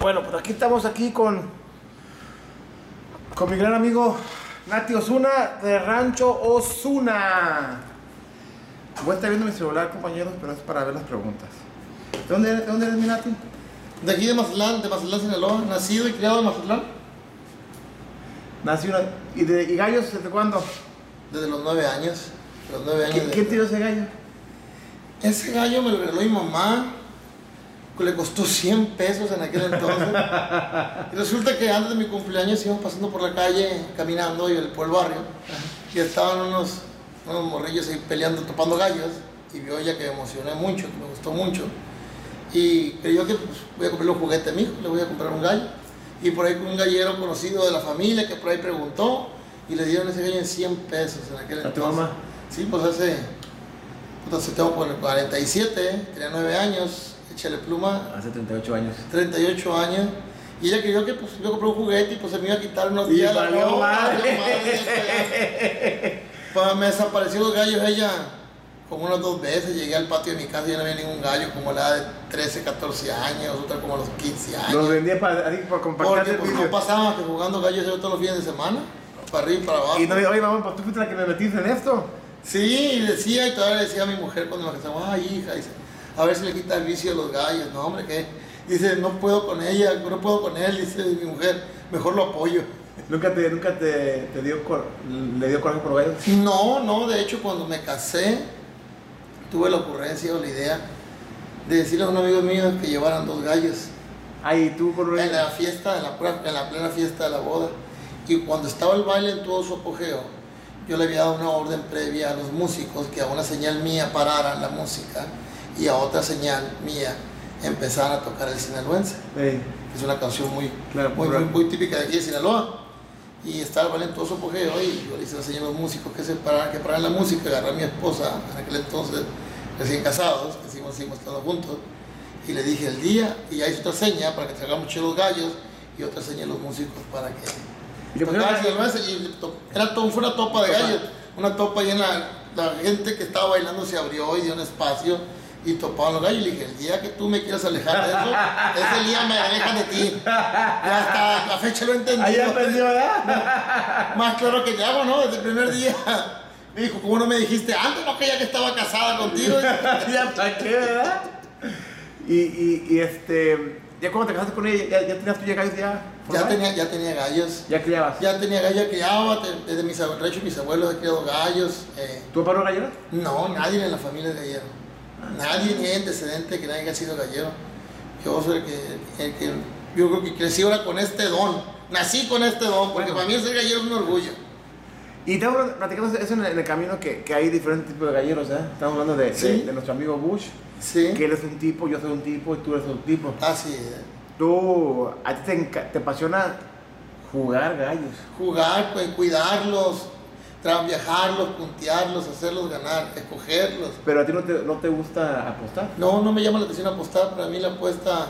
Bueno, pues aquí estamos aquí con, con mi gran amigo Nati Osuna de Rancho Osuna. Voy a estar viendo mi celular, compañeros, pero es para ver las preguntas. ¿De dónde eres, de dónde eres mi Nati? De aquí de Mazatlán, de Mazatlán, Sinaloa, nacido y criado en Mazatlán, una- ¿Y, de, ¿Y gallos desde cuándo? desde los nueve años. Los nueve años ¿Qui- de- ¿Quién tiró ese gallo? Ese gallo me lo regaló mi mamá, le costó 100 pesos en aquel entonces. y resulta que antes de mi cumpleaños íbamos pasando por la calle, caminando y el, por el barrio, y estaban unos, unos morrillos ahí peleando, topando gallos, y vio ella que me emocioné mucho, que me gustó mucho. Y creyó que pues, voy a comprarle un juguete a mi hijo, le voy a comprar un gallo. Y por ahí con un gallero conocido de la familia que por ahí preguntó, y le dieron ese gallo en 100 pesos en aquel ¿A tu entonces. mamá? Sí, pues hace entonces tengo por el 47, tenía 9 años, échale pluma, Hace 38 años. 38 años. Y ella creyó que pues yo compré un juguete y pues se me iba a quitar unos Y días. la valió ropa, madre. valió madre, Pues me desapareció los gallos ella como unas dos veces. Llegué al patio de mi casa y ya no había ningún gallo, como la de 13, 14 años, otra como a los 15 años. Los vendía para, para compartir Porque pues, no pasaba que jugando gallos yo todos los fines de semana, para arriba y para abajo. Y no, oye, mamá, pues tú fuiste la que me metiste en esto. Sí, y decía, y todavía le decía a mi mujer cuando me casamos, ay hija, dice, a ver si le quita el vicio a los gallos, no hombre, ¿qué? Dice, no puedo con ella, no puedo con él, dice mi mujer, mejor lo apoyo. ¿Nunca te, nunca te, te dio, cor- le dio coraje por los gallos? No, no, de hecho cuando me casé, tuve la ocurrencia o la idea de decirle a un amigo mío que llevaran dos gallos Ay, tú por en la fiesta, en la, en la plena fiesta de la boda. Y cuando estaba el baile en todo su apogeo, yo le había dado una orden previa a los músicos que a una señal mía pararan la música y a otra señal mía empezaran a tocar el sinaloense. Ey, Es una canción muy, Claro, muy, muy, muy típica de aquí de Sinaloa. Y estaba el baile en todo su apogeo y yo le hice la señal a los músicos que se pararan, que pararan la música, agarré a mi esposa, en aquel entonces recién casados, que seguimos, seguimos todos juntos, y le dije el día, y ya hice otra seña para que tragamos los gallos, y otra seña a los músicos para que ¿Y era todo, fue una topa de gallos, una topa la, la gente que estaba bailando se abrió y dio un espacio y topaban los gallos y le dije, el día que tú me quieras alejar de eso, ese día me alejan de ti. Y hasta la fecha lo he entendido. Ahí aprendió, ¿verdad? Más claro que ya hago, ¿no? Desde el primer día. Me dijo, ¿cómo no me dijiste antes? No, que ya que estaba casada contigo. ya para qué, ¿verdad? Y, y, y este, ya cuando te casaste con ella, ya, ya tenías tú ya gallos ya. ya, tenía, ya tenía gallos. Ya criabas. Ya tenía gallos, ya criaba. Desde mis abuelos, de hecho, mis abuelos han criado gallos. eh, ¿Tu papá no gallero? no, nadie en la familia es gallero. Nadie, ni hay antecedente de que nadie haya sido gallero. Yo soy el que, el que- yo creo que crecí ahora con este don. Nací con este don, porque Bueno. para mí ser gallero es un orgullo. Y estamos platicando eso en el, camino que, que hay diferentes tipos de galleros, ¿eh? Estamos hablando de, de- Sí. de nuestro amigo Bush, Sí. que él es un tipo, yo soy un tipo y tú eres un tipo. Así es. Tú, a ti te, te apasiona jugar gallos. jugar, pues, cuidarlos, viajarlos, puntearlos, hacerlos ganar, escogerlos. Pero a ti no te, no te gusta apostar. No, no me llama la atención apostar, para mí la apuesta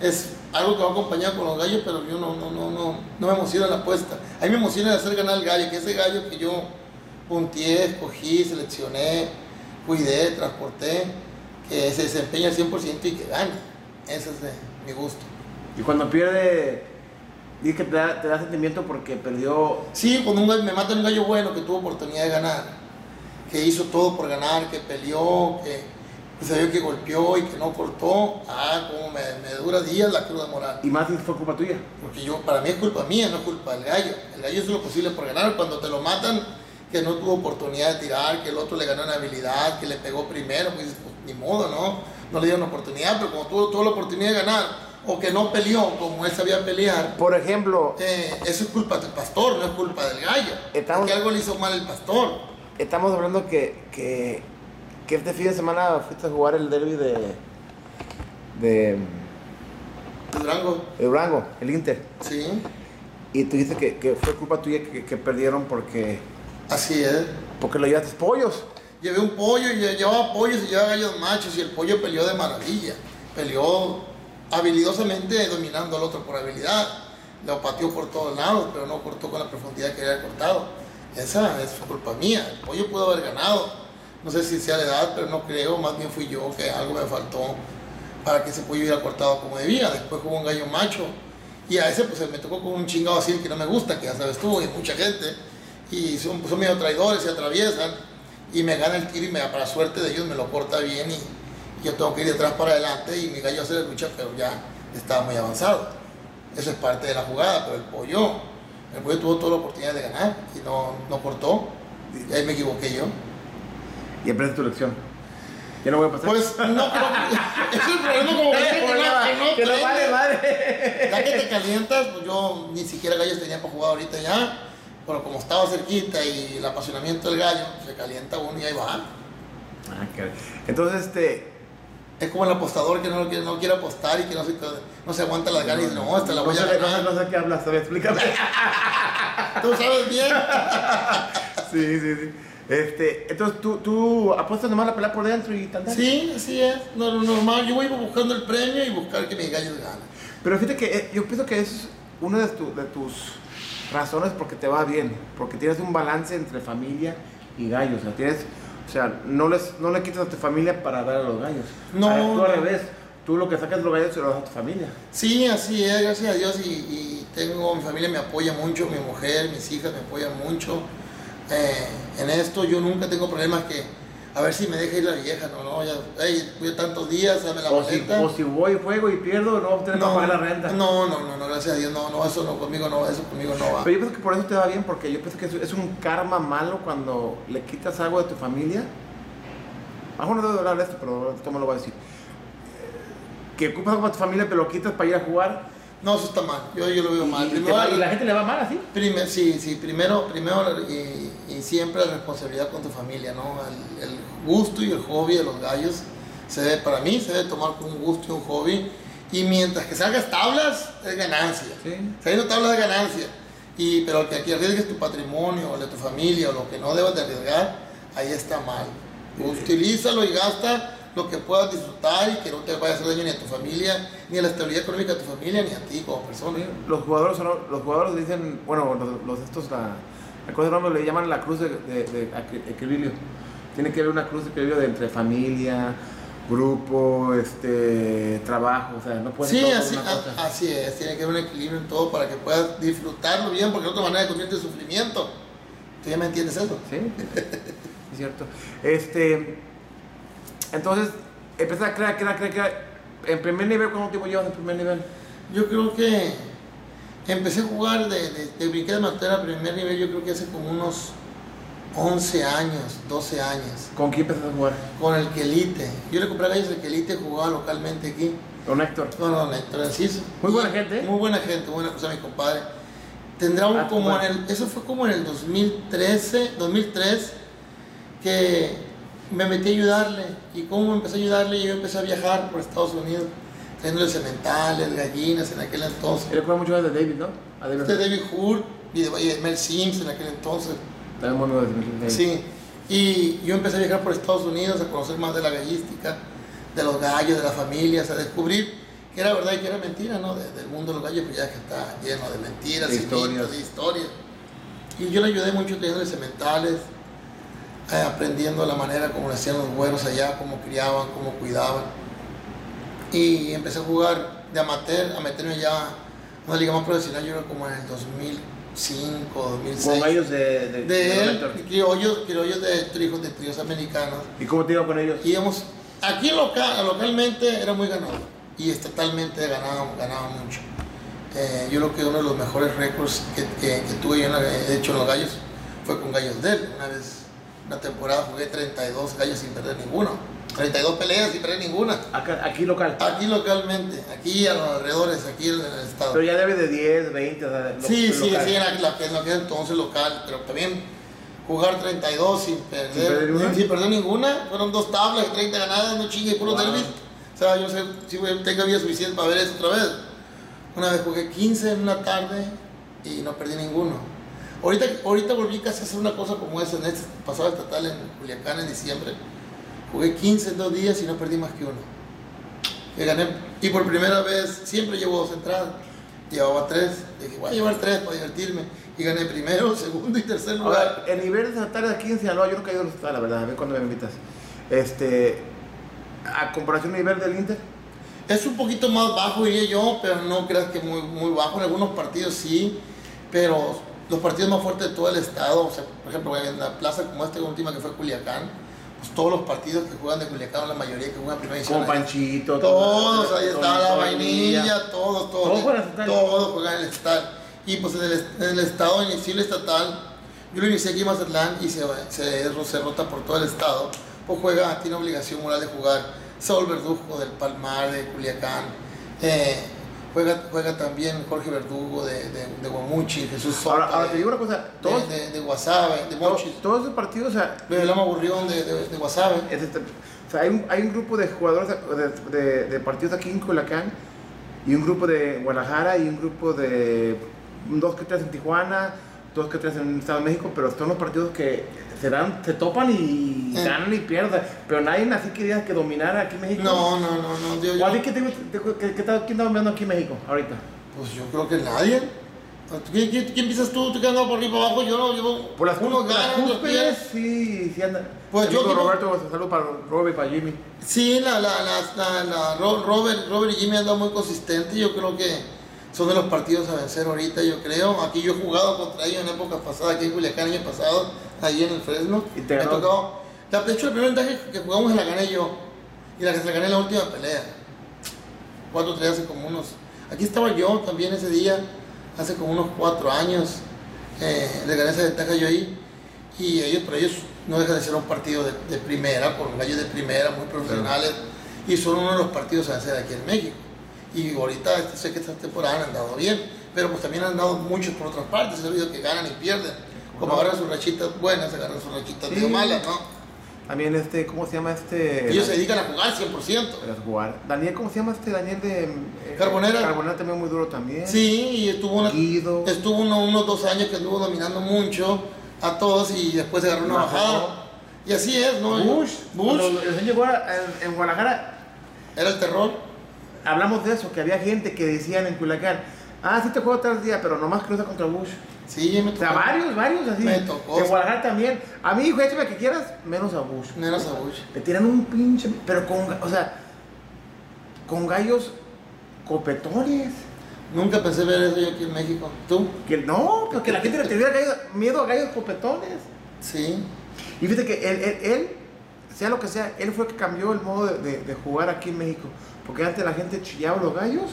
es algo que va acompañado con los gallos, pero yo no, no, no, no, no me emociona la apuesta. A mí me emociona hacer ganar el gallo, que ese gallo que yo punteé, escogí, seleccioné, cuidé, transporté, que se desempeña al 100% y que gane. Ese es de mi gusto. Y cuando pierde, dices que te da, te da sentimiento porque perdió. Sí, cuando un me matan un gallo bueno que tuvo oportunidad de ganar, que hizo todo por ganar, que peleó, que se vio que golpeó y que no cortó, ah, como me, me dura días la cruda moral. Y más si fue culpa tuya. Porque yo, para mí es culpa mía, no es culpa del gallo. El gallo hizo lo posible por ganar. Cuando te lo matan, que no tuvo oportunidad de tirar, que el otro le ganó en habilidad, que le pegó primero, pues, pues, ni modo, ¿no? No le dieron oportunidad, pero como tuvo, tuvo la oportunidad de ganar, o que no peleó como él sabía pelear, Por ejemplo, eh, eso es culpa del pastor, no es culpa del gallo. Estamos- Porque algo le hizo mal el pastor. estamos hablando que, que, que este fin de semana fuiste a jugar el derby de, de, De Durango, de Durango, el Inter. sí, Y tú dices que, que fue culpa tuya que, que perdieron porque, así es. porque le llevaste pollos. Llevé un pollo y lle- llevaba pollos y llevaba gallos machos y el pollo peleó de maravilla. Peleó habilidosamente dominando al otro por habilidad. Lo pateó por todos lados, pero no cortó con la profundidad que había cortado. Esa es culpa mía. El pollo pudo haber ganado. No sé si sea la edad, pero no creo. Más bien fui yo que algo me faltó para que ese pollo hubiera cortado como debía. Después hubo un gallo macho y a ese pues me tocó con un chingado así que no me gusta, que ya sabes tú, y mucha gente. Y son, son medio traidores, se atraviesan y me gana el tiro y me, para suerte de ellos me lo corta bien y yo tengo que ir de atrás para adelante y mi gallo hace la lucha, pero ya estaba muy avanzado. Eso es parte de la jugada, pero el pollo, el pollo tuvo toda la oportunidad de ganar y no, no cortó. Y ahí me equivoqué yo. Y aprende tu lección. ¿Ya no voy a pasar? Pues no. Es el problema como que, que no, que no vale madre. Ya que te calientas, pues yo ni siquiera gallos tenía para jugar ahorita ya. Pero como estaba cerquita y el apasionamiento del gallo, se calienta uno y ahí va. Ah, caray. Entonces, este. Es como el apostador que no, que no quiere apostar y que no se, no se aguanta las ganas y no, esta la voy a ganar. no sé qué hablas, a ver, explícame. Tú sabes bien. sí, sí, sí. Este, entonces tú, tú apuestas nomás la pelea por dentro y tal. tal. Sí, así es. No, no, normal. Yo voy buscando el premio y buscar que mis gallos ganen. Pero fíjate que eh, yo pienso que es una de, tu- de tus razones porque te va bien, porque tienes un balance entre familia y gallos. O sea, tienes, o sea no, les, no le quitas a tu familia para dar a los gallos. No, Ahora, tú al revés. Tú lo que sacas de los gallos se lo das a tu familia. Sí, así es, gracias a Dios. Y, y tengo, mi familia me apoya mucho, mi mujer, mis hijas me apoyan mucho eh, en esto. Yo nunca tengo problemas que, a ver si me deja ir la vieja, no, no, ya, hey, voy tantos días, dame la O si, o si voy, juego y pierdo, no tener para pagar la renta. No, no, no, no, gracias a Dios, no, no, eso no, conmigo no, eso conmigo no va. Pero yo pienso que por eso te va bien, porque yo pienso que es, un karma malo cuando le quitas algo de tu familia. Bueno, no debo hablar de esto, pero esto me lo voy a decir. Que ocupas algo de tu familia, pero lo quitas para ir a jugar. No, eso está mal, yo, yo lo veo mal. Y, Primero, va- y la gente le va mal así. primer- sí, sí, primero, primero y, y siempre la responsabilidad con tu familia, ¿no? El, el gusto y el hobby de los gallos se debe, para mí, se debe tomar como un gusto y un hobby. Y mientras que salgas tablas, es ganancia. Sí. Saliendo tablas es ganancia. Y, pero el que aquí arriesgues tu patrimonio, o el de tu familia, o lo que no debas de arriesgar, ahí está mal. Utilízalo y gasta lo que puedas disfrutar y que no te vaya a hacer daño ni a tu familia, ni a la estabilidad económica de tu familia, ni a ti como persona. Los jugadores, son- los jugadores dicen, bueno, los, los estos, la, la cosa de nombre le llaman la cruz de, de- de equi- equilibrio. Tiene que haber una cruz de equilibrio de entre familia, grupo, este, trabajo, o sea, no puede Sí, así, a- así es, tiene que haber un equilibrio en todo para que puedas disfrutarlo bien, porque de otra manera convierte en sufrimiento. ¿Tú ya me entiendes eso? Sí, es cierto. Este, entonces, empieza a crear, crear, crear, crear. En primer nivel, ¿cuánto tiempo llevas en primer nivel? Yo creo que empecé a jugar de, de, de brinqué de a primer nivel, yo creo que hace como unos 11 años, 12 años, ¿Con quién empezaste a jugar? con el Quelite. Yo le compré a gallos el Quelite, jugaba localmente aquí. Con Héctor. No, no, Héctor Enciso. Muy buena gente, ¿eh? Muy buena gente, buena cosa, mi compadre. Tendrá un Ah, como en el, eso fue como en el 2013, 2003, que me metí a ayudarle. Y como empecé a ayudarle, yo empecé a viajar por Estados Unidos, trayéndole sementales, gallinas en aquel entonces. Juega mucho de David, ¿no? A David. Este David Hur y de, Mel Sims en aquel entonces. David. Sí. Y yo empecé a viajar por Estados Unidos a conocer más de la gallística, de los gallos, de las familias, a descubrir que era verdad y que era mentira, ¿no? De- del mundo de los gallos, pues ya que está lleno de mentiras, De y historias. mitos, de historias. Y yo le ayudé mucho teniendo sementales, eh, aprendiendo la manera como le hacían los güeros allá, cómo criaban, cómo cuidaban. Y empecé a jugar de amateur, a meterme ya una liga más profesional, yo era como en el 2005, 2006 Con gallos de, de, de él, criollos, criollos de trijos de tríos americanos. ¿Y cómo te iba con ellos? Íbamos, aquí local, localmente era muy ganado y estatalmente ganaba, ganaba mucho. Eh, yo creo que uno de los mejores récords que, que- que tuve yo en la- de hecho en los gallos fue con gallos de él. Una vez, una temporada jugué 32 gallos sin perder ninguno. 32 peleas sin perder ninguna. Acá, aquí local. Aquí localmente, aquí a los alrededores, aquí en el estado. Pero ya debe de 10, 20, o sea, lo- Sí, sí, local. sí, era la que en aquel entonces local, pero también jugar 32 sin perder, ¿Sin perder ninguna? sin perder ninguna, fueron dos tablas y 30 ganadas, no chingue, puro Wow. derby. O sea, yo sé si tengo vida suficiente para ver eso otra vez. Una vez jugué 15 en una tarde y no perdí ninguno. Ahorita, ahorita volví casi a hacer una cosa como esa en este pasado estatal en Culiacán en diciembre. Jugué 15 en dos días y no perdí más que uno. Que gané. Y por primera vez, siempre llevo dos entradas. Llevaba tres. Dije, voy a llevar tres para divertirme. Y gané primero, segundo y tercer lugar. Ahora, el nivel de Santana de aquí en Sinaloa, yo nunca he ido a los Santana, la verdad, a ver cuándo me invitas. Este, a comparación del nivel del Inter, Es un poquito más bajo, diría yo, pero no creas que muy, muy bajo. En algunos partidos sí, pero los partidos más fuertes de todo el estado, o sea, por ejemplo, en la plaza como esta última que fue Culiacán, pues todos los partidos que juegan de Culiacán, la mayoría que juegan primera división. Con ahí- Panchito. Todos, ahí está la vainilla, todos, todos. Todos juegan estatal. Todos juegan en el estatal. Y pues en el, est- en el estado estatal, yo lo inicié aquí en Mazatlán y se, se, se rota por todo el estado. Pues juega, tiene obligación moral de jugar Saúl Verdugo del Palmar, de Culiacán. Eh, juega, juega también Jorge Verdugo de, de, de Guamuchi, Jesús Soto Ahora, ahora de, te digo una cosa, todos, de, de, de Guasave, de todos, Mochis. todos esos partidos, o sea, Bebelama Burrión de, de, de Guasave. es este- o sea, hay, un, hay un grupo de jugadores de, de- de partidos aquí en Culiacán y un grupo de Guadalajara y un grupo de dos que tres en Tijuana, dos que tres en el Estado de México, pero son los partidos que se dan, se topan y Eh. ganan y pierden, pero nadie así que diga que dominara aquí en México. No, no, no, no. Yo, ¿O yo- ti qué te te- ¿Quién está dominando aquí en México ahorita? Pues yo creo que nadie. ¿Quién, quién, quién piensas tú? ¿Tú que andas por arriba para abajo? Yo no, yo. Por las, unos ganan, cúspides, pierden. sí, sí anda. Pues yo digo- Roberto, saludos para Robert y para Jimmy. Sí, la, la, la, la, la- Ro- Robert, Robert y Jimmy han dado muy consistente. Yo creo que son de los partidos a vencer ahorita, yo creo. Aquí yo he jugado contra ellos en épocas pasadas, aquí en Culiacán, año pasado, ahí en el Fresno. Y te Me ganó. tocó. La, de hecho, el primer viaje que jugamos la gané yo. Y la que se la gané en la última pelea. Cuatro, tres, hace como unos. Aquí estaba yo también ese día, hace como unos cuatro años. Eh, le gané esa ventaja yo ahí. Y ellos, pero ellos no dejan de ser un partido de, de primera, con gallos de primera, muy profesionales. Y son uno de los partidos a vencer aquí en México. Y ahorita este, sé que esta temporada han dado bien, pero pues también han dado muchos por otras partes. He oído que ganan y pierden. Como No. agarran sus rachitas buenas, agarran sus rachitas Sí. malas, ¿no? También este, ¿cómo se llama este? Ellos se dedican a jugar 100%. a jugar. Daniel, ¿cómo se llama este Daniel de eh, Carbonera. Carbonera también muy duro también. Sí, y estuvo, una- Guido. estuvo uno- unos dos años que anduvo dominando mucho a todos y después se agarró una bajada. Y así es, ¿no? Bush. Bush el llegó a- en, en Guadalajara, era el terror. hablamos de eso, que había gente que decían en Culiacán, ah, sí te juego tal día, pero nomás cruza contra Bush. Sí, me O sea, tocó. varios, varios así. Me tocó. En Guadalajara también. A mí, hijo, échame que quieras, menos a Bush. Menos a Bush. Le tiran un pinche. Pero con. O sea. Con gallos copetones. Nunca pensé ver eso yo aquí en México. ¿Tú? Que no, porque la gente le tuviera gallos- miedo a gallos copetones. Sí. Y fíjate que él, él, él, sea lo que sea, él fue el que cambió el modo de, de- de jugar aquí en México. Porque antes la gente chillaba los gallos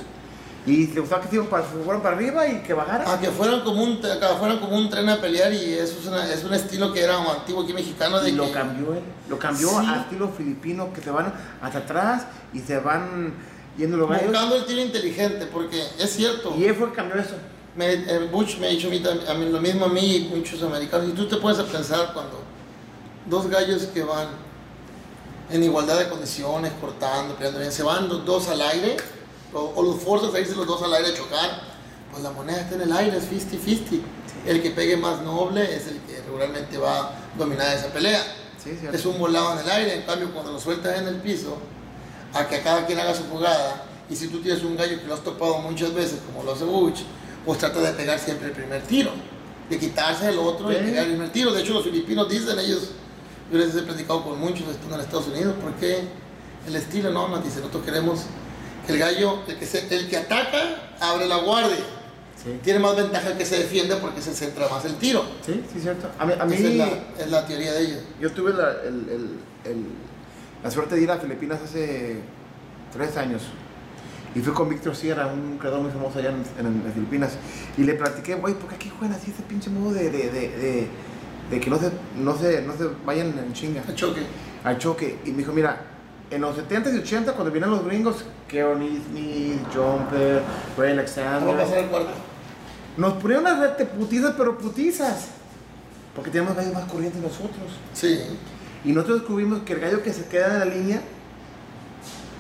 y le gustaba que se iban para, se fueran para arriba y que bajaran. A que fueran como un, que fueran como un tren a pelear y eso es, una- es un estilo que era antiguo aquí mexicano de y lo que- cambió él. Lo cambió Sí. a estilo filipino, que se van hasta atrás y se van yendo los gallos. buscando el tiro inteligente, porque es cierto. Y él fue el que cambió eso. Me, eh, Bush me ha dicho a mí, tam- a mí lo mismo a mí y muchos americanos. Y tú te puedes pensar cuando dos gallos que van en igualdad de condiciones, cortando, peleando bien, se van los dos al aire, o, o los forzas a irse los dos al aire a chocar, pues la moneda está en el aire, es 50-50. El que pegue más noble es el que regularmente va a dominar esa pelea. Sí. Es un volado en el aire, en cambio cuando lo sueltas en el piso, a que cada quien haga su jugada, y si tú tienes un gallo que lo has topado muchas veces, como lo hace Buch, pues trata de pegar siempre el primer tiro, de quitarse el otro y pegar el primer tiro. De hecho, los filipinos dicen, ellos, yo les he platicado con muchos estando en Estados Unidos, porque el estilo no, nos dicen, nosotros queremos que el gallo, el que, se- el que ataca, abre la guardia. Sí, Tiene más ventaja el que se defiende porque se centra más el tiro. sí, sí, cierto. A mí, a mí Esa es la, es la teoría de ellos. yo tuve la, el- el- el- la suerte de ir a Filipinas hace tres años. Y fui con Víctor Sierra, un creador muy famoso allá en, en- en Filipinas. Y le platiqué, güey, ¿por qué aquí juegan así ese pinche modo de, de, de, de- que no se, no, se, no se vayan en chinga? El choque. al choque. Y me dijo, mira, en los 70 y 80, cuando vinieron los gringos, Kearney Smith, Jumper, Ray pasar Alexander, al cuarto. nos ponían unas red de putizas, pero putizas. Porque teníamos gallos más corrientes nosotros. Sí. Y nosotros descubrimos que el gallo que se queda en la línea,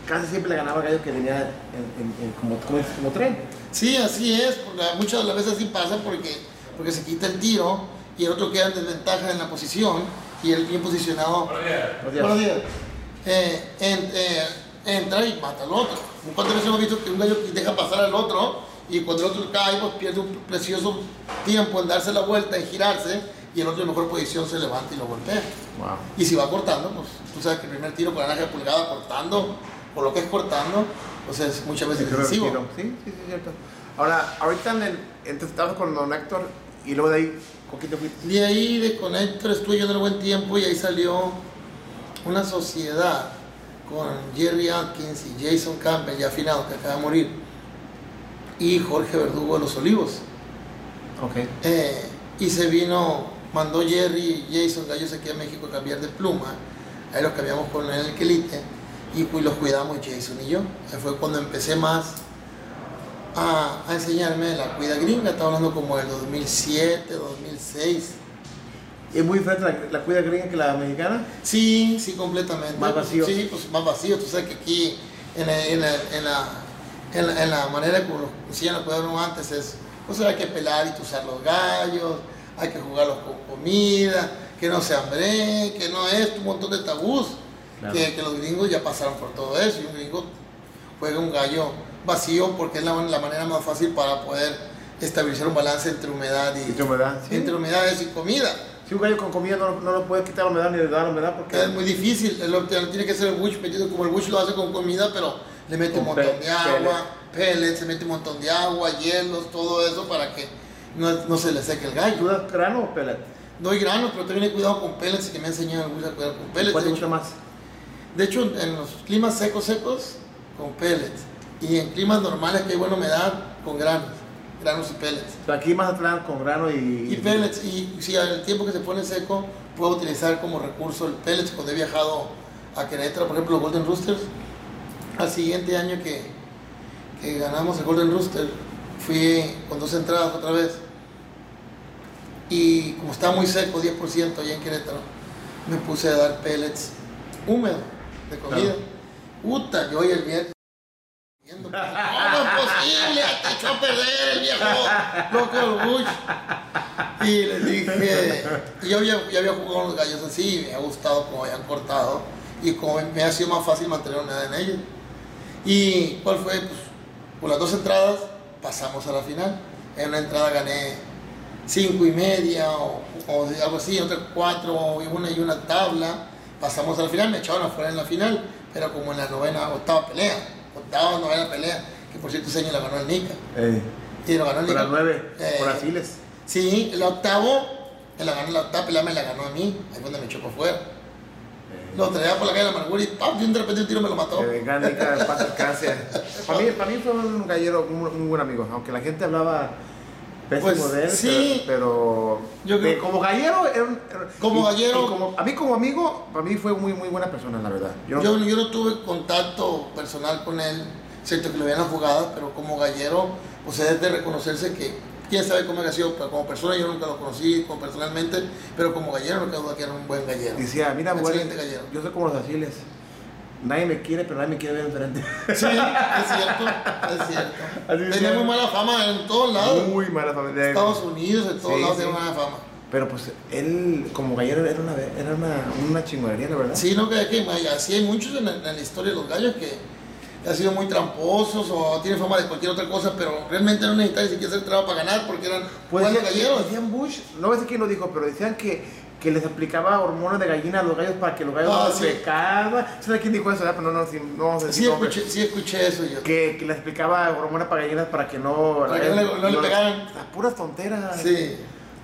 casi siempre le ganaba al gallo que venía en- en- en- como, como, como tren. Sí, así es, porque muchas de las veces así pasa porque, porque se quita el tiro y el otro queda en desventaja en la posición y el bien posicionado. Buenos días. Buenos días. Eh, en- eh, entra y mata al otro. ¿Cuántas veces hemos visto que un gallo deja pasar al otro y cuando el otro cae, pues pierde un precioso tiempo en darse la vuelta, en girarse y el otro en mejor posición se levanta y lo golpea? Wow. Y si va cortando, pues tú sabes que el primer tiro con la de pulgada cortando, por lo que es cortando, pues es muchas veces retiro. Sí, sí, sí, cierto. Ahora, ahorita en el, estabas con Don Héctor y luego de ahí, ¿con quién te fuiste? De ahí de Connector estuve yo en el buen tiempo y ahí salió una sociedad con Jerry Atkins y Jason Campbell, ya afinado, que acaba de morir, y Jorge Verdugo de Los Olivos. Ok. Eh, y se vino, mandó Jerry y Jason gallos aquí a México a cambiar de pluma. Ahí los cambiamos con el quelite y pues los cuidamos Jason y yo. Ahí fue cuando empecé más a, a enseñarme la cuida gringa. Estaba hablando como del 2007, 2006. ¿Es muy diferente la, la cuida gringa que la mexicana? Sí, sí, completamente. Más vacío. Sí, pues más vacío. Tú sabes que aquí en, la- en, la, en, la, en, la, en la manera como nos enseñan a cuidar uno antes es, pues hay que pelar y tuzar los gallos, hay que jugarlos con comida, que no se hambre, que no es un montón de tabús. Claro. Que, que los gringos ya pasaron por todo eso y un gringo juega un gallo vacío porque es la, la manera más fácil para poder estabilizar un balance entre humedad y, ¿Y tu humedad? Sí. entre humedades y comida. Si un gallo con comida no, no lo puede quitar la humedad ni le da la humedad porque... Es muy difícil, el lo tiene que ser el bush metido como el bush lo hace con comida, pero le mete un montón de agua, pellets, se mete un montón de agua, hielos, todo eso para que no, no se le seque el ¿Tú gallo. das grano o pellet? Doy grano, pero también he cuidado con pellets, que me ha enseñado el a cuidar con pellets. ¿Cuál te gusta más? de hecho, en los climas secos, secos, con pellets. Y en climas normales que hay buena humedad, con granos, granos y pellets. Aquí más atrás con grano y... Y pellets, y si al tiempo que se pone seco, puedo utilizar como recurso el pellets cuando he viajado a Querétaro, por ejemplo, los Golden Roosters. Al siguiente año que, que ganamos el Golden Rooster, fui con dos entradas otra vez. Y como estaba muy seco, 10% allá en Querétaro, me puse a dar pellets húmedos de comida. Claro. Puta, yo y el viejo. Viendo, pues, ¿Cómo es posible? Te echó a perder el viejo loco Bush. Y le dije, yo ya, ya había jugado los gallos así, me ha gustado cómo habían cortado y como me ha sido más fácil mantener una en ellos. ¿Y cuál fue? Pues por las dos entradas pasamos a la final. En una entrada gané cinco y media o, algo así, otra cuatro y una y una tabla. Pasamos a la final, me echaron afuera en la final, pero como en la novena, octava pelea, octava, novena pelea, que por cierto ese año la ganó el Nica. Eh, Y lo ganó el por Nica. las nueve, Eh, por las files. Sí, el octavo, me la ganó, la octava pelea me la ganó a mí, ahí fue donde me echó por fuera. Lo traía por la calle de la amargura y ¡pam! de un repente un tiro me lo mató. Que venga, Nica, descanse. Para mí, para mí fue un gallero muy, muy buen amigo, aunque la gente hablaba pésimo Pues, de él, sí. pero, Yo creo- como gallero, era un- era- Como y- gallero- y como- a mí como amigo, para mí fue muy, muy buena persona, la verdad. Yo, Yo, yo no tuve contacto personal con él, cierto que lo veían las jugadas, pero como gallero, pues es de reconocerse que quién sabe cómo ha sido, pero como persona yo nunca lo conocí como personalmente, pero como gallero no queda duda que era un buen gallero. decía, mira, gallero. yo soy como los asiles. Nadie me quiere, pero nadie me quiere ver diferente. Sí, es cierto, es cierto. Decía. muy mala fama en todos lados. Muy mala familia. Estados Unidos, en todos Sí, lados sí. tenía mala fama. Pero pues él, como gallero, era una, era una, una chingonería, la verdad. Sí, no que, que así hay muchos en la, en la historia de los gallos que han sido muy tramposos o tienen fama de cualquier otra cosa, pero realmente no necesitaban ni siquiera hacer trabajo para ganar porque eran Pues galleros. decían Bush, no sé quién lo dijo, pero decían que, que les aplicaba hormonas de gallina a los gallos para que los gallos Ah, no sí. se pecaban. ¿Sabes quién dijo eso? Ah, Pero no, no, sí, no decir Sí escuché, sí escuché eso yo. Que, que les aplicaba hormonas para gallinas para que no... Para que no le- no le pegaran. Las puras tonteras. Sí.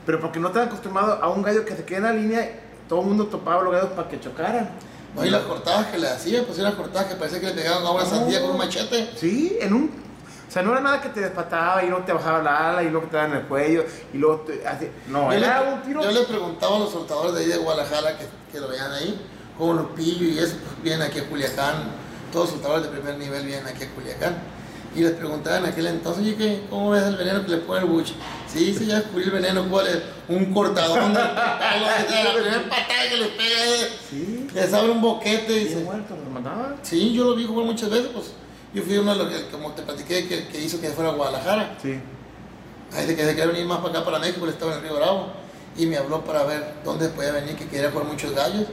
Pero porque no estaban acostumbrados a un gallo que se quede en la línea, todo el mundo topaba a los gallos para que chocaran. No, y las cortadas que le hacían, pues eran cortadas que parecía que le pegaban a una sandía con un machete. Sí, en un... O sea, no era nada que te despataba y luego te bajaba la ala y luego te daba en el cuello y luego te... Así. No, yo, era le, un tiro... yo le preguntaba a los soltadores de ahí de Guadalajara que, que lo veían ahí, como los pillos y eso, pues vienen aquí a Culiacán, todos los soltadores de primer nivel vienen aquí a Culiacán. Y les preguntaba en aquel entonces, oye, ¿qué, ¿cómo ves el veneno que le pone el buche? Sí, sí, ya descubrí el veneno, ¿cuál es? Un cortadón pelo, la primera patada que le pega, eh, Sí, les abre un boquete y dice, muerto, los mandaba. Sí, yo lo vi jugar muchas veces, pues yo fui uno de los que, como te platiqué, que, que hizo que fuera a Guadalajara. Sí. Ahí de que se quería venir más para acá, para México, él estaba en el Río Bravo. Y me habló para ver dónde podía venir, que quería jugar muchos gallos.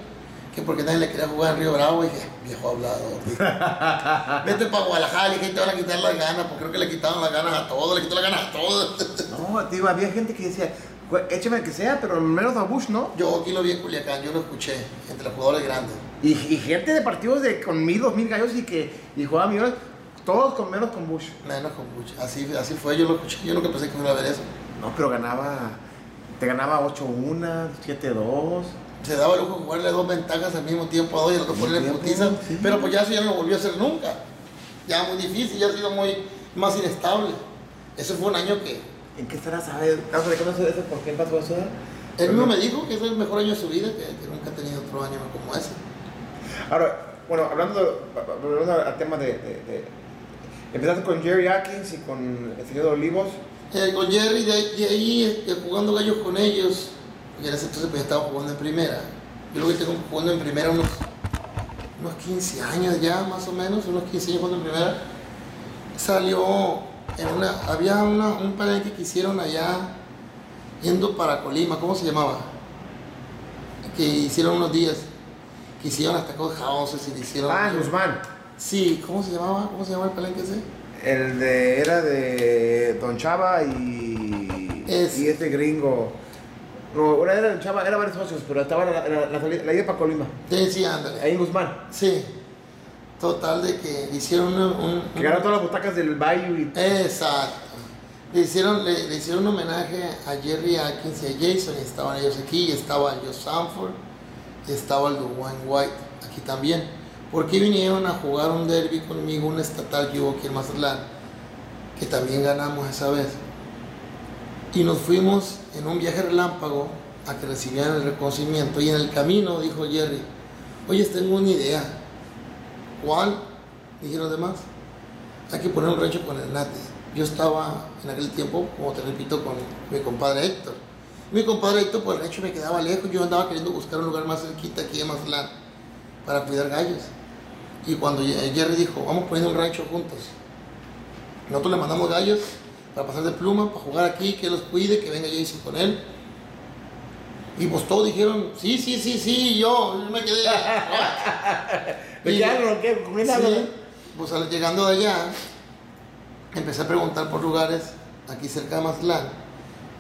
Que porque nadie le quería jugar en Río Bravo. Y dije, viejo hablador. dije. Vete para Guadalajara y que te van a quitar las ganas, porque creo que le quitaron las ganas a todos, le quitó las ganas a todos. No, tío, había gente que decía, Échame el que sea, pero menos a Bush, ¿no? Yo aquí lo vi en Culiacán, yo lo escuché, entre los jugadores grandes. Y, y gente de partidos de con mil, dos mil gallos y que y jugaba millones, todos con menos con Bush. Menos con Bush. Así, así fue, yo lo escuché. Yo nunca pensé que fuera a ver eso. No, pero ganaba, te ganaba 8-1, 7-2. Se daba el lujo de jugarle dos ventajas al mismo tiempo a dos y el otro ponerle putiza. sí. Pero pues ya eso ya no lo volvió a hacer nunca. Ya muy difícil, ya ha sido muy más inestable. Ese fue un año que ¿En qué estará, sabes? ¿Estás de eso? ¿Por qué pasó eso? él mismo me dijo que es el mejor año de su vida, que, que nunca ha tenido otro año como ese. Ahora, bueno, hablando, al tema de, de, de- Empezaste con Jerry Atkins y con el señor Olivos. Eh, con Jerry, de, ahí este, jugando gallos con ellos, y en ese entonces pues, estaba jugando en primera. Yo lo que tengo jugando en primera unos, unos 15 años ya, más o menos, unos 15 años jugando en primera. Salió en una, había una, un palenque que hicieron allá, yendo para Colima, ¿cómo se llamaba? Que hicieron unos días, que hicieron hasta con houses y le hicieron... Ah, Guzmán. Sí, ¿cómo se llamaba? ¿Cómo se llama el palenque ese? El de, era de Don Chava y, Es- y este gringo. No, una era Don Chava, era varios socios, pero estaba la, la, la, salida- la ida para Colima, Sí, sí, ándale. ahí en Guzmán. Sí. Total de que hicieron un... un- Que ganaron todas las butacas del Bayou y Exacto. Le hicieron, le, le hicieron un homenaje a Jerry Atkins y a Jason, y estaban ellos aquí, y estaba Joe Sanford, estaba el Dwayne White aquí también. Porque vinieron a jugar un derby conmigo, un estatal que hubo aquí en Mazatlán, que también ganamos esa vez. Y nos fuimos en un viaje relámpago a que recibieran el reconocimiento, y en el camino dijo Jerry, oye, tengo una idea. ¿Cuál? Dijeron demás hay que poner un rancho con el Nate. Yo estaba en aquel tiempo, como te repito, con mi compadre Héctor. Mi compadre Héctor, pues el rancho me quedaba lejos, yo andaba queriendo buscar un lugar más cerquita aquí en Mazatlán para cuidar gallos. Y cuando Jerry dijo, vamos poniendo un rancho juntos, nosotros le mandamos gallos para pasar de pluma, para jugar aquí, que los cuide, que venga Jason con él. Y pues todos dijeron, sí, sí, sí, sí, yo, yo me quedé. ¿De Y- hablo? ¿Qué? ¿Comida? Sí, pues llegando de allá, empecé a preguntar por lugares aquí cerca de Mazatlán,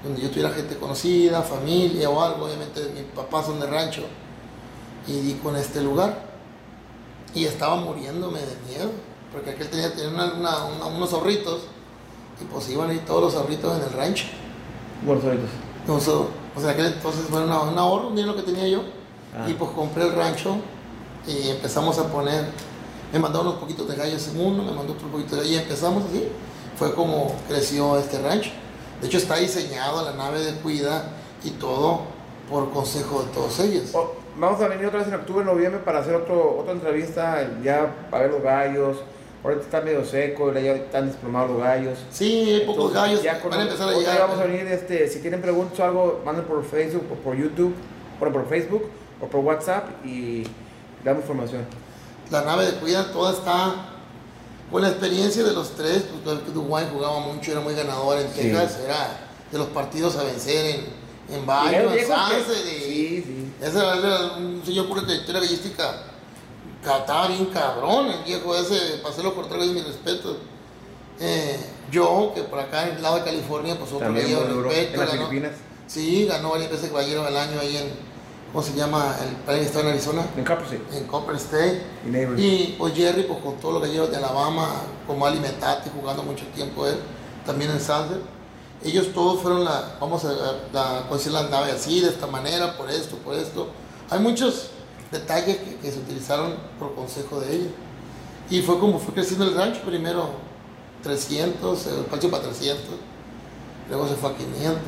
donde yo tuviera gente conocida, familia o algo, obviamente mis papás son de rancho, y di con este lugar. Y estaba muriéndome de miedo, porque aquel tenía, tenía una- una- una- unos zorritos, y pues iban ahí todos los zorritos en el rancho. Buenos oídos. Entonces, o sea, aquel entonces fue un ahorro, un dinero que tenía yo. Ah. Y pues compré el rancho y empezamos a poner, me mandó unos poquitos de gallos en uno, me mandó otro poquito de gallos y empezamos así. Fue como creció este rancho. De hecho está diseñado la nave de cuida y todo por consejo de todos ellos. Oh, vamos a venir otra vez en octubre, noviembre para hacer otro, otra entrevista ya para ver los gallos. Ahorita está medio seco, ya están desplomados los gallos. Sí, hay pocos gallos ya van a empezar a llegar. vamos a venir, este, si tienen preguntas o algo, manden por Facebook o por YouTube, bueno, por Facebook o por WhatsApp y damos información. La nave de cuida toda está con la experiencia de los tres, pues Dwayne jugaba mucho, era muy ganador en Sí. Texas, era de los partidos a vencer en, en Bayo, en que- y- Sí, sí. Ese era un señor pura trayectoria ballística. ca- Estaba bien cabrón el viejo ese, para hacerlo cortar mis respetos. Eh, yo, que por acá en el lado de California, pues otro duro. respeto. En las ganó- Filipinas, Sí, ganó varias veces caballero del año ahí en, ¿cómo se llama? El país que está en Arizona, en Copper State en Copper State. y. Y pues Jerry, pues con todos los galleros de Alabama, como Alimentate, jugando mucho tiempo él, también en Sunset. Ellos todos fueron la, vamos a, la, la nave así, de esta manera, por esto, por esto. Hay muchos detalles que, que se utilizaron por consejo de ellos. Y fue como fue creciendo el rancho, primero 300, el espacio para 300, luego se fue a 500,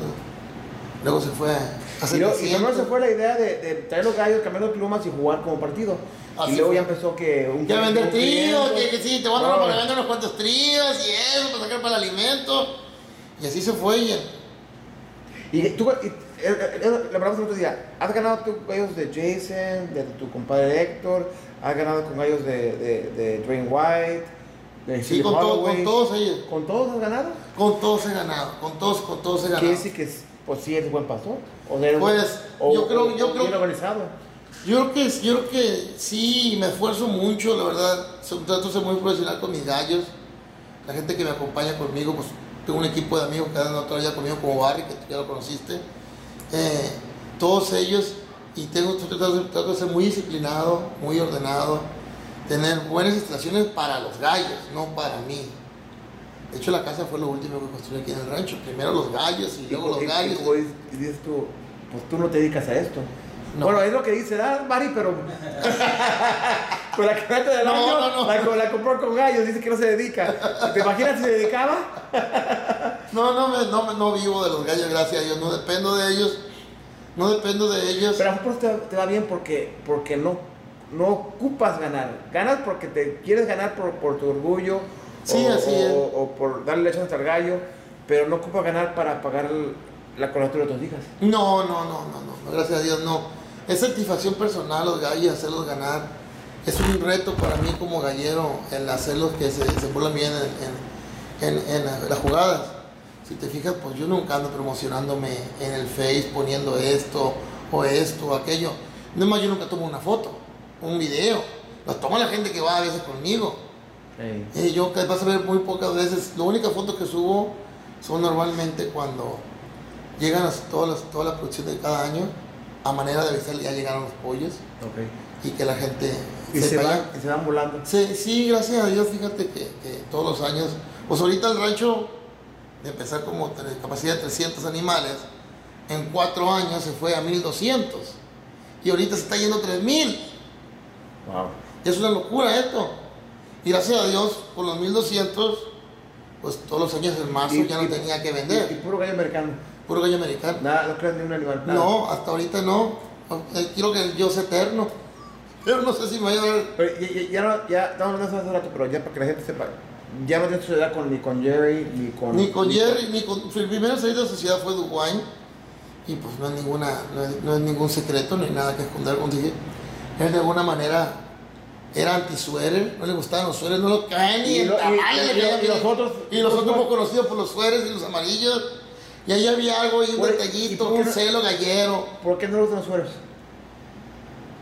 luego se fue a Y, luego, y 700. primero se fue la idea de, de traer los gallos, cambiar los plumas y jugar como partido. Así y luego fue. ya empezó que un Ya vender tríos, que, que sí, te voy a dar para vender unos cuantos tríos y eso, para sacar para el alimento. Y así se fue. Y, Y tú, y, eh, eh, le hablamos el otro día, ¿has ganado tú gallos de Jason, de tu compadre Héctor? ¿Has ganado con gallos de, de, de Dwayne White? De sí, con, todo- con todos ellos. ¿Con todos has ganado? Con todos he ganado. Con todos, con todos he ganado. ¿Quiere decir que es- pues sí es buen pastor? ¿O de- Pues, o- yo creo- o- yo creo- bien organizado? Yo creo que yo creo que sí, me esfuerzo mucho, la verdad. Trato de ser muy profesional con mis gallos. La gente que me acompaña conmigo, pues tengo un equipo de amigos que andan otra vez conmigo como Barry, que tú ya lo conociste. eh, todos ellos, y tengo trato de ser muy disciplinado, muy ordenado, tener buenas instalaciones para los gallos, no para mí. De hecho, la casa fue lo último que construí aquí en el rancho. Primero los gallos y luego los Y- y gallos. como dices, y dices tú, pues tú no te dedicas a esto. No. Bueno, es lo que dice, ah, Mari, pero. con la camioneta del No, año, no, no. La, la compró con gallos, dice que no se dedica. ¿Te imaginas si se dedicaba? No, no, me, no, me- no vivo de los gallos, gracias a Dios. No dependo de ellos. No dependo de ellos. Pero a mejor te, te va bien porque, porque no, no ocupas ganar. Ganas porque te quieres ganar por, por tu orgullo. Sí, o, así es. o por darle leche hasta el gallo. Pero no ocupas ganar para pagar la colegiatura de tus hijas. No, no, no, no, no, gracias a Dios no. Es satisfacción personal los gallos, hacerlos ganar. Es un reto para mí como gallero el hacerlos que se desenvuelvan bien en, en- en- en la- las jugadas. Si te fijas, pues yo nunca ando promocionándome en el Face poniendo esto o esto o aquello. No más, yo nunca tomo una foto, un video. Lo toma la gente que va a veces conmigo. Eh, yo que vas a ver muy pocas veces. La única foto que subo son normalmente cuando llegan las- todas las, toda la producción de cada año a manera de avisar ya llegaron los pollos y que la gente Y se, ya. y se van volando. Sí, sí, gracias a Dios, fíjate que, que todos los años, pues ahorita el rancho de empezar como capacidad de 300 animales, en cuatro años se fue a 1200 y ahorita se está yendo a 3000. Wow. Es una locura esto. Y gracias a Dios, por los 1200, pues todos los años en marzo Y- ya no y- tenía que Y, vender. y puro gallo americano. Puro gallo americano. Nada, no creas ni un animal. nada. No, hasta ahorita no. Eh, Quiero que yo sea eterno. Pero no sé si me vaya a dar. Pero ya, ya, no, ya estamos hablando hace rato, pero ya para que la gente sepa, ya no tienes sociedad con, ni con Jerry, ni con... Ni con Jerry, ni con. El primero salir de sociedad fue Duwine. Y pues no es, ninguna, no es, no es ningún secreto, no hay nada que esconder. Como dije, él de alguna manera era anti-suéter, no le gustaban los suéteres, no lo caen ni Y en lo- y- tamales, y- y- le- y los otros- Y los otros muy conocidos por los suéteres y los amarillos. Y ahí había algo, y un ¿y detallito, un no- celo gallero. ¿Por qué no los sueros?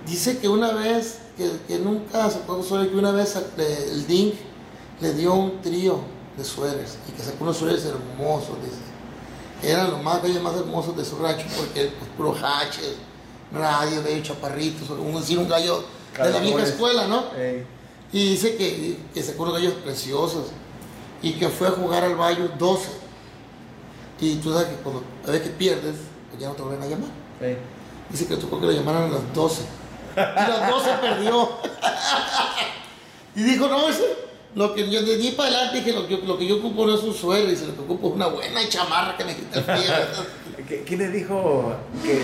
Dice que una vez, que, que nunca se puede suéter, que una vez eh, el Dink le dio un trío de suéteres y que sacó unos suéteres hermosos, dice. Eran los más gallos más hermosos de su rancho porque pues, puro haches, radio, gallo chaparritos, un, un gallo de la vieja escuela, ¿no? Ey. Y dice que, que sacó unos gallos preciosos y que fue a jugar al Bayo 12. Y tú sabes que cuando a veces que pierdes, pues ya no te vuelven a llamar. Ey. Dice que tocó que lo llamaran a las 12. Y las 12 perdió. y dijo, no, ese, lo que yo de allí para adelante dije, lo que, lo que yo ocupo no es un suelo, dice, lo que ocupo es una buena chamarra que me quite el frío. ¿Qui- ¿Quién le dijo que,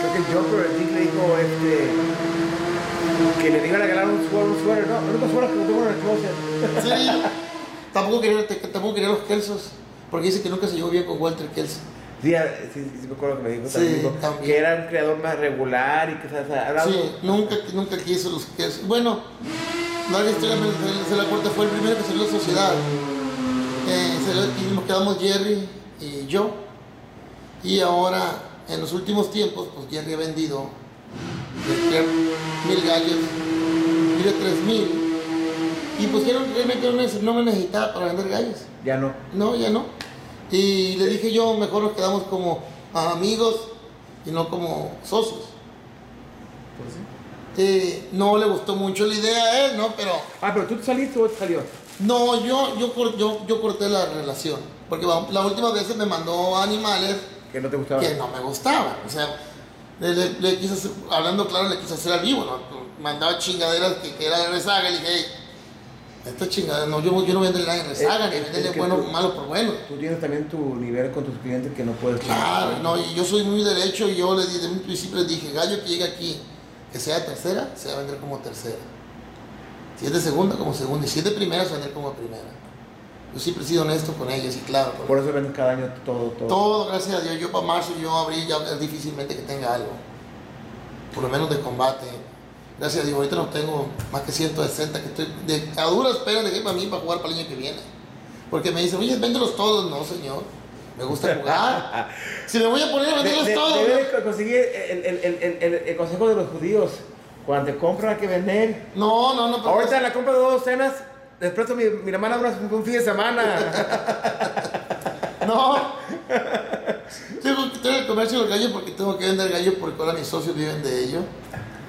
creo que el Joker, el le dijo este, que le iban a regalar un suero, un suero, no, único suero que tengo en el closet. sí. Tampoco quería, tampoco quería los Kelsos, porque dice que nunca se llevó bien con Walter Kelso. Sí, sí, sí, me acuerdo que me dijo Sí, también, que era un creador más regular y que o sea, Sí, nunca, nunca quiso los Kelsos. Bueno, la historia se la corta fue el primero que salió de la sociedad. Eh, salió- y nos quedamos Jerry y yo. Y ahora, en los últimos tiempos, pues Jerry ha vendido de mil gallos y de tres mil. Y pues realmente no me necesitaba para vender gallos. ya no. No, ya no. Y le dije yo, mejor nos quedamos como amigos y no como socios. Eh, no le gustó mucho la idea a él, ¿no? Pero Ah, pero tú saliste o salió. no, yo, yo, yo, yo corté la relación. Porque la última vez me mandó animales Que no te gustaba. que no me gustaban. O sea, le, le- le quise hacer- hablando claro, le quise hacer al vivo, ¿no? Mandaba chingaderas que, que era de rezaga. Le dije, hey, esta chingadera, no, yo, yo no vendo nada en rezaga, Es- ni es- venderle bueno, tú- malo por bueno. Tú tienes también tu nivel con tus clientes que no puedes. Claro, no, y yo soy muy derecho y yo le di, de un principio les dije, gallo que llegue aquí, que sea tercera, se va a vender como tercera. Si es de segunda, como segunda. Y si es de primera, se va a vender como primera. Yo siempre he sido honesto con ellos y claro. Por eso vendes cada año todo, todo. todo, gracias a Dios, yo para marzo, yo abril, ya es difícilmente que tenga algo. Por lo menos de combate. Gracias a Dios, ahorita no tengo más que 160 que estoy de, a duras penas de para mí para jugar para el año que viene. Porque me dicen, oye, véndelos todos. No, señor. Me gusta jugar. Si me voy a poner a De- venderlos de- todos. debes de conseguir el, el, el, el, consejo de los judíos. Cuando te compran hay que vender. No, no, no. Ahorita en la compra de dos después mi, mi hermana dura un fin de semana. No. Tengo que tener el comercio del gallo porque tengo que vender gallo porque ahora mis socios viven de ello.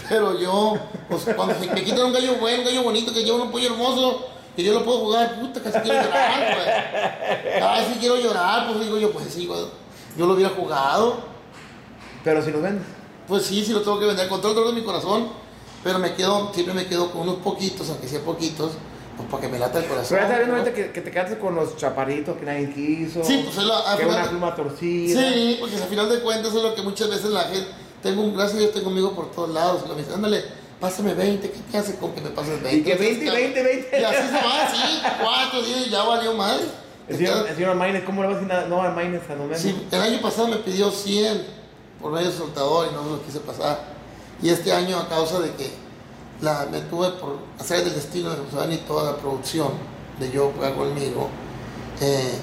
Pero yo, pues cuando se me quitan un gallo bueno, un gallo bonito, que lleva un pollo hermoso, que yo lo puedo jugar, puta, casi quiero llorar, pues. Ay, si quiero llorar, pues digo yo, pues sí, güey, yo lo hubiera jugado. Pero si los vendes. Pues sí, sí lo tengo que vender con todo el dolor de mi corazón, pero me quedo, siempre me quedo con unos poquitos, aunque sea poquitos, pues para que me lata el corazón. Pero ya está viendo que, que te quedaste con los chaparitos que nadie quiso. Sí, pues es la- que final- una pluma torcida. Sí, porque al final de cuentas es lo que muchas veces la gente, tengo un, gracias a Dios tengo amigos por todos lados, y me dicen, ándale, pásame 20, ¿qué te hace con que me pases 20? Y que 20, Entonces, 20, 20. Y así se va, sí, cuatro días ya valió mal. El señor, el señor ¿cómo le vas a decir? No, al Maines, a no menos. Sí, el año pasado me pidió 100 por medio soltador y no lo quise pasar. Y este año a causa de que la, me tuve por hacer del destino de José y toda la producción de yo conmigo, eh,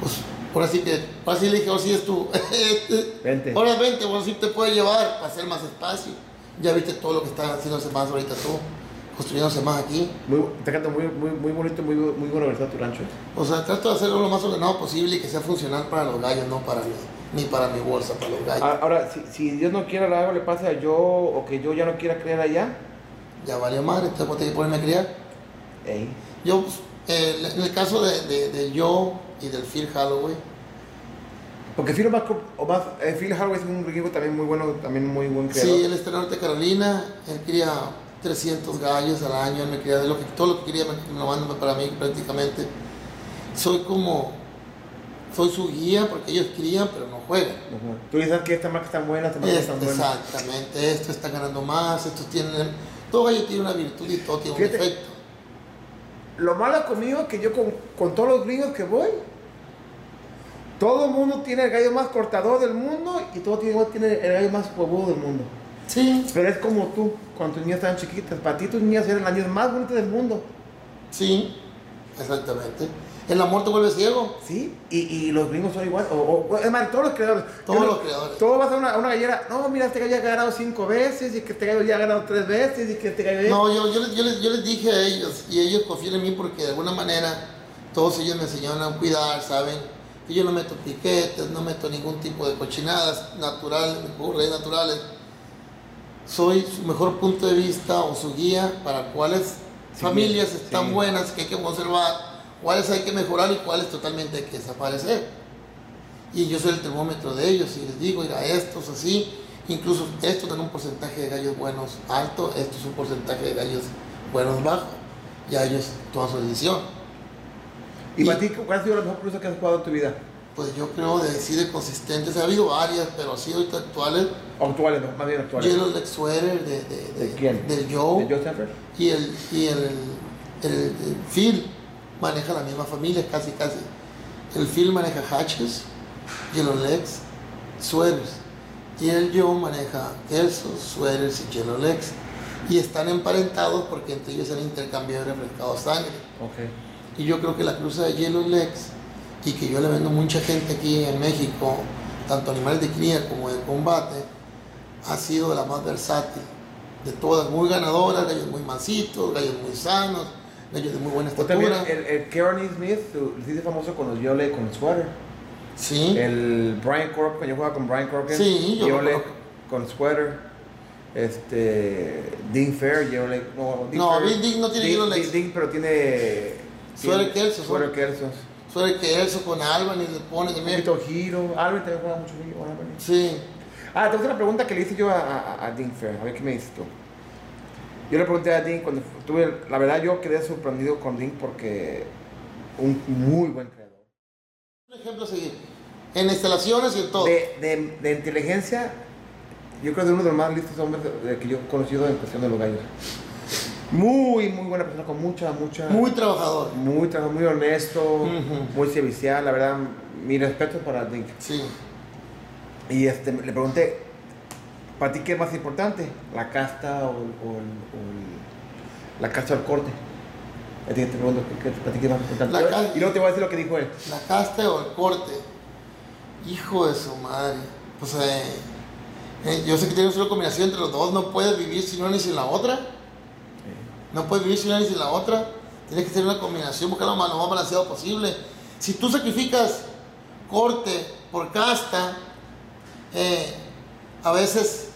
pues ahora sí que, ahora sí le dije, ahora sí es tú, Vente. ahora vente, ahora sí te puede llevar para hacer más espacio. Ya viste todo lo que está haciéndose más ahorita tú, construyéndose más aquí. Muy, te canta muy, muy, muy bonito, muy, muy organizado tu rancho. O sea, trato de hacerlo lo más ordenado posible y que sea funcional para los gallos, no para mí, ni para mi bolsa, para los gallos. A- Ahora, si, si Dios no quiera algo le pase a yo o que yo ya no quiera creer allá, Ya valió madre, entonces voy a ponerme a criar. ey, Yo, eh, en el caso de, de, de yo y del Phil Holloway, Porque Phil Omar, o más, eh, Phil Harvey es un gringo también muy bueno, también muy buen creador. sí, él está en Norte Carolina, él cría 300 gallos al año, él me cría de lo que, todo lo que quería me, lo manda para mí prácticamente. Soy como, soy su guía porque ellos crían pero no juegan. Ujú. Tú dices que esta marca está buena, esta marca Es- está buena. exactamente, esto está ganando más, estos tienen, todo gallo tiene una virtud y todo tiene un Fíjate, defecto. Lo malo conmigo es que yo con, con todos los gringos que voy, todo el mundo tiene el gallo más cortador del mundo y todo tiene, tiene el gallo más huevudo del mundo. Sí, Pero es como tú, cuando tus niñas estaban chiquitas. Para ti tus niñas eran las niñas más bonitas del mundo. sí, exactamente. El amor te vuelve ciego. ¿Sí? Y, y los gringos son igual. O, o- es más, todos los creadores. Todos los creadores. Todo va a ser una, una gallera. No, mira, este gallo ya ha ganado cinco veces y que este gallo ya ha ganado tres veces y que este gallo. No, yo, yo, les, yo, les, yo les dije a ellos y ellos confían en mí porque de alguna manera todos ellos me enseñaron a cuidar, ¿saben? Que yo no meto piquetes, no meto ningún tipo de cochinadas naturales, burres naturales. Soy su mejor punto de vista o su guía para cuáles Sí, familias sí. están buenas, que hay que conservar, cuáles hay que mejorar y cuáles totalmente hay que desaparecer. Y yo soy el termómetro de ellos y les digo, mira, estos así, incluso estos tienen un porcentaje de gallos buenos alto, esto es un porcentaje de gallos buenos bajo. Ya ellos toman su decisión. ¿Y, y- para ti cuál ha sido la mejor cruza que has jugado en tu vida? Pues yo creo de decir de consistentes, ha habido varias, pero así ahorita actuales. Actuales, no, más bien actuales. Yellow Leg Sweater de, de, ¿De quién? Del Joe. ¿De Joe Sanford? Y el, y el, el, el Phil maneja la misma familia, casi, casi. El Phil maneja Hatches, Yellow Legs, Sweaters. Y el Joe maneja Kelsos, Sweaters y Yellow Legs. Y están emparentados porque entre ellos han intercambiado y refrescado sangre. Ok. Y yo creo que la cruza de Yellow Legs, y que yo le vendo mucha gente aquí en México, tanto animales de cría como de combate, ha sido de la más versátil de todas, muy ganadoras, gallos muy mansitos, gallos muy sanos, gallos de muy buena O también estatura. el, el Smith, se hizo famoso con los Yole con sweater. Sí, El Brian Corcoran, yo jugaba con Brian Corcoran. Sí, yo Yole con sweater. Este. Dean Fair, Yole. No, No, Fair- Dean- Dean no tiene Dean- legs. Dean, pero tiene. Tiene- Kelsos, ¿no? Kelsos. que eso con Alban y le pone medio. poquito giro. Albert también juega mucho giro. Albert. Sí, Ah, hacer una pregunta que le hice yo a, a, a Dean Fair. A ver qué me dices tú. Yo le pregunté a Dean cuando tuve. La verdad, yo quedé sorprendido con Dean porque. Un muy buen creador. un ejemplo a seguir. En instalaciones y en todo. De, de, de inteligencia, yo creo que es uno de los más listos hombres de- que yo he conocido en cuestión de los gallos. Muy, muy buena persona, con mucha, mucha. Muy trabajador. Muy, tra- muy honesto, muy servicial, la verdad, mi respeto para Dink. Sí. Y este, le pregunté, ¿para ti qué es más importante? ¿La casta o, o el- o el- la casta o el corte? A ti te pregunto, ¿qué, qué- para ti qué es más importante? Y luego te voy a decir lo que dijo él. La casta o el corte. Hijo de su madre. Pues eh, eh, yo sé que tienes una combinación entre los dos. No puedes vivir sin una ni sin la otra. No puedes vivir sin una ni sin la otra. Tienes que tener una combinación, buscar lo más, lo más balanceado posible. Si tú sacrificas corte por casta, eh, a veces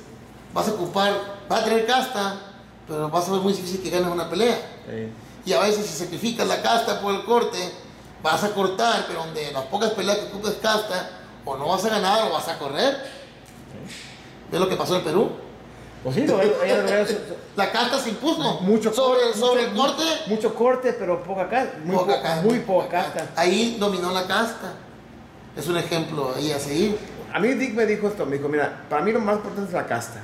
vas a ocupar, vas a tener casta, pero vas a ver muy difícil que ganes una pelea. Sí. Y a veces si sacrificas la casta por el corte, vas a cortar, pero donde las pocas peleas que ocupes casta, o no vas a ganar o vas a correr. ¿Ves lo que pasó en Perú? Pues sí, no, ella- La casta se impuso. mucho sobre, mucho- sobre el corte. Mucho corte, pero poca casta. Muy, poca po- casta. muy poca casta. Ahí dominó la casta. Es un ejemplo ahí a seguir. A mí Dick me dijo esto, me dijo, mira, para mí lo más importante es la casta.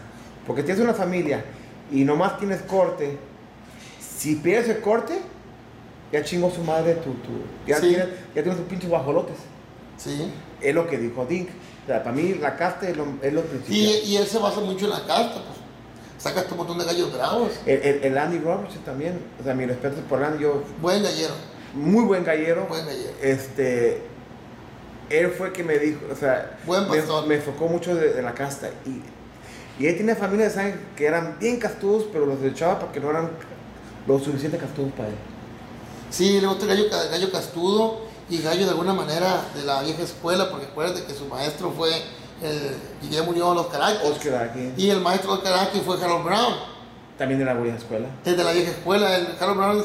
Porque tienes una familia y nomás tienes corte. Si pierdes el corte, ya chingó su madre tu... tu ya, Sí. tienes, ya tienes tus pinches guajolotes. Sí. Es lo que dijo Dick. O sea, para mí la casta es lo, es lo Y, principal. y él se basa mucho en la casta. Pues. Sacas tu montón de gallos bravos. El, el- el Andy Robertson también, o sea, mi respeto por Andy, yo, Buen gallero. muy buen gallero. Buen gallero. Este, él fue que me dijo, o sea, Buen me, pastor. me enfocó mucho de, de la casta. Y, y él tenía familia de sangre que eran bien castudos, pero los echaba porque no eran lo suficiente castudos para él. Sí, le gusta el gallo, gallo castudo y gallo de alguna manera de la vieja escuela, porque acuérdate que su maestro fue el y ya murió los Caracas. Oscar aquí, Y el maestro de Caracas fue Harold Brown. también de la vieja escuela. Desde la vieja escuela, el Harold Brown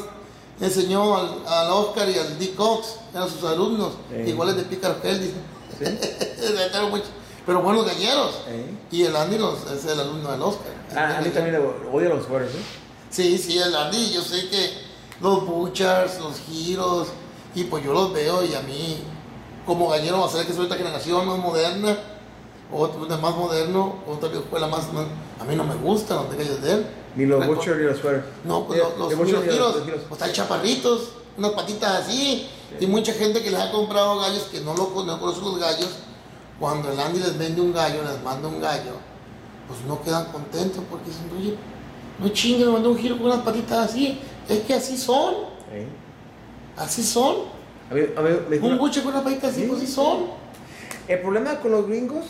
enseñó al, al Oscar y al Dick Cox, eran sus alumnos, Sí. iguales de Pícaro Kelly. ¿Sí? Pero buenos galleros. ¿Eh? Y el Andy los- es el alumno del Oscar. Ah, a mí también le odio los sueros, ¿eh? Sí, sí, el Andy, yo sé que los Butchers, los Giros, y pues yo los veo y a mí, como gallero, va a ser que soy esta generación más moderna, de más moderno, otra escuela más, más- a mí no me gustan los de de él. Ni los butcher ni los sueros. No, pues los, los, los ni los- giros, los giros. pues están chaparritos, unas patitas así, y mucha gente que les ha comprado gallos que no lo no conocen los gallos, cuando el Andy les vende un gallo, les manda un gallo, pues no quedan contentos porque dicen, oye, no chingue, me mandó un giro con unas patitas así, es que así son, así son, A mí, a mí me dijo un buche con unas patitas así, Sí, pues así sí. son. El problema con los gringos.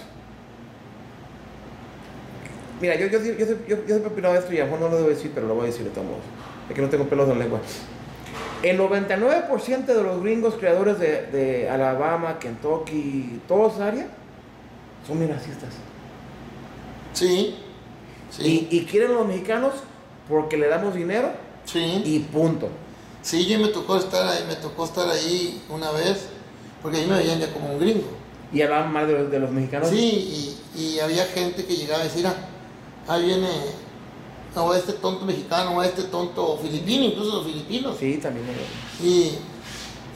Mira, yo, yo, yo, yo, yo, yo siempre he opinado esto y a lo mejor no lo debo decir, pero lo voy a decir de todos modos. Es que no tengo pelos en la lengua. El 99% de los gringos creadores de, de Alabama, Kentucky, toda esa área, son bien racistas. Sí, sí, Y, y quieren a los mexicanos porque le damos dinero sí. y punto. Sí, yo me tocó estar ahí, me tocó estar ahí una vez, porque ahí me veían ya como un gringo. Y hablaban mal de los, de los mexicanos. Sí, y, y había gente que llegaba a decir, ah, ahí viene o este tonto mexicano, o este tonto filipino, incluso los filipinos. Sí, también. Y,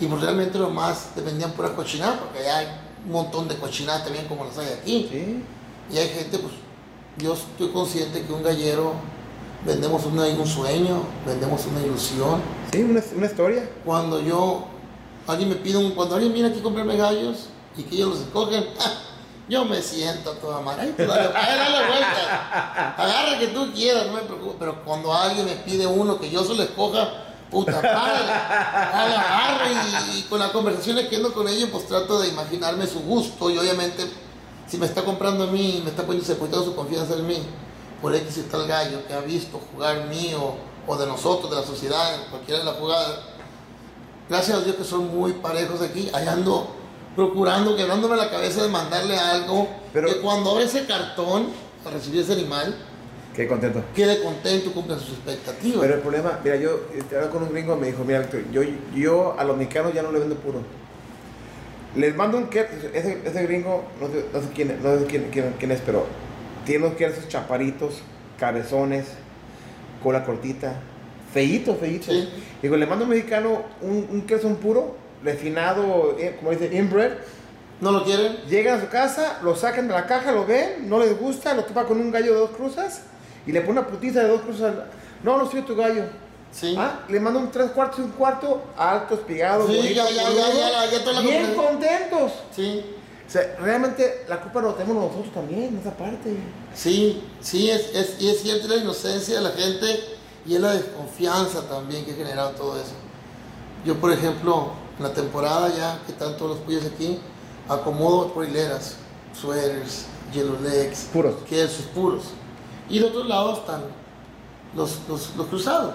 y pues realmente lo más dependían pura cochinada, porque allá hay un montón de cochinadas también como las hay aquí. Sí. Y hay gente, pues, yo estoy consciente que un gallero vendemos una- un sueño, vendemos una ilusión. Sí, una, una historia. Cuando yo, alguien me pide un, cuando alguien viene aquí a comprarme gallos y que ellos los escogen, yo me siento a toda madre. Ay, dale, dale vuelta. Agarra que tú quieras, no me preocupo. Pero cuando alguien me pide uno que yo se lo escoja, puta madre, agarro y, y con las conversaciones que ando con ellos, pues trato de imaginarme su gusto y obviamente si me está comprando a mí, me está poniendo depositando su confianza en mí, por X y tal gallo que ha visto jugar mío o de nosotros, de la sociedad, cualquiera de las jugadas, gracias a Dios que son muy parejos aquí, allá ando procurando, quebrándome la cabeza de mandarle algo, Pero- que cuando abre ese cartón a recibir ese animal, Qué contento. quede contento, cumpla sus expectativas. Pero el problema, mira, yo hablaba con un gringo, me dijo, mira, yo, yo a los mexicanos ya no le vendo puro. Les mando un ket, ese, ese gringo, no sé, no sé quién, no sé quién, quién- quién es, pero tiene unos esos chaparitos, cabezones, cola cortita, feitos, feitos. Sí. Digo, le mando a un mexicano un, un queso puro, refinado, eh, como dice, inbred, ¿No lo quieren? Llegan a su casa, lo sacan de la caja, lo ven, no les gusta, lo topa con un gallo de dos cruzas y le pone una putiza de dos cruzas. No, no sirve tu gallo. Sí. Ah, le manda un tres cuartos y un cuarto, alto, espigado, Sí, bonito, ya, ya, ya, bien contentos. Sí. O sea, realmente la culpa la tenemos nosotros también, en esa parte. Sí, sí, es, es, y es cierto la inocencia de la gente y es la desconfianza también que ha generado todo eso. Yo, por ejemplo, en la temporada ya que están todos los pollos aquí, acomodo por hileras, suéteres, yellow legs, Puros. que sus puros. Y de otro lado están los, los, los cruzados.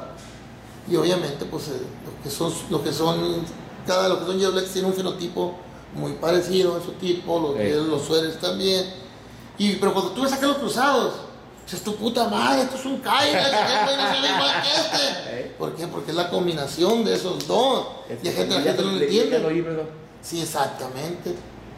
Y obviamente, pues, eh, los que son, los que son, cada los que son yellow legs tienen un fenotipo muy parecido en su tipo, los, Sí. los suéteres también. Y, pero cuando tú ves acá los cruzados, dices, tu puta madre, esto es un que este. ¿Por qué? Porque es la combinación de esos dos. Y la gente, la gente no lo lo entiende. Sí, exactamente.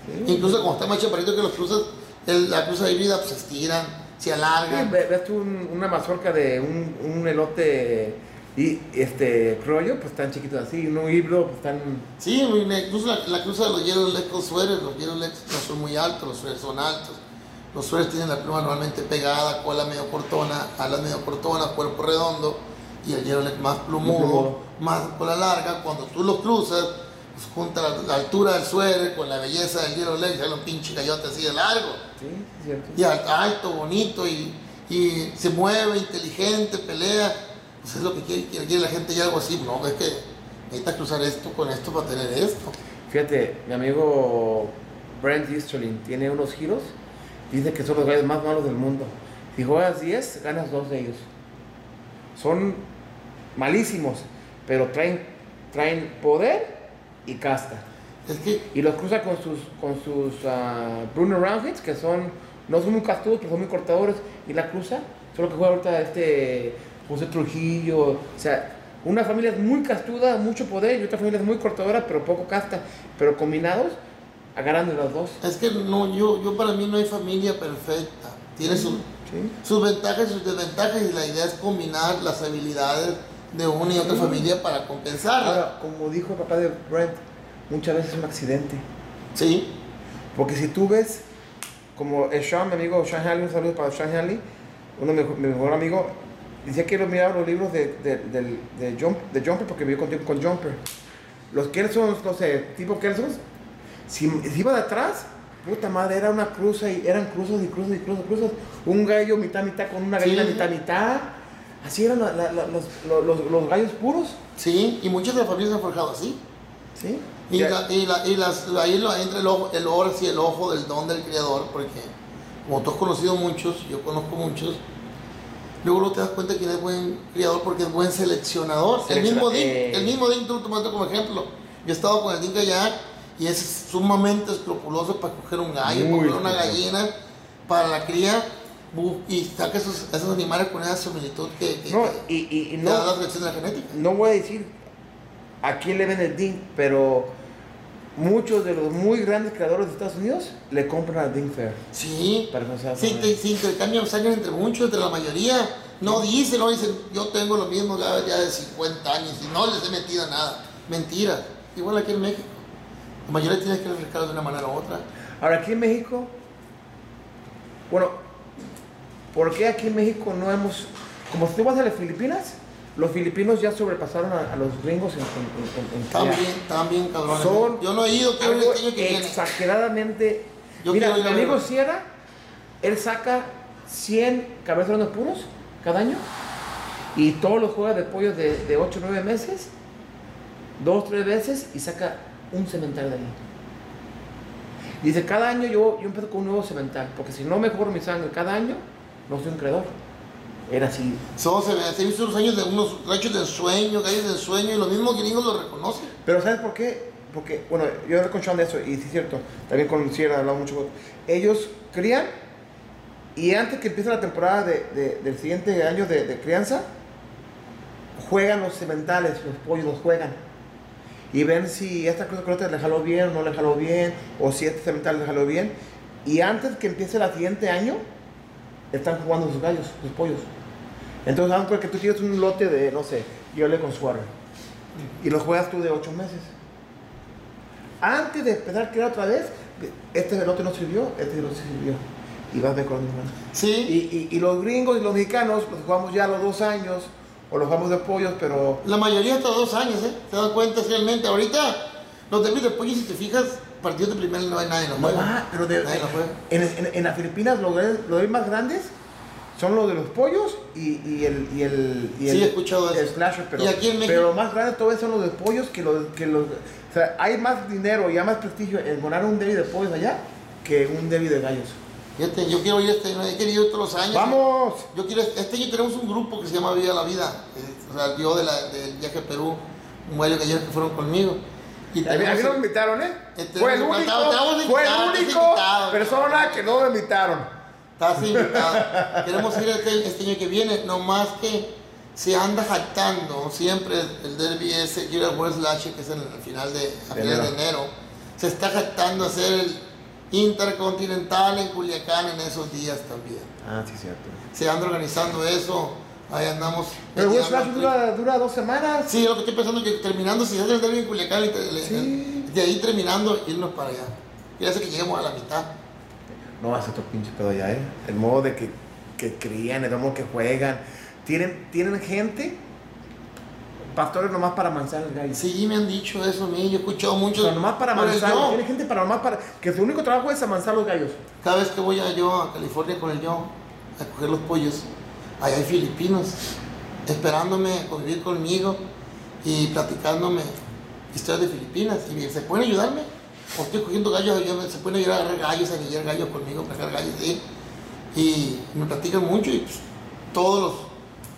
Sí. Incluso cuando está más chaparrito que los cruzas, el- la cruza híbrida pues, se estiran, se alargan. ve- ves tú un- una mazorca de un, un elote y este criollo, pues tan chiquitos así, un híbrido, pues tan... Sí, incluso la, la cruza de los Yellow Legs con suéteres, los Yellow Legs no son muy altos, los suéteres son altos. Los suéteres tienen la pluma normalmente pegada, cola medio cortona, alas medio cortonas, cuerpo redondo, y el Yellow Leg más plumoso. más cola larga. Cuando tú los cruzas, pues junta la, la altura del suéter con la belleza del Yellow Leg, sale un pinche cayote así de largo. Sí, cierto. Y al- alto, bonito, y, y se mueve, inteligente, pelea. Pues es lo que quiere, quiere, quiere la gente y algo así. No, es que necesitas cruzar esto con esto para tener esto. Fíjate, mi amigo Brent Easterling tiene unos giros, dice que son los gallos más malos del mundo. Si juegas 10, ganas dos de ellos. Son malísimos, pero traen, traen poder y casta. Es que Y los cruza con sus, con sus ah, Bruno Roundheads, que son, no son muy castudos, pero son muy cortadores. Y la cruza, solo que juega ahorita este José Trujillo. O sea, una familia es muy castuda, mucho poder, y otra familia es muy cortadora, pero poco casta. Pero combinados, agarran de las dos. Es que no, yo, yo para mí no hay familia perfecta. Tiene sus, ¿sí? sus ventajas y sus desventajas y la idea es combinar las habilidades de una y otra familia para compensarla. Ahora, como dijo el papá de Brent, muchas veces es un accidente. Sí, Porque si tú ves, como Sean, mi amigo Sean Hanley, un saludo para Sean Hanley, uno de mi, mejor amigo, decía que él miraba los libros de, de, del- de, Jump, de Jumper porque vivió con, con Jumper. Los Kelsons, no sé, tipo Kelsons, si, si iba de atrás, puta madre, era una cruza y eran cruzas y cruzas y cruzas, cruzas. Un gallo mitad, mitad con una Sí. gallina mitad, mitad. Así eran la- la- la- los, los, los- los gallos puros. sí, y muchas de las familias se han forjado así. ¿Sí? Y, y, la- y las, ahí lo- entra el ojo, el ojo, sí, el ojo del don del creador, porque como tú has conocido muchos, yo conozco muchos, luego te das cuenta que es buen criador porque es buen seleccionador. El Selecciona- mismo Din, eh. el mismo Din, tú tomaste como ejemplo. Yo he estado con el Din Kayak y es sumamente escrupuloso para coger un gallo, Muy para coger una gallina, para la cría, y saca esos, esos animales con esa similitud que, que, No, que y, y- te no, da la selección de la genética. no voy a decir a quién le ven el DIN, pero muchos de los muy grandes creadores de Estados Unidos le compran al DIN Fair. Sí, Para famoso. inter- se intercambian sangre entre muchos, entre la mayoría. No dicen, no dicen, yo tengo lo mismo ya, ya de 50 años y no les he metido nada. Mentira. Igual aquí en México. Mayoría tienes que refrescar de una manera u otra. Ahora, aquí en México, bueno, ¿por qué aquí en México no hemos, como tú vas a las Filipinas, los filipinos ya sobrepasaron a, a los gringos en, en, en- en están bien cabrones. Son yo no he ido, ir año que viene. exageradamente. Yo Mira, ir mi amigo. Sierra, él saca 100 cabezones puros cada año y todos los juega de pollos de, de 8 o 9 meses, dos, tres veces y saca un cemental de ahí. Dice, cada año yo, yo empiezo con un nuevo cemental, porque si no mejoro mi sangre cada año, no soy un creador. Era así. Son, se, se han visto unos años de unos rachos de ensueño, gallos de ensueño, y los mismos gringos lo reconocen. Pero ¿sabes por qué? Porque, bueno, yo con Sean de eso, y sí es cierto, también con Sierra he hablado mucho. Ellos crían, y antes que empiece la temporada de- de- del siguiente año de, de crianza, juegan los sementales, los pollos los juegan. Y ven si esta cosa le jaló bien o no le jaló bien, o si este semental le jaló bien. Y antes que empiece el siguiente año, están jugando sus gallos, sus pollos. Entonces, vamos porque tú tienes un lote de, no sé, yo le con Suarre. Y lo juegas tú de 8 meses. Antes de empezar a criar otra vez, este lote no sirvió, este lote sirvió. Y vas mejorando. mejorando. Sí, Y, y, y los gringos y los mexicanos los jugamos ya a los dos años, o los jugamos de pollos, pero la mayoría hasta dos años, ¿eh? Te das cuenta realmente. Ahorita, los derbis de pollo, si te fijas, partidos de primer no hay nadie los No, juega. ah, pero de- Nadie los juega. en, en, en las Filipinas los los más grandes son los de los pollos y, y el y el y Sí, el, he escuchado el eso. slasher, pero, Y aquí en México- pero los más grandes todavía son los de pollos que los que los o sea, hay más dinero y hay más prestigio en ganar un derby de pollos allá que un derby de gallos. Fíjate, yo quiero ir este año, he querido ir todos los años. ¡Vamos! Yo quiero, este año tenemos un grupo que se llama Viva la Vida. eh, o sea, yo de la, del viaje a Perú, un varios que fueron conmigo. Y A mí, no me invitaron, ¿eh? Este, Fue el único, fue el único invitado. persona que no me invitaron. Estás invitado. Queremos ir este, este año que viene, no más que se anda jactando siempre el derby ese, Gira Slash, que es en el final de, a de enero, se está jactando hacer el intercontinental en Culiacán en esos días también. Ah, sí, cierto. Se anda organizando eso, ahí andamos. ¿El World Slash dura, dura, dos semanas? Sí, lo que estoy pensando que terminando, si se hace el derby en Culiacán, de ahí terminando, irnos para allá. Y hace que lleguemos a la mitad. No, hace otro pinche pedo ya, ¿eh? El modo de que, que crían, el modo que juegan tienen, tienen gente, pastores nomás para amansar el gallo. Sí, me han dicho eso a mí, yo he escuchado mucho. Pero nomás para amansar, tiene gente para nomás para, que su único trabajo es amansar los gallos. Cada vez que voy a yo a California con el yo a coger los pollos, allá hay filipinos esperándome a convivir conmigo y platicándome historias de Filipinas y se pueden ayudarme. O estoy cogiendo gallos, se pueden ayudar a agarrar gallos, a guiar gallos conmigo, a agarrar gallos. Y me platican mucho y pues, todos los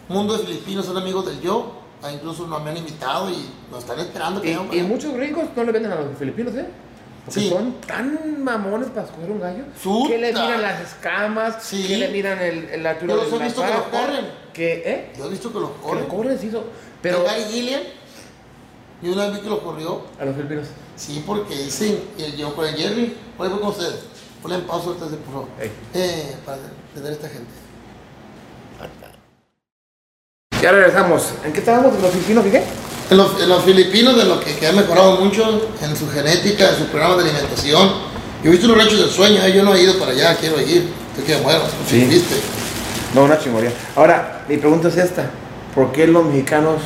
mundo de filipinos son amigos del yo. Ah, incluso nos han invitado y nos están esperando que Y, y muchos gringos no le venden a los filipinos, ¿eh? Porque son tan mamones para escoger un gallo que le miran las escamas, que le miran el, el la altura Yo los he visto que los corren. Que, ¿eh? Yo he visto que los corren. Que corren, sí. pero Gary Gillian, y una vez vi que los corrió. A los filipinos. Sí, porque dicen, y yo con el Jerry, por ahí con ustedes. Ponle en pausa ustedes, por favor. Eh, para tener esta gente. Ya regresamos. ¿En qué estábamos? ¿En los filipinos qué? En los, filipinos, de lo que, ha mejorado mucho en su genética, en su programa de alimentación. Yo he visto los rechos del sueño, ¿eh? yo no he ido para allá, quiero ir. Estoy que muero, sí. ¿viste? No, una chingoría. Ahora, mi pregunta es esta. ¿Por qué los mexicanos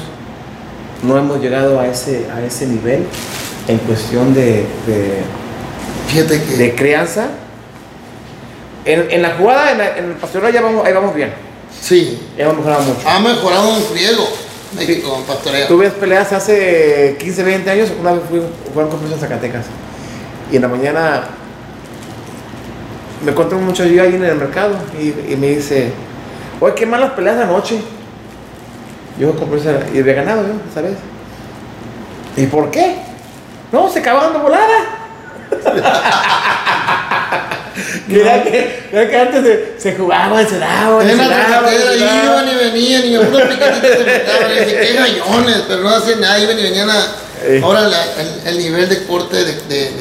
no hemos llegado a ese, a ese nivel en cuestión de, Fíjate que... de crianza? En, la jugada, en, el pastoral ya vamos, ahí vamos bien Sí. Hemos mejorado mucho. Ha mejorado un friego México con pastoreo. Tuve peleas hace 15, 20 años. Una vez fui, fui a un congreso en Zacatecas. Y en la mañana me encuentro un muchacho ahí en el mercado y, me dice, oye, qué malas peleas de anoche. Yo compré esa, y había ganado yo, ¿sabes? ¿Y por qué? No, se acabó dando volada. Mira que, que antes se, se jugaba, se daba, se daba. iban y venían y unos piquetitos se y qué gallones, pero no hacían nada, iban y venían a... Ahora el, el, nivel de corte de, de,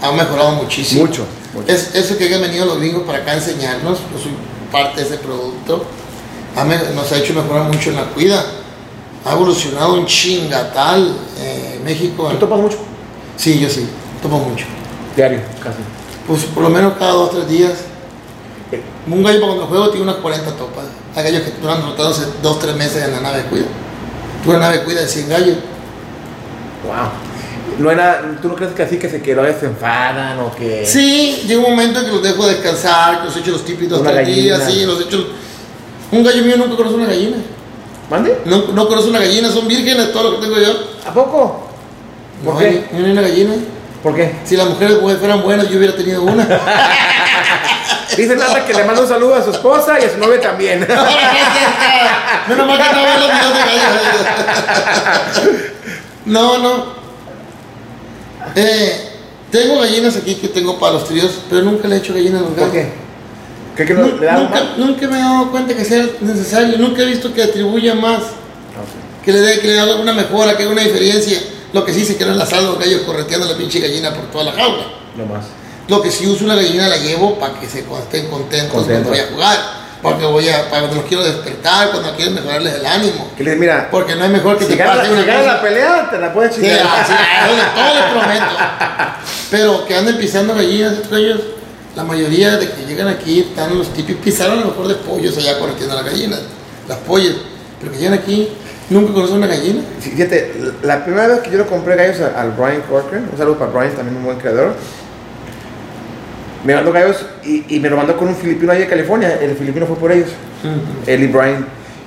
ha mejorado muchísimo. Mucho. Es, eso que han venido los gringos para acá a enseñarnos, yo soy parte de ese producto, nos ha hecho mejorar mucho en la cuida. Ha evolucionado un chingatal eh, México. ¿Tú topas mucho? Sí, yo sí, topo mucho. Diario, casi. Pues por lo menos cada dos o tres días. Un gallo para cuando juego tiene unas 40 topas. Hay gallos que duran rotándose dos o tres meses en la nave de cuida. Tú la nave cuida de 100 gallos. Wow. No era, ¿Tú no crees que así que se, que se enfadan o que.? Sí, llega un momento en que los dejo descansar, que los echo los típicos tres días, sí, los echo. Un gallo mío nunca conoce una gallina. ¿Mande? No, no conoce una gallina, son vírgenes todo lo que tengo yo. ¿A poco? ¿Por no, qué? Hay, una gallina. ¿Por qué? Si las mujeres fueran buenas, yo hubiera tenido una. Dice Nata que le manda un saludo a su esposa y a su novia también. Menos mal que no los videos de gallinas. No, no. Eh, tengo gallinas aquí que tengo para los tríos, pero nunca le he hecho gallinas a los gallos. ¿Por qué? ¿Qué, que no, le da nunca, nunca me he dado cuenta que sea necesario. Nunca he visto que atribuya más. Que le dé que le dé alguna mejora, que haga una diferencia. Lo que sí se quedan las los gallos correteando la pinche gallina por toda la jaula. Lo más. Lo que sí uso una gallina la llevo para que se estén contentos cuando voy a jugar. Porque voy a, para cuando los quiero despertar, cuando quiero mejorarles el ánimo. Que les mira, porque no es mejor que si te pase una si la pelea, te la puedes chingar. Sí, todo les prometo. Pero que anden pisando gallinas, estos ellos, la mayoría de que llegan aquí están los típicos, pisaron a lo mejor de pollos allá corriendo a las gallinas, las pollas. Pero que llegan aquí ¿Nunca conoces una gallina? fíjate, la primera vez que yo le compré gallos al Brian Corcoran, un saludo para Brian, también un buen creador, me mandó gallos y, me lo mandó con un filipino allá de California. El filipino fue por ellos, él y Brian.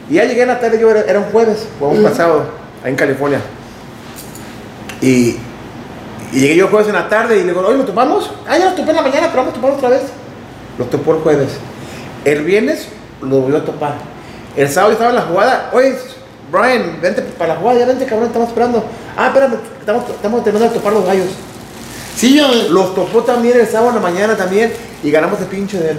Y ya llegué en la tarde, yo era, un jueves, o un pasado, ahí en California. Y, llegué yo jueves en la tarde y le digo, oye, ¿lo topamos? Ah, ya lo topé en la mañana, pero vamos a topar otra vez. Lo topó el jueves. El viernes lo volvió a topar. El sábado estaba en la jugada, oye, Brian, vente para la jugada, ya vente cabrón, estamos esperando. Ah, espérame, estamos, estamos terminando de topar los gallos. Sí, yo. Los topó también el sábado en la mañana también y ganamos de pinche de él.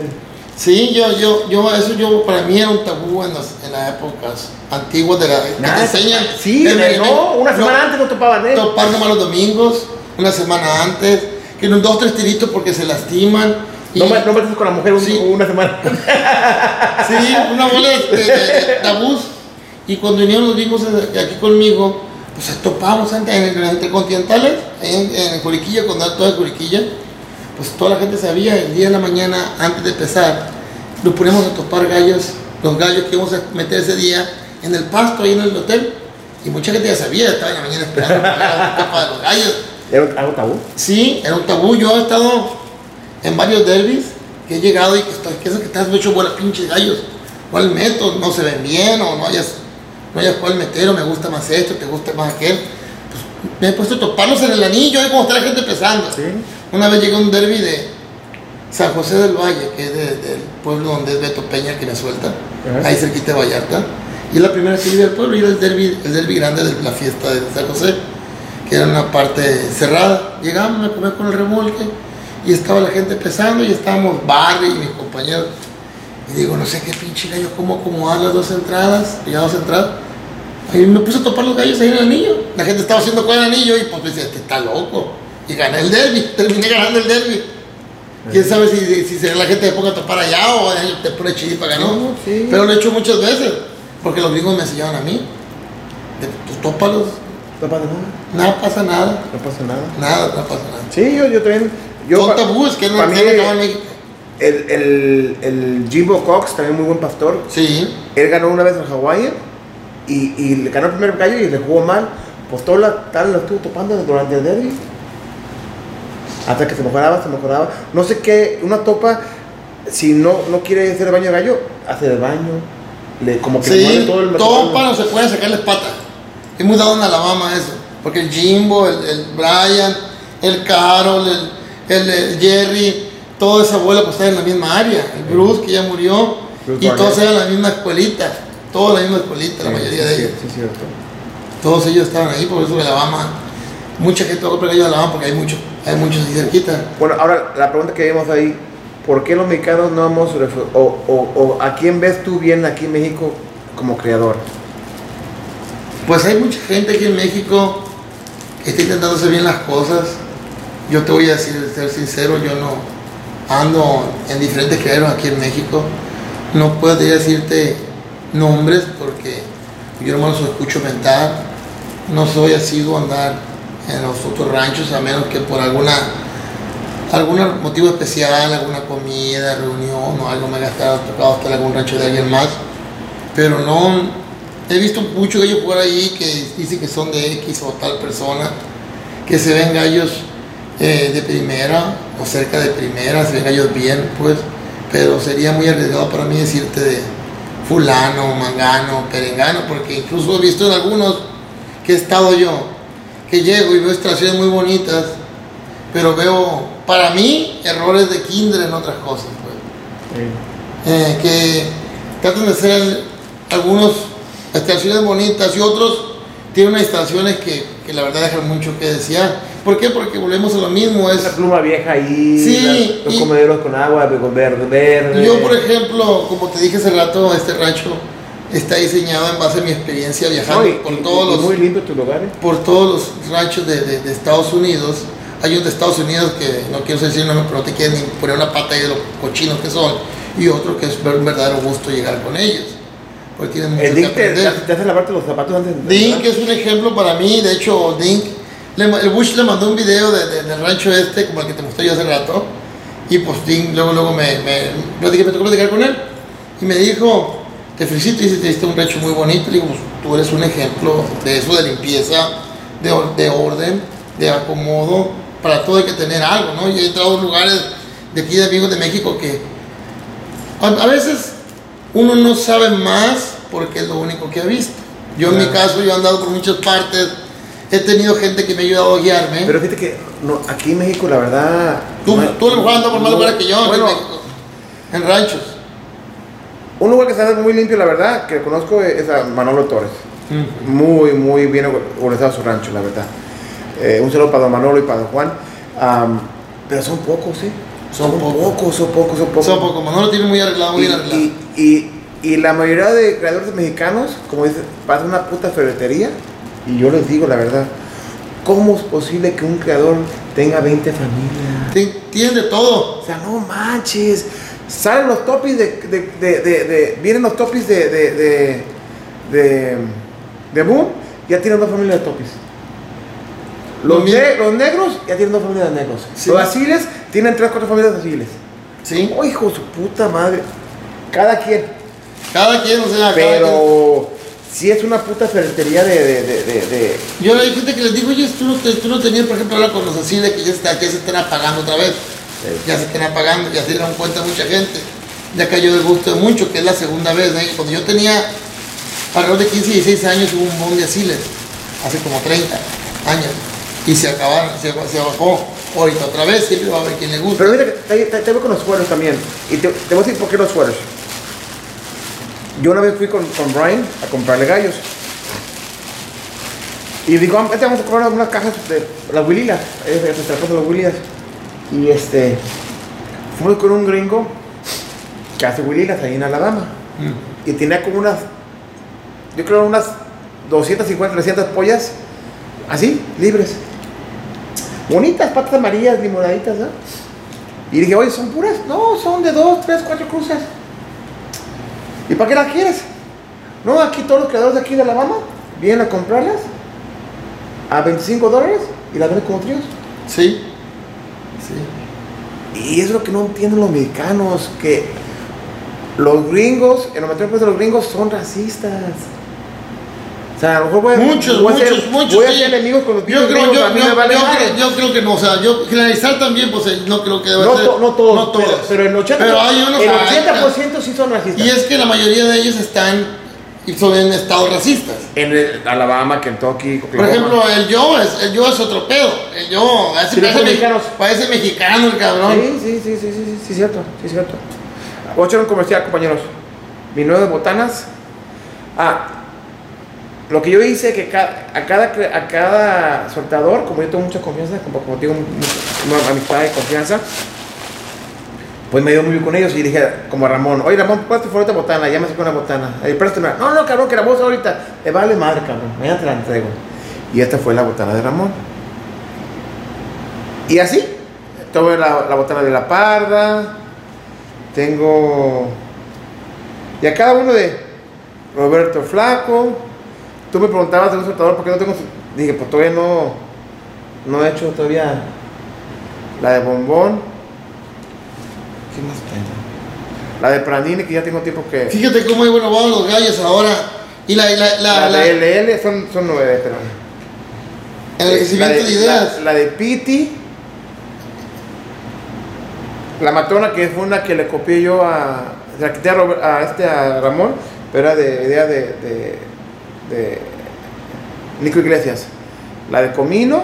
Sí, yo, yo, yo, eso yo, para mí era un tabú en las, en las épocas antiguas de la que Nada, te enseñan. Sí, no, una semana no, antes no topaban ¿eh? Topar nomás los domingos, una semana antes, que unos dos, tres tiritos porque se lastiman. y- No, me- no metes con la mujer un- Sí. una semana. Sí, una bola de, de- de tabús. Y cuando vinieron los gringos aquí conmigo, pues topamos antes en el Intercontinentales, en, en Juriquilla, cuando era toda Juriquilla, pues toda la gente sabía, el día de la mañana, antes de empezar, nos ponemos a topar gallos, los gallos que íbamos a meter ese día en el pasto, ahí en el hotel. Y mucha gente ya sabía, estaba en la mañana esperando para la topa de los gallos. ¿Era un- algo tabú? Sí, era un tabú. Yo he estado en varios derbis que he llegado y que estoy, que eso que te has hecho bola pinches gallos. ¿Cuál meto? No se ven bien o no hayas, no hayas cuál meter o me gusta más esto, te gusta más aquel. Pues me he puesto a toparlos en el anillo, ahí como está la gente pesando. Sí. Una vez llegué a un derby de San José del Valle, que es de- del pueblo donde es Beto Peña, que me suelta, Ajá. ahí cerquita de Vallarta. Y es la primera vez que llegué al pueblo era el derby, el derby grande de la fiesta de San José, que era una parte cerrada. Llegamos a comer con el remolque y estaba la gente pesando y estábamos Barry y mis compañeros. Y digo, no sé qué pinche gallo, cómo acomodar las dos entradas, y las dos entradas. Y me puse a topar los gallos ahí en el anillo. La gente estaba haciendo con el anillo y pues decía, este está loco. Y gané el derby, terminé ganando el derby. Quién sabe si, si, si será la gente de ponga a topar allá o te pone chiripa ganó. No, sí. Pero lo he hecho muchas veces, porque los gringos me enseñaron a mí. De, pues tópalos, No pasa nada. nada pasa nada. No pasa nada. Nada, no pasa nada. Sí, yo, yo también. Yo, Son tabúes que no se acaban en México. El, el, el Jimbo Cox, también muy buen pastor, Sí, él ganó una vez en Hawái y, y le ganó el primer gallo y le jugó mal. Pues toda la tarde lo estuvo topando durante el derby. Hasta que se mejoraba, se mejoraba. No sé qué, una topa, si no, no quiere hacer el baño de gallo, hace el baño. Le, como que le sí, todo el topa no se puede sacarles patas. Es muy dado en Alabama eso. Porque el Jimbo, el, el Brian, el Carol, el, el, el Jerry, toda esa abuela pues está en la misma área. El Bruce que ya murió Bruce y Barnett. todos eran la misma escuelita. Todos la misma escuelita, la mayoría de ellos. Sí, sí, cierto. Todos ellos estaban ahí, por eso Alabama. Mucha gente va a de Alabama porque hay muchos, hay muchos ahí cerquita. Bueno, ahora la pregunta que vimos ahí, ¿por qué los mexicanos no hemos, o, o, o a quién ves tú bien aquí en México como creador? Pues hay mucha gente aquí en México que está intentando hacer bien las cosas. Yo te voy a decir, ser sincero, yo no ando en diferentes creadores aquí en México. No puedo decirte nombres porque yo no los escucho mentar. No soy asiduo a andar en los otros ranchos a menos que por alguna algún motivo especial, alguna comida, reunión o algo me estado- tocado en algún rancho de alguien más. Pero no, he visto muchos gallos por ahí que dicen que son de X o tal persona, que se ven gallos eh, de primera o cerca de primera, se ven gallos bien, pues, pero sería muy arriesgado para mí decirte de fulano, mangano, perengano, porque incluso he visto en algunos que he estado yo, que llego y veo estaciones muy bonitas, pero veo, para mí, errores de kinder en otras cosas, pues eh, que tratan de hacer algunos estaciones bonitas y otros tienen unas estaciones que, que la verdad dejan mucho que desear. ¿Por qué? Porque volvemos a lo mismo. Es, Esa pluma vieja ahí, Sí, la- los y- comederos con agua, con verde, verde. yo, por ejemplo, como te dije hace rato, este rancho está diseñado en base a mi experiencia viajando No, por, y- todos y los, muy limpio tus lugares. por todos los ranchos de, de- de Estados Unidos. Hay un de Estados Unidos que no quiero decir nombre, pero no te quieren ni poner una pata ahí de los cochinos que son. Y otro que es un verdadero gusto llegar con ellos. Porque tienen mucho El que Dick te, aprender. te hace lavarte los zapatos antes de Dink es un ejemplo para mí, de hecho Dink, le el Bush le mandó un video de- de- del rancho este, como el que te mostré yo hace rato, y pues luego, luego me, me, dije, me tocó platicar con él, y me dijo, te felicito, dice, te diste un rancho muy bonito, le digo, pues tú eres un ejemplo de eso, de limpieza, de, de orden, de acomodo, para todo hay que tener algo, ¿no? Yo he entrado a lugares de aquí de amigos de México que a, a veces uno no sabe más porque es lo único que ha visto. Yo en mi caso, yo he andado por muchas partes, he tenido gente que me ha ayudado a guiarme. Pero fíjate que no, aquí en México, la verdad. tú, no- tú lo andas por más lugares que yo Bueno, en México, en ranchos. un lugar que está muy limpio, la verdad, que conozco es a Manolo Torres. Muy, muy bien organizado su rancho, la verdad. Eh, un saludo para don Manolo y para don Juan. Am, pero son pocos, ¿sí? Son pocos. pocos, son pocos, son pocos. Son pocos, Manolo tiene muy arreglado, muy y, arreglado. y, y, y la mayoría de creadores mexicanos, como dice, pasan una puta ferretería. Y yo les digo la verdad, ¿cómo es posible que un creador tenga 20 familias? Tien- Tienen de todo. O sea, no manches. Salen los topis de. de, de, de- de- vienen los topis de. de. de. de, de Boom, ya tienen dos familias de topis. Lo Los, mismo- ne- los negros ya tienen dos familias de negros. Sí. Los asiles tienen tres, cuatro familias de asiles. ¿Sí? Oh, hijo de su puta madre. Cada quien. Cada quien, o sea, cada quien. Si es una puta ferretería de. de, de, de- Yo hay gente que les digo, oye, tú no, te- tú no tenías, por ejemplo, hablar con los así de que ya, está, ya se están apagando otra vez. Ya se están apagando, ya se dieron cuenta mucha gente. Ya cayó de gusto de mucho, que es la segunda vez. ¿eh? Cuando yo tenía alrededor de 15 y 16 años hubo un boom de asiles, hace como 30 años. Y se acabaron, se, se bajó. Ahorita otra vez, siempre va a haber quien le guste. Pero mira, que te, te, te voy con los sueros también. Y te, voy a decir por qué los sueros. Yo una vez fui con, con Brian a comprarle gallos. Y digo, "Ah, vete, vamos a comprar unas cajas de las Willilas. Se trató de las Willilas. Y este. Fuimos con un gringo que hace Willilas ahí en Alabama. Mm. Y tenía como unas. Yo creo unas 250, 300 pollas. Así, libres. Bonitas, patas amarillas, limonaditas, ¿no? Y dije, oye, ¿son puras? No, son de dos, tres, cuatro cruces. ¿Y para qué las quieres? No, aquí todos los creadores de aquí de Alabama vienen a comprarlas a 25 dólares y las venden como tríos. Sí. Sí. Y es lo que no entienden los mexicanos, que los gringos, en los metrópolis de los gringos son racistas. O sea, a lo mejor voy a, Muchos, voy a muchos, ser, muchos. Voy a ser enemigos con los yo creo, yo, a mí yo- me vale yo creo, yo creo que no, o sea, yo generalizar también, pues eh, no creo que deba No, ser. to- no todos, no todos. Pero, pero el 80%, Pero hay unos el hay- 80% sí son racistas. Y es que la mayoría de ellos están y son en estados racistas. En el- Alabama, Kentucky, Por ejemplo, el yo es, el yo es otro pedo. El yo parece, mexicanos. parece mexicano el cabrón. Sí, sí, sí, sí, sí, sí, sí, cierto, sí, cierto. Voy a echar un comercial, compañeros. Mi nueve botanas. Ah, lo que yo hice que ca- a cada, a cada soltador, como yo tengo mucha confianza, como, como tengo una amistad y confianza, pues me dio muy bien con ellos y dije, como a Ramón, oye Ramón, ¿cuál es tu botana? Ya me sacó una botana. Ahí, préstame. No, no, cabrón, que la voz ahorita. Me vale madre, cabrón. Mañana te la entrego. Y esta fue la botana de Ramón. Y así, la, la botana de la parda, tengo... Y a cada uno de Roberto Flaco, tú me preguntabas de un soltador por qué no tengo... Dije, pues todavía no, no he hecho todavía la de bombón. ¿Qué más tengo? La de Pranini, que ya tengo tiempo que... Fíjate cómo hay bueno van los gallos ahora. Y la, la, la, La, la- de LL son, son nueve, pero... enriquecimiento la de, ideas. La, de Piti. La matona que fue una que le copié yo a. La quité a, Robert- a este a Ramón, pero era de idea de, de, de Nico Iglesias. La de Comino.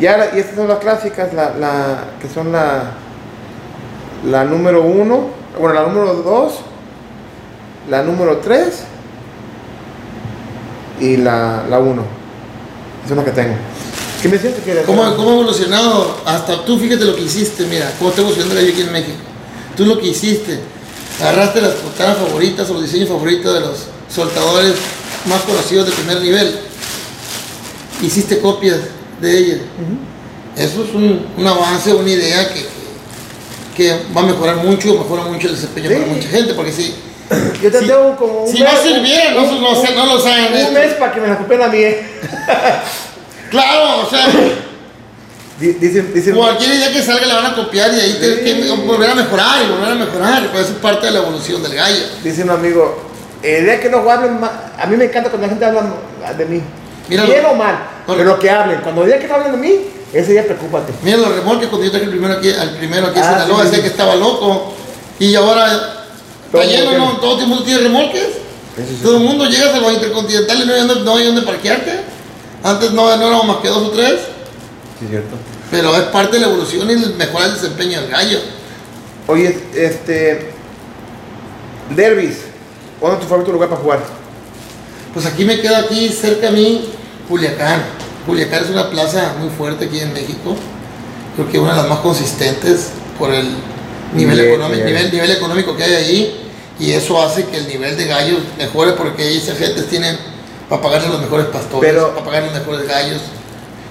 Y, ahora- y estas son las clásicas, la, la, que son la, la número uno, bueno, la número dos, la número tres y la, la 1. Es una que tengo. ¿Qué me decías que? ¿Cómo, ¿Cómo ha evolucionado? Hasta tú, fíjate lo que hiciste, mira, cómo está evolucionando aquí en México. Tú lo que hiciste, agarraste las portadas favoritas o los diseños favoritos de los soltadores más conocidos de primer nivel. Hiciste copias de ellas. Eso es un, un avance, una idea que, que va a mejorar mucho, mejora mucho el desempeño Sí. para mucha gente, porque si, Yo te Si- tengo como un si no sirviera, no, no, lo saben. Un esto. mes para que me la copian a mí. eh. Claro, o sea, Di- Dicen, dicen, cualquier idea que salga la van a copiar y ahí tienes que volver a mejorar y volver a mejorar. Pues eso es parte de la evolución del gallo. dice un amigo, el día que no hablen ma- a mí me encanta cuando la gente habla de mí. Mira, Bien o mal, pero que hablen. Cuando día que no hablen de mí, ese día preocúpate. Mira los remolques cuando yo traje el primero aquí, al primero aquí en Ah, Sinaloa, sí, decía sí. que estaba loco. Y ahora Todo está lleno. ¿no? Todo el mundo tiene remolques. Sí. Todo el mundo llegas a los intercontinentales y no hay dónde, no hay dónde parquearte. Antes no, no éramos más que dos o tres. Sí, cierto. Pero es parte de la evolución y el mejorar el desempeño del gallo. Oye, este. Derbis, ¿dónde es tu favorito lugar para jugar? Pues aquí me queda aquí cerca a mí Culiacán. Culiacán es una plaza muy fuerte aquí en México. creo que una de las más consistentes por el nivel, Nivel, económico, nivel. nivel, nivel económico que hay ahí y eso hace que el nivel de gallos mejore porque esas gentes tienen para pagarle los mejores pastores, Pero- para pagarle los mejores gallos.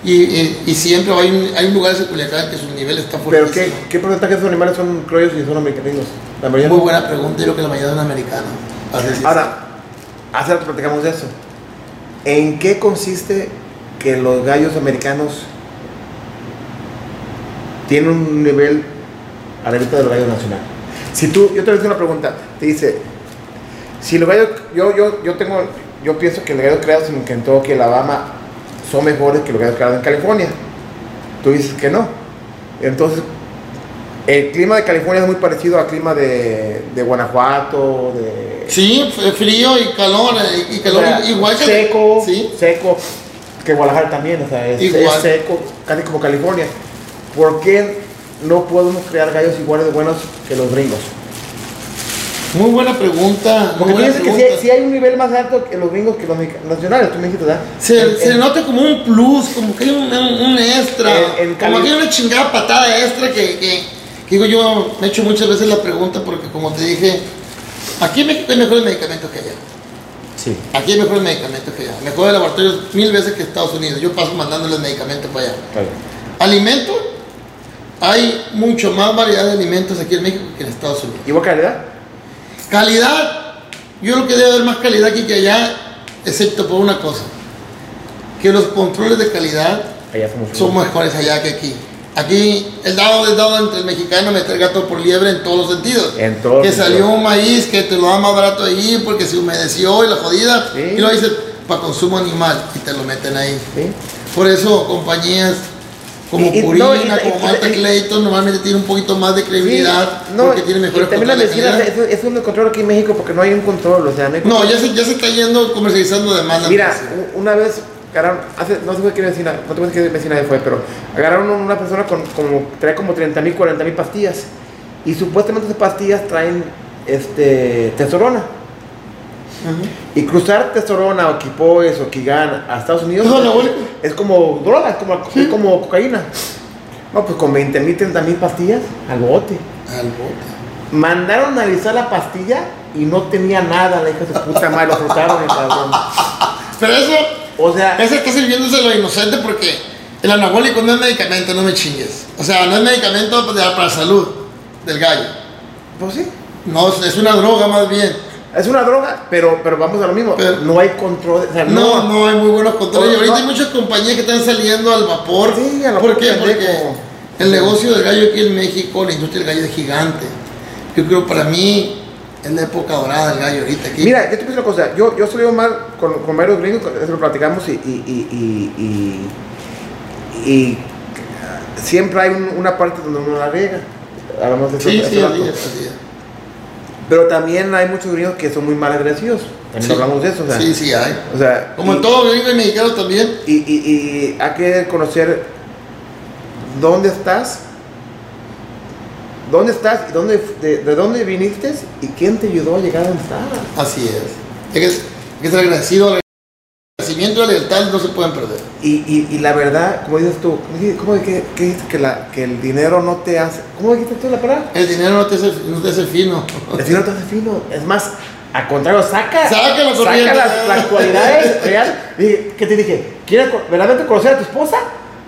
Y, y- y siempre hay, un, hay un lugar en Culiacán que su nivel está Pero fuertísimo. ¿qué, qué porcentaje de esos animales son criollos y son americanos? La Muy no. buena pregunta, yo creo que la mayoría son americanos. Ahora, hace rato platicamos de eso. ¿En qué consiste que los gallos americanos tienen un nivel arriba de los gallos nacionales? Si tú, yo te voy a hacer una pregunta, te dice, si los gallos, yo, yo, yo tengo, yo pienso que los gallos creados en Kentucky, Alabama, son mejores que los gallos creados en California. Tú dices que no. Entonces, el clima de California es muy parecido al clima de, de Guanajuato, de... Sí, frío y calor, eh, y O calor sea, igual que seco, Sí. seco, que Guadalajara también, o sea, es, Igual. es seco, casi como California. ¿Por qué no podemos crear gallos iguales de buenos que los gringos? Muy buena pregunta. Porque tú dices que sí hay un nivel más alto que los gringos que los nacionales, tú me dijiste, ¿verdad? Se, En- se en- nota como un plus, como que hay un, un- un extra, En- en como que hay una chingada patada extra que, que- que digo yo, me he hecho muchas veces la pregunta porque como te dije, aquí en México hay mejores medicamentos que allá. Sí. Aquí hay mejores medicamentos que allá. Mejores laboratorios mil veces que Estados Unidos. Yo paso mandándoles medicamentos para allá. bien. Alimentos, hay mucho más variedad de alimentos aquí en México que en Estados Unidos. ¿Igual calidad? Calidad, yo creo que debe haber más calidad aquí que allá, excepto por una cosa, que los controles de calidad son mejores allá que aquí. Aquí el dado es dado entre el mexicano meter gato por liebre en todos los sentidos. En todos que salió un maíz que te lo da más barato ahí porque se humedeció y la jodida. Sí. Y lo dicen para consumo animal y te lo meten ahí. ¿Sí? Por eso compañías como Y- Purina, no, y- como y- Clayton normalmente tienen un poquito más de credibilidad Sí, no, porque tienen mejores y también la medicina, eso es un control aquí en México porque no hay un control, o sea, no No, ya se, ya se está yendo comercializando de más la Mira, medicina. una vez agarraron, hace, no sé qué vecina, no decir qué vecina fue, pero agarraron a una persona con como, trae como 30 mil, 40 mil pastillas. Y supuestamente esas pastillas traen este, Y cruzar testosterona o quipoes o Kigan a Estados Unidos Es como droga, es como, es como cocaína. No, pues con 20 mil, 30 mil pastillas al bote. Al bote. Mandaron a analizar la pastilla y no tenía nada, la hija de puta madre, lo frotaron el cabrón. Pero eso, O sea, ese está sirviéndose lo inocente porque el anabólico no es medicamento, no me chingues. O sea, no es medicamento para para la salud del gallo. pues sí. No, es una droga más bien. Es una droga, pero, pero vamos a lo mismo. Pero- no hay control. O sea, No, no hay muy buenos controles. No, y ahorita no. hay muchas compañías que están saliendo al vapor. Sí, a lo ¿Por qué? Porque el negocio del gallo aquí en México, la industria del gallo es gigante. Yo creo para mí es la época dorada del gallo ahorita aquí. Mira, yo te decir una cosa. Yo, yo salí mal con, con varios gringos, eso lo platicamos y. y, y, y, siempre hay un- una parte donde uno la riega. Hablamos de eso sí, sí, así es, así es. Pero también hay muchos gringos que son muy mal agresivos. También Sí. hablamos de eso. O sea, Sí, sí hay. o sea, Como y- en todo gringo y mexicano también. Y, y, y hay que conocer dónde estás, dónde estás dónde, de, de dónde viniste y quién te ayudó a llegar a donde estás. Así es. Hay que, hay que ser agradecido. Y la lealtad no se pueden perder. Y, y, y la verdad, como dices tú, ¿cómo que, que dices que, la, que el dinero no te hace? ¿Cómo dijiste tú la palabra? El dinero no te hace, no te hace fino. El dinero te hace fino. Es más, al contrario, saca, Saca la corriente. las, las cualidades. Dije, ¿Qué te dije? ¿Quieres verdaderamente conocer a tu esposa?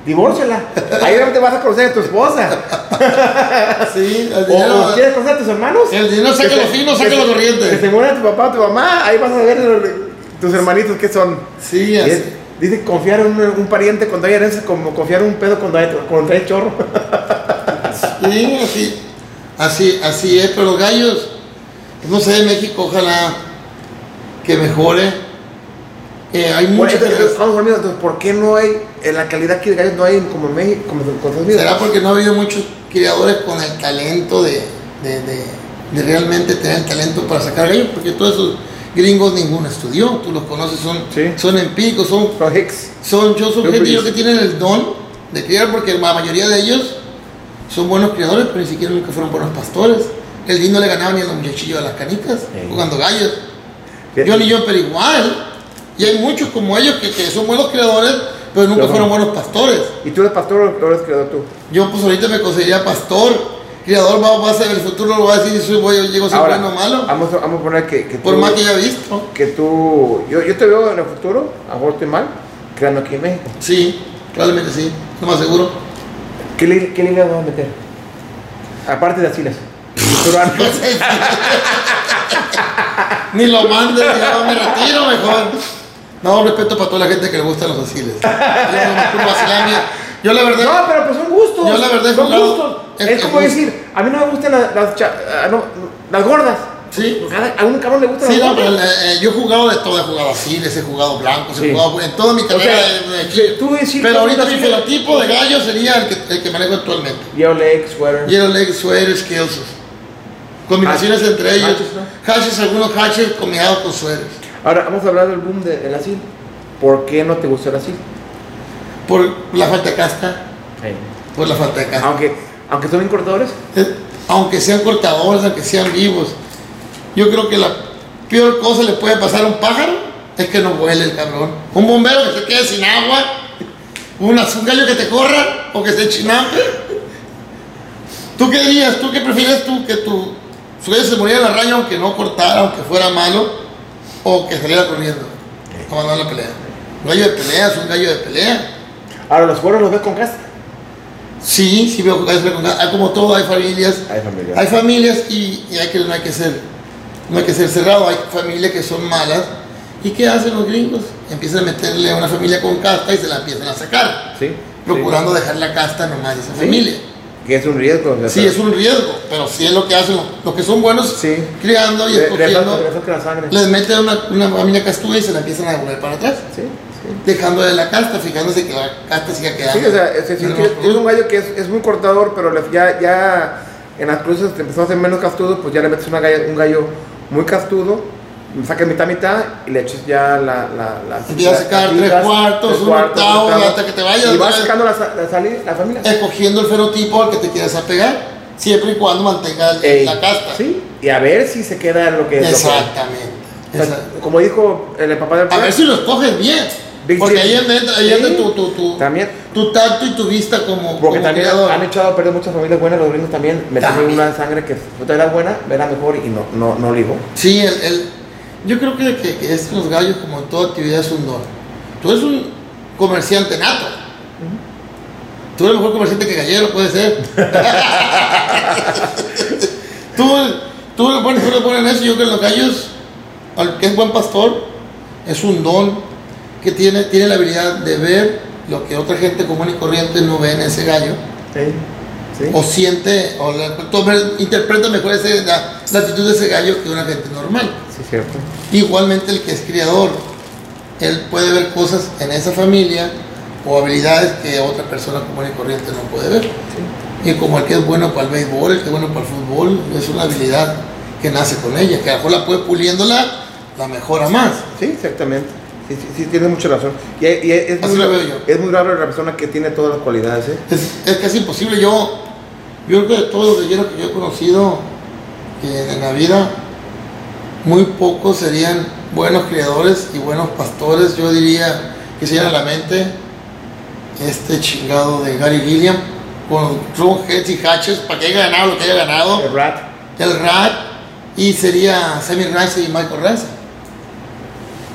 Divórciala. Ahí realmente vas a conocer a tu esposa. Sí, el dinero. o quieres conocer a tus hermanos. El dinero saca Que lo se- fino, que saca se- lo corriente. Que se muera tu papá o tu mamá, ahí vas a ver tus hermanitos que son. Sí, así. es- dice confiar en un, un pariente cuando hay herencia como confiar en un pedo cuando hay, cuando trae chorro. Sí, así, así, así es, pero los gallos, no sé, México, ojalá que mejore. Eh, hay Bueno, conmigo, entonces, ¿por qué no hay, en la calidad que de gallos no hay como en México, como en Estados Unidos? ¿Será porque no ha habido muchos criadores con el talento de, de, de- de realmente tener el talento para sacar gallos? Porque todos esos gringos ninguno estudió, tú los conoces, son, Sí. son empíricos, son, Hicks. son, yo son gente que tienen el don de criar, porque la mayoría de ellos son buenos criadores, pero ni siquiera nunca fueron buenos pastores. El Dino le ganaba ni a los muchachillos de las canicas, Sí. jugando gallos. Yo ni yo, pero igual. Y hay muchos como ellos que, que son buenos creadores, pero nunca Pero fueron bueno. buenos pastores. ¿Y tú eres pastor o eres criador tú? Yo pues ahorita me consideraría pastor, criador, va, va a ser el futuro, lo va a decir soy voy, llego a ser bueno o malo, Vamos a, vamos a poner que, que por tú, más que haya visto. que tú yo, yo te veo en el futuro, a mejor estoy mal, creando aquí en México. Sí, probablemente sí, lo más seguro. ¿Qué, li- qué liga vas a meter? Aparte de Asilas. Ni lo mandes, ya me retiro mejor. No, respeto para toda la gente que le gustan los asiles. Yo, yo la verdad, No, pero pues son gustos. Yo la verdad son gustos. Es- Es, como decir, a mí no me gustan las, las, ah, no, las gordas. sí. A un cabrón le gustan Sí, las no, pero eh, eh, yo he jugado de todo, he jugado asiles, he jugado blancos, Sí. he jugado en toda mi O carrera sea, de- de- tú decir Pero ahorita mi un fenotipo de gallo sería el que, el que manejo actualmente. Yellow leg, sweater. Yellow leg, sweaters, skills. Combinaciones Hatches. entre ellos. Hatches, ¿no? Hatches, algunos hatches combinados con sweaters. Ahora, vamos a hablar del boom de- del asilo. ¿Por qué no te gustó el asilo? Por la falta de casta. Por la falta de casta. Aunque, aunque son bien cortadores. Eh, Aunque sean cortadores, aunque sean vivos. Yo creo que la peor cosa le puede pasar a un pájaro es que no vuele el cabrón. Un bombero que se quede sin agua. un gallo que te corra o que se chinampe. ¿Tú qué dirías? ¿Tú qué prefieres tú? ¿Que tu su gallo se muriera en la raya aunque no cortara, aunque fuera malo? ¿O que saliera corriendo? A abandonar la pelea. Un gallo de pelea es un gallo de pelea. Ahora, los cueros los ves con casta. Sí, sí veo con hay como todo, hay familias. Hay familia. Hay familias y, y hay que, no hay que ser no hay que ser cerrado, hay familias que son malas. ¿Y qué hacen los gringos? Empiezan a meterle a una familia con casta y se la empiezan a sacar, Sí. procurando dejar la casta nomás de esa Sí. familia. Que es un riesgo. Sí, es un riesgo, pero sí es lo que hacen los, que son buenos Sí. criando y escogiendo. Les meten una, una familia castuda y se la empiezan a devolver para atrás, sí. Dejando de la casta, fijándose que la casta siga quedando. Sí, o sea, es, decir, que los es un gallo que es, es muy cortador, pero ya, ya en las cruces te empezó a hacer menos castudo, pues ya le metes una gallo- un gallo muy castudo, sacas mitad mitad y le echas ya la... la, la Empieza a sacar tres cuartos, tres un cuartos, octavo, octavo, hasta que te vayas, Y vas sacando la, la, sali- la familia. escogiendo el fenotipo al que te quieras apegar, siempre y cuando mantenga el- Ey, la casta. Sí, y a ver si se queda lo que es. lo que- Exactamente. o sea, Exacto. como dijo el papá del A ver si lo escoges bien. Porque ahí entra, ahí Sí. entra tu, tu, tu, También. tu tacto y tu vista como, Porque como también creador. han echado a perder muchas familias buenas, los gringos también, meten También. una sangre que puta, era buena, era mejor y no, no, no ligó. Sí, el, el- yo creo que, que, que los gallos, como en toda actividad, es un don. Tú eres un comerciante nato. Tú eres mejor comerciante que gallero, puede ser. tú, tú, le pones, tú le pones eso. Yo creo que los gallos, al que es buen pastor, es un don que tiene, tiene la habilidad de ver lo que otra gente común y corriente no ve en ese gallo. Sí, sí. O siente, o la- toma- interpreta mejor ese- la, la actitud de ese gallo que una gente normal. Sí, cierto. Igualmente el que es criador, él puede ver cosas en esa familia o habilidades que otra persona común y corriente no puede ver. Y como el que es bueno para el béisbol, el que es bueno para el fútbol, es una habilidad que nace con ella, que a lo mejor la puede puliéndola, la mejora más. Sí, exactamente. Sí, tienes mucha razón. Y, y es, Así muy, lo veo yo. es muy raro la persona que tiene todas las cualidades, ¿eh? Es, es casi imposible. Yo, yo creo que de todos los galleros que yo he conocido que en la vida, muy pocos serían buenos criadores y buenos pastores. Yo diría que se a la mente este chingado de Gary Gilliam con Ron Heads y Hatches para que haya ganado lo que haya ganado. El rat. El Rat y sería Sammy Rice y Michael Rice.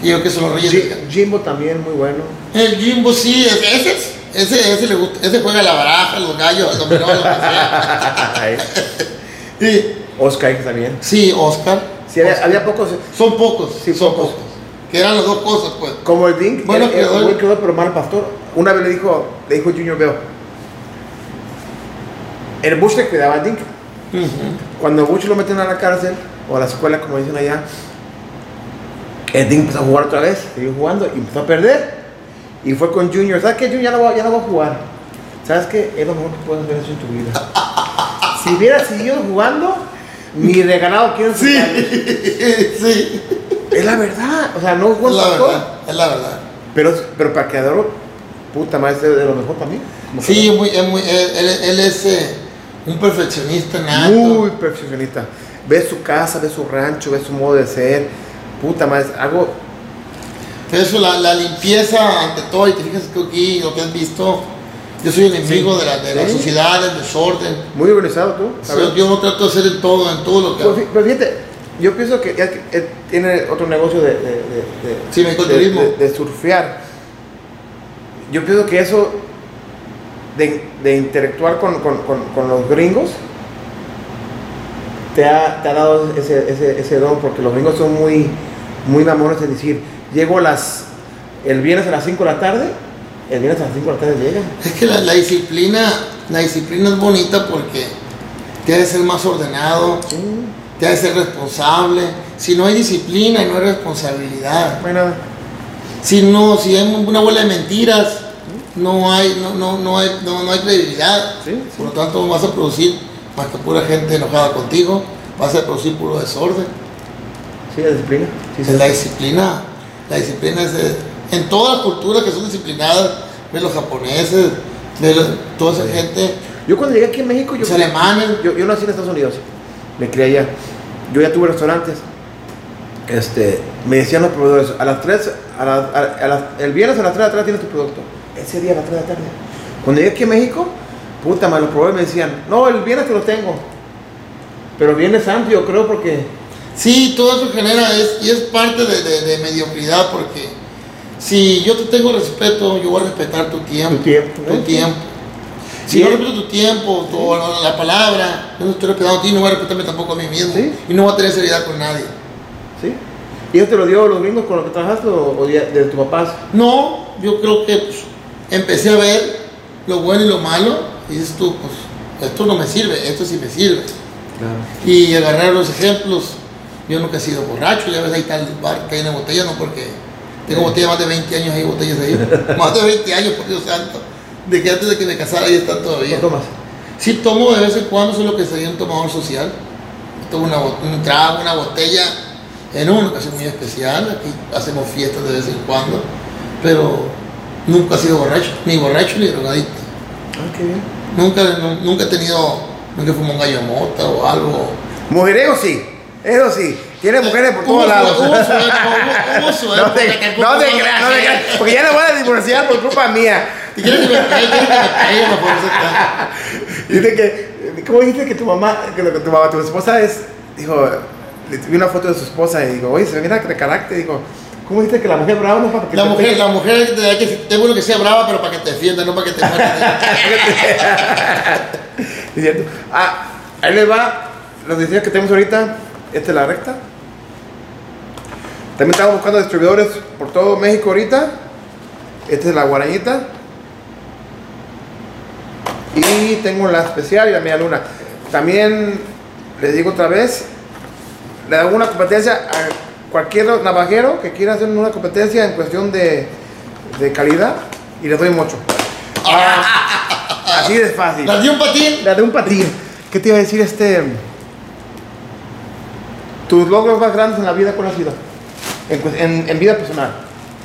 Y yo que son los reyes. Ji- Jimbo también, muy bueno. el Jimbo sí, ese, ese, ese, ese le gusta, ese juega la baraja, los gallos, el dominó, lo que sea. Y, Oscar también. sí, Oscar. Sí, había, Oscar. había pocos, Son pocos, Sí, son pocos. pocos. Que eran las dos cosas, pues. como el Dink, Bueno, era- creador. pero mal pastor. Una vez le dijo, le dijo Junior Bell, el Bush le cuidaba al Dink. Cuando Bush lo meten a la cárcel, o a la escuela, como dicen allá, el Dink empezó a jugar otra vez, siguió jugando y empezó a perder. Y fue con Junior, ¿sabes qué? Junior ya no va, ya no va a jugar. ¿Sabes qué? Es lo mejor que puedes hacer en tu vida. si hubiera seguido jugando, ni regalado quién Sí, sí. Es la verdad, o sea, no Es jugó la verdad, es la verdad. Pero, pero para creador, puta madre, es de lo mejor para mí. Sí, muy, es muy, él, él- él es eh, un perfeccionista nato. muy perfeccionista. Ve su casa, ve su rancho, ve su modo de ser. Puta madre. Pero eso, la, la limpieza ante todo, y te fijas que aquí, lo que has visto, yo soy enemigo de, la, de la Sí. sociedad, del desorden. Muy organizado tú. Sea, yo no trato de hacer en todo, en todo lo que Pero hago. fí- pero fíjate, yo pienso que él tiene otro negocio de, de, de, Sí, surfear. Yo pienso que eso de, de interactuar con, con- con- con los gringos te ha, te ha dado ese, ese, ese don porque los gringos son muy, muy mamones es decir, llego las, el viernes a las 5 de la tarde, el viernes a las 5 de la tarde llegan. Es que la, la disciplina, la disciplina es bonita porque te ha de ser más ordenado, te ha de ser responsable. Si no hay disciplina y no hay responsabilidad, No hay nada. si no, si hay una bola de mentiras, no hay, no, no, no hay, no, no hay credibilidad. Sí, sí. Por lo tanto, vas a producir más que pura gente enojada contigo, vas a producir puro desorden. Sí, la disciplina. Sí, sí. La disciplina, la disciplina es de- en todas las culturas que son disciplinadas, ves los japoneses, ves los- toda esa gente, Yo cuando llegué aquí en México, yo, alemanes, yo, yo nací en Estados Unidos, me crié allá. Yo ya tuve restaurantes. Este, me decían los proveedores, a las 3, a la- a- a las- el viernes a las 3 de la tarde tienes tu producto. Ese día a las 3 de la tarde. Cuando llegué aquí en México, puta madre, los proveedores me decían, no, el viernes te lo tengo. Pero viernes santo yo creo porque... Sí, todo eso genera, es, y es parte de, de- de mediocridad porque si yo te tengo respeto, yo voy a respetar tu tiempo. Tu tiempo, Tu ¿eh? tiempo. Si no respeto tu tiempo, tu, la palabra, yo no estoy respetando a ti, no voy a respetarme tampoco a mí mismo. Sí. Y no voy a tener seriedad con nadie. ¿Sí? ¿Y eso te lo dio los gringos con los que trabajaste o, o de, de tu papás? No, yo creo que pues, empecé a ver lo bueno y lo malo y dices tú, pues esto no me sirve, esto sí me sirve. Claro. Y agarrar los ejemplos. Yo nunca he sido borracho, ya ves ahí el bar que hay en la botella, no porque tengo botellas más de 20 años ahí, botellas ahí. más de 20 años, por Dios santo. De que antes de que me casara ahí están todavía. ¿No tomas? Sí tomo de vez en cuando, soy lo que sería un tomador social. Tomo una, un trago, una botella en una ocasión muy especial. Aquí hacemos fiestas de vez en cuando. Pero nunca he sido borracho, ni borracho ni drogadicto. Ah, qué bien. Nunca, nu- nunca he tenido, nunca fumé un gallo mota o algo. Mujeriego sí, eso sí. Tiene mujeres por todos lados. No te, no te creas, no te creas, porque ya le voy a divorciar por culpa mía. Quieres que que no. Dice que, ¿cómo dijiste que tu mamá, que lo que tu mamá, tu esposa es, dijo, le vi una foto de su esposa y digo, oye, se ve mira de carácter, digo, ¿cómo dijiste que la mujer brava no es para que La te mujer, pegue? la mujer, da que, tengo uno que sea brava, pero para que te defienda, no para que te muera. Es cierto. Ah, ahí les va los diseños que tenemos ahorita. Esta es la recta. También estamos buscando distribuidores por todo México ahorita. Esta es la guarañita. Y tengo la especial y la media luna. También les digo otra vez, le hago una competencia a cualquier navajero que quiera hacer una competencia en cuestión de, de calidad y les doy mucho. Ah, así de fácil. Las di un patín. La de un patín. ¿Qué te iba a decir este? Tus logros más grandes en la vida, ¿cuál ha sido? En, cu- en- en vida personal.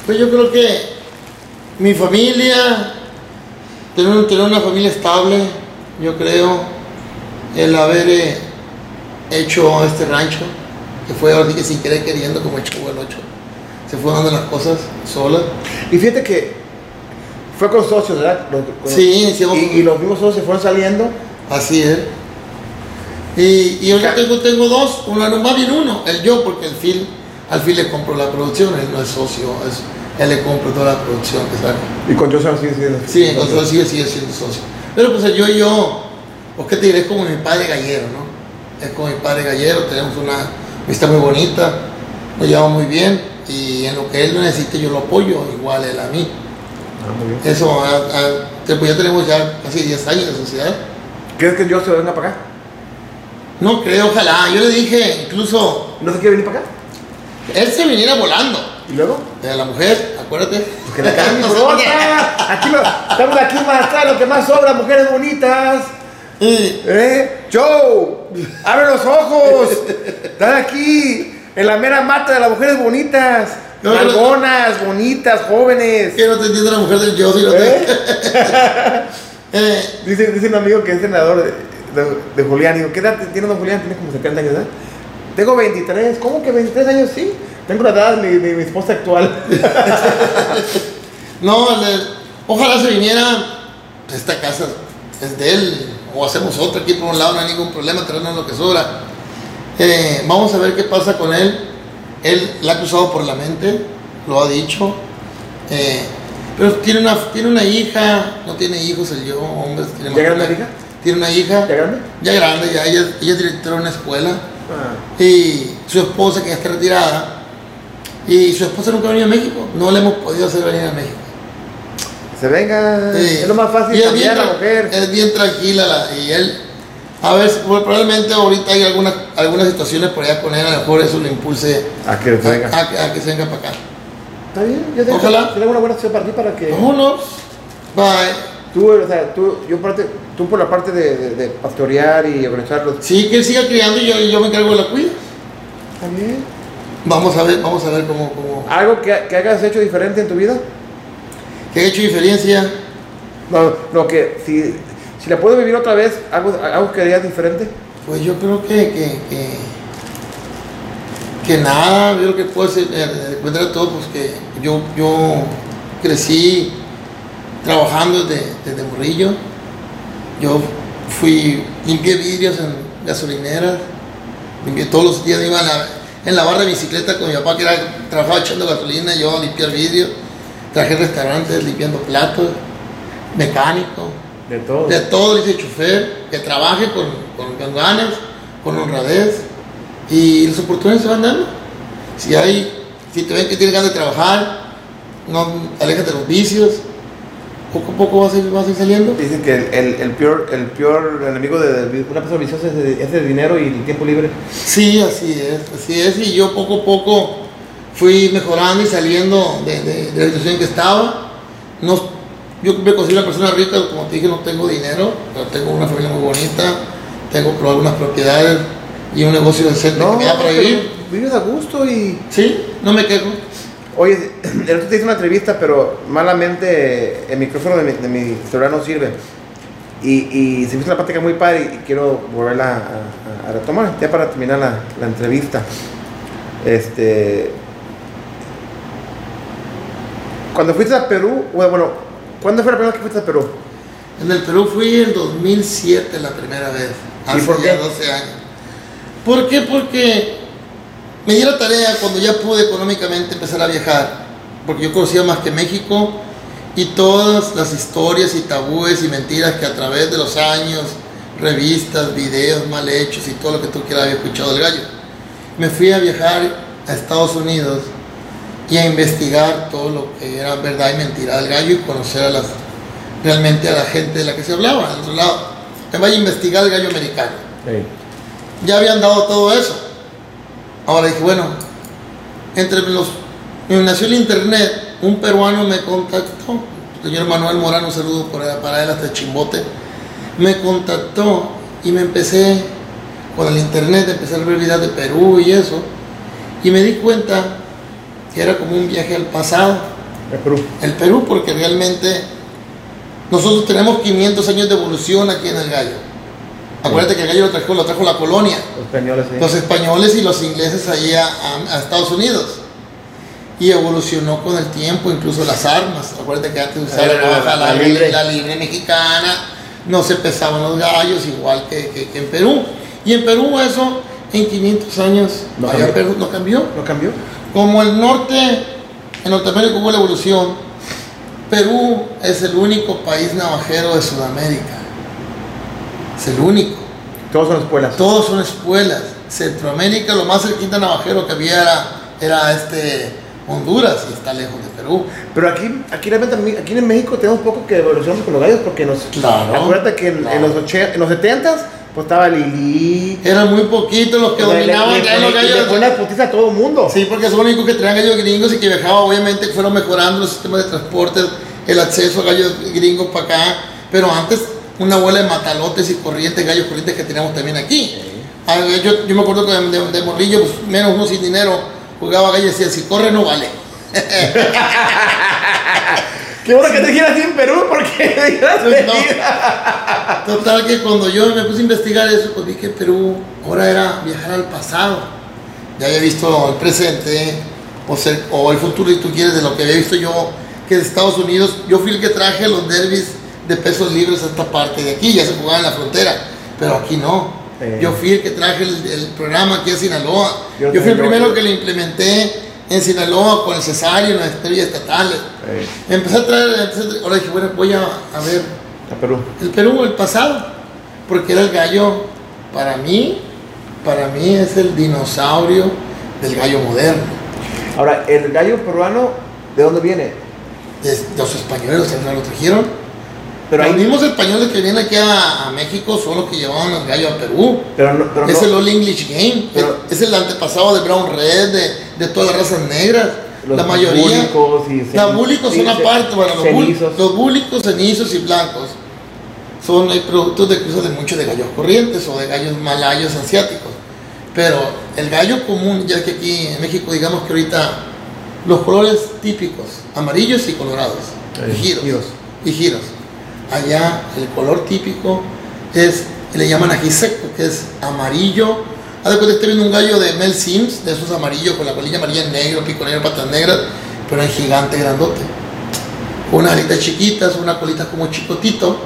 Pues yo creo que mi familia, tener, tener una familia estable, yo creo, el haber eh, hecho este rancho, que fue ahora sí que sin querer queriendo, como el Chavo el 8, se fue dando las cosas solas. Y fíjate que fue con socios, ¿verdad? Los- con- Sí, Y, y los mismos socios se fueron saliendo. Así es. Y, y ahora Ca- tengo, tengo dos, uno, no, más bien uno, el yo, porque el Phil, al Phil le compro la producción, él no es socio, es- él le compro toda la producción que saca. Y con Joseph sigue siendo. Sí, sigue, sigue siendo socio. Pero pues el yo y yo, pues qué te diré, es como mi padre gallero, ¿no? Es como mi padre gallero, tenemos una amistad muy bonita, nos llevamos muy bien y en lo que él necesite yo lo apoyo, igual él a mí. Ah, muy bien. Eso, ah, ah, pues ya tenemos ya casi 10 años de sociedad. ¿Crees que Joseph venga para acá? No creo, ojalá. Yo le dije, incluso, ¿No se quiere venir para acá? él se viniera volando. ¿Y luego? De la mujer, acuérdate. Pues que la cambie, No. Aquí lo, estamos aquí más atrás, lo que más sobra, mujeres bonitas. Sí. ¿Eh? Joe, abre los ojos. Están aquí, en la mera mata de las mujeres bonitas. No, no, Algonas, bonitas, jóvenes. Que no te entiende la mujer del yo, si no te... ¿Eh? Eh, Dice, dice un amigo que es senador de, de, de Julián. Digo, ¿qué edad tiene don Julián? Tiene como 70 años, ¿verdad? Tengo 23. ¿Cómo que 23 años? Sí. Tengo la edad de mi, esposa actual. No, le- ojalá se viniera. Esta casa es de él. O hacemos otra aquí por un lado, no hay ningún problema, traernos lo que sobra. Eh, vamos a ver qué pasa con él. Él la ha cruzado por la mente, lo ha dicho. Eh, pero tiene una, tiene una hija, no tiene hijos el yo. Tiene ¿Ya más- grande la hija? Tiene una hija, ¿Ya grande? ya grande, ya ella, ella es directora de una escuela. Ah. Y su esposa, que ya está retirada, y su esposa nunca ha venido a México. No le hemos podido hacer venir a México. Se venga. Sí. Es lo más fácil Y es bien cambiar a la mujer. Es bien tranquila la- y él, a ver, pues, probablemente ahorita hay algunas, algunas situaciones por allá con él, a lo mejor eso le impulse A que se venga. a, a que- a que se venga para acá. Está bien. Yo tengo, Ojalá. Tengo una buena opción para ti para que. Vámonos. Bye. Tú, o sea, tú, yo parte, tú por la parte de, de, de pastorear y organizarlos. Sí, que él siga criando y yo, yo me encargo de la cuida. Bien. Vamos a ver, vamos a ver cómo, cómo ¿Algo que, que hayas hecho diferente en tu vida? Que he hecho diferencia. No, no, que si, si la puedo vivir otra vez, algo, algo que harías diferente. Pues yo creo que, que, que, que nada, yo lo que puedo decir, eh, encontrar todo, pues que yo, yo crecí trabajando desde, desde morrillo. Yo fui, limpié vidrios en gasolineras, limpié todos los días, iba en la, en la barra de bicicleta con mi papá que era, trabajaba echando gasolina, yo a limpiar vidrios, trabajé en restaurantes, limpiando platos, mecánico. De todo. De todo, dice chofer, que trabaje con, con, con ganas, con honradez y las oportunidades se van dando. Si hay, si te ven que tienes ganas de trabajar, no aléjate de los vicios, poco a poco vas a ir, vas a ir saliendo. Dicen que el, el, el peor, el peor enemigo de, una persona viciosa es el dinero y el tiempo libre. Sí, así es, así es, y yo poco a poco fui mejorando y saliendo de, de- de la situación en que estaba. No, yo me considero una persona rica, como te dije, no tengo dinero, pero tengo una familia muy bonita, tengo algunas propiedades y un negocio decente que me da para vivir. vives a gusto y... Sí, no me quejo. Oye, el otro te hice una entrevista, pero malamente el micrófono de mi, de mi celular no sirve. Y, y se me hizo una plática muy padre y quiero volverla a, a- a retomar, ya para terminar la, la entrevista. Este. Cuando fuiste a Perú, bueno, bueno, ¿cuándo fue la primera vez que fuiste a Perú? En el Perú fui en 2007 la primera vez, ¿Y hace por ya qué? 12 años. ¿Por qué? Porque me di la tarea cuando ya pude económicamente empezar a viajar, porque yo conocía más que México y todas las historias y tabúes y mentiras que a través de los años, revistas, videos mal hechos y todo lo que tú quieras había escuchado del gallo. Me fui a viajar a Estados Unidos y a investigar todo lo que era verdad y mentira del gallo y conocer a las realmente a la gente de la que se hablaba, del otro lado. Me vaya a investigar el gallo americano. Ya habían dado todo eso. Ahora dije, bueno, entre los. Nació el internet, un peruano me contactó, el señor Manuel Morano, un saludo para él hasta Chimbote, me contactó y me empecé con el internet, empecé a ver videos de Perú y eso, y me di cuenta que era como un viaje al pasado El Perú. el Perú porque realmente nosotros tenemos 500 años de evolución aquí en el gallo. Acuérdate que el gallo lo trajo, lo trajo la colonia, Los españoles, sí. los españoles y los ingleses allí a, a- a Estados Unidos. Y evolucionó con el tiempo, incluso las armas. Acuérdate que antes usaban La- la, la- navaja, la, la libre. la libre mexicana, no se pesaban los gallos igual que, que- que en Perú. Y en Perú eso en 500 años No allá cambió. Perú no cambió. ¿No cambió? Como el norte, en Norteamérica hubo la evolución, Perú es el único país navajero de Sudamérica. Es el único. Todos son escuelas. Todos son escuelas. Centroamérica, lo más cerquita navajero que había era, era este Honduras y está lejos de Perú. Pero aquí, aquí realmente, aquí en México tenemos poco que evolucionamos con los gallos porque nos... Claro. Acuérdate que en, Claro. en los, oche- en los 70s, pues estaba Lili. Eran muy poquitos los que le- dominaban le- los le- le gallos. fue una putiza a todo el mundo. Sí, porque son los únicos que traían gallos gringos y que viajaban, obviamente, que fueron mejorando los sistemas de transporte, el acceso a gallos gringos para acá. Pero antes, una bola de matalotes y corrientes, gallos corrientes que teníamos también aquí. Ah, Yo, yo me acuerdo que de, de- de morrillo, pues, menos uno sin dinero, jugaba gallos y decía, si corre no vale. Qué bueno que te así en Perú porque Pues no. Total que cuando yo me puse a investigar eso, pues vi que Perú ahora era viajar al pasado. ya había visto el presente o, ser- o el futuro, y tú quieres, de lo que había visto yo, que de Estados Unidos, yo fui el que traje los derbis de pesos libres a esta parte de aquí, ya se jugaba en la frontera, pero aquí no. Yo fui el que traje el, el programa aquí en Sinaloa. Yo Yo, fui el primero que lo implementé en Sinaloa con el cesario, en las estrellas estatales. Eh, Empecé a traer, empecé a traer- ahora dije, bueno, voy a, a ver a Perú. el Perú, el pasado, porque era el gallo, para mí, para mí es el dinosaurio del gallo moderno. Ahora, el gallo peruano, ¿de dónde viene? Es- los españoles los lo trajeron. Pero los ahí- mismos españoles que vienen aquí a, a México son los que llevaban el gallo a Perú. Pero no, pero es no- el All English Game, Pero- es, es el antepasado de Brown Red, de, de todas las razas negras, los la mayoría. búlicos y Los búlicos son aparte, bueno, los, cenizos. los búlicos, cenizos y blancos son productos de cruza de muchos de gallos corrientes o de gallos malayos asiáticos. Pero el gallo común, ya que aquí en México digamos que ahorita los colores típicos, amarillos y colorados, y giros, giros. y giros. Allá el color típico es, le llaman ají seco, que es amarillo. Haz de cuenta esté viendo un gallo de Mel Sims, de esos amarillos, con la colilla amarilla en negro, pico negro, patas negras, pero en gigante grandote. Unas alitas chiquitas, una colita como chicotito,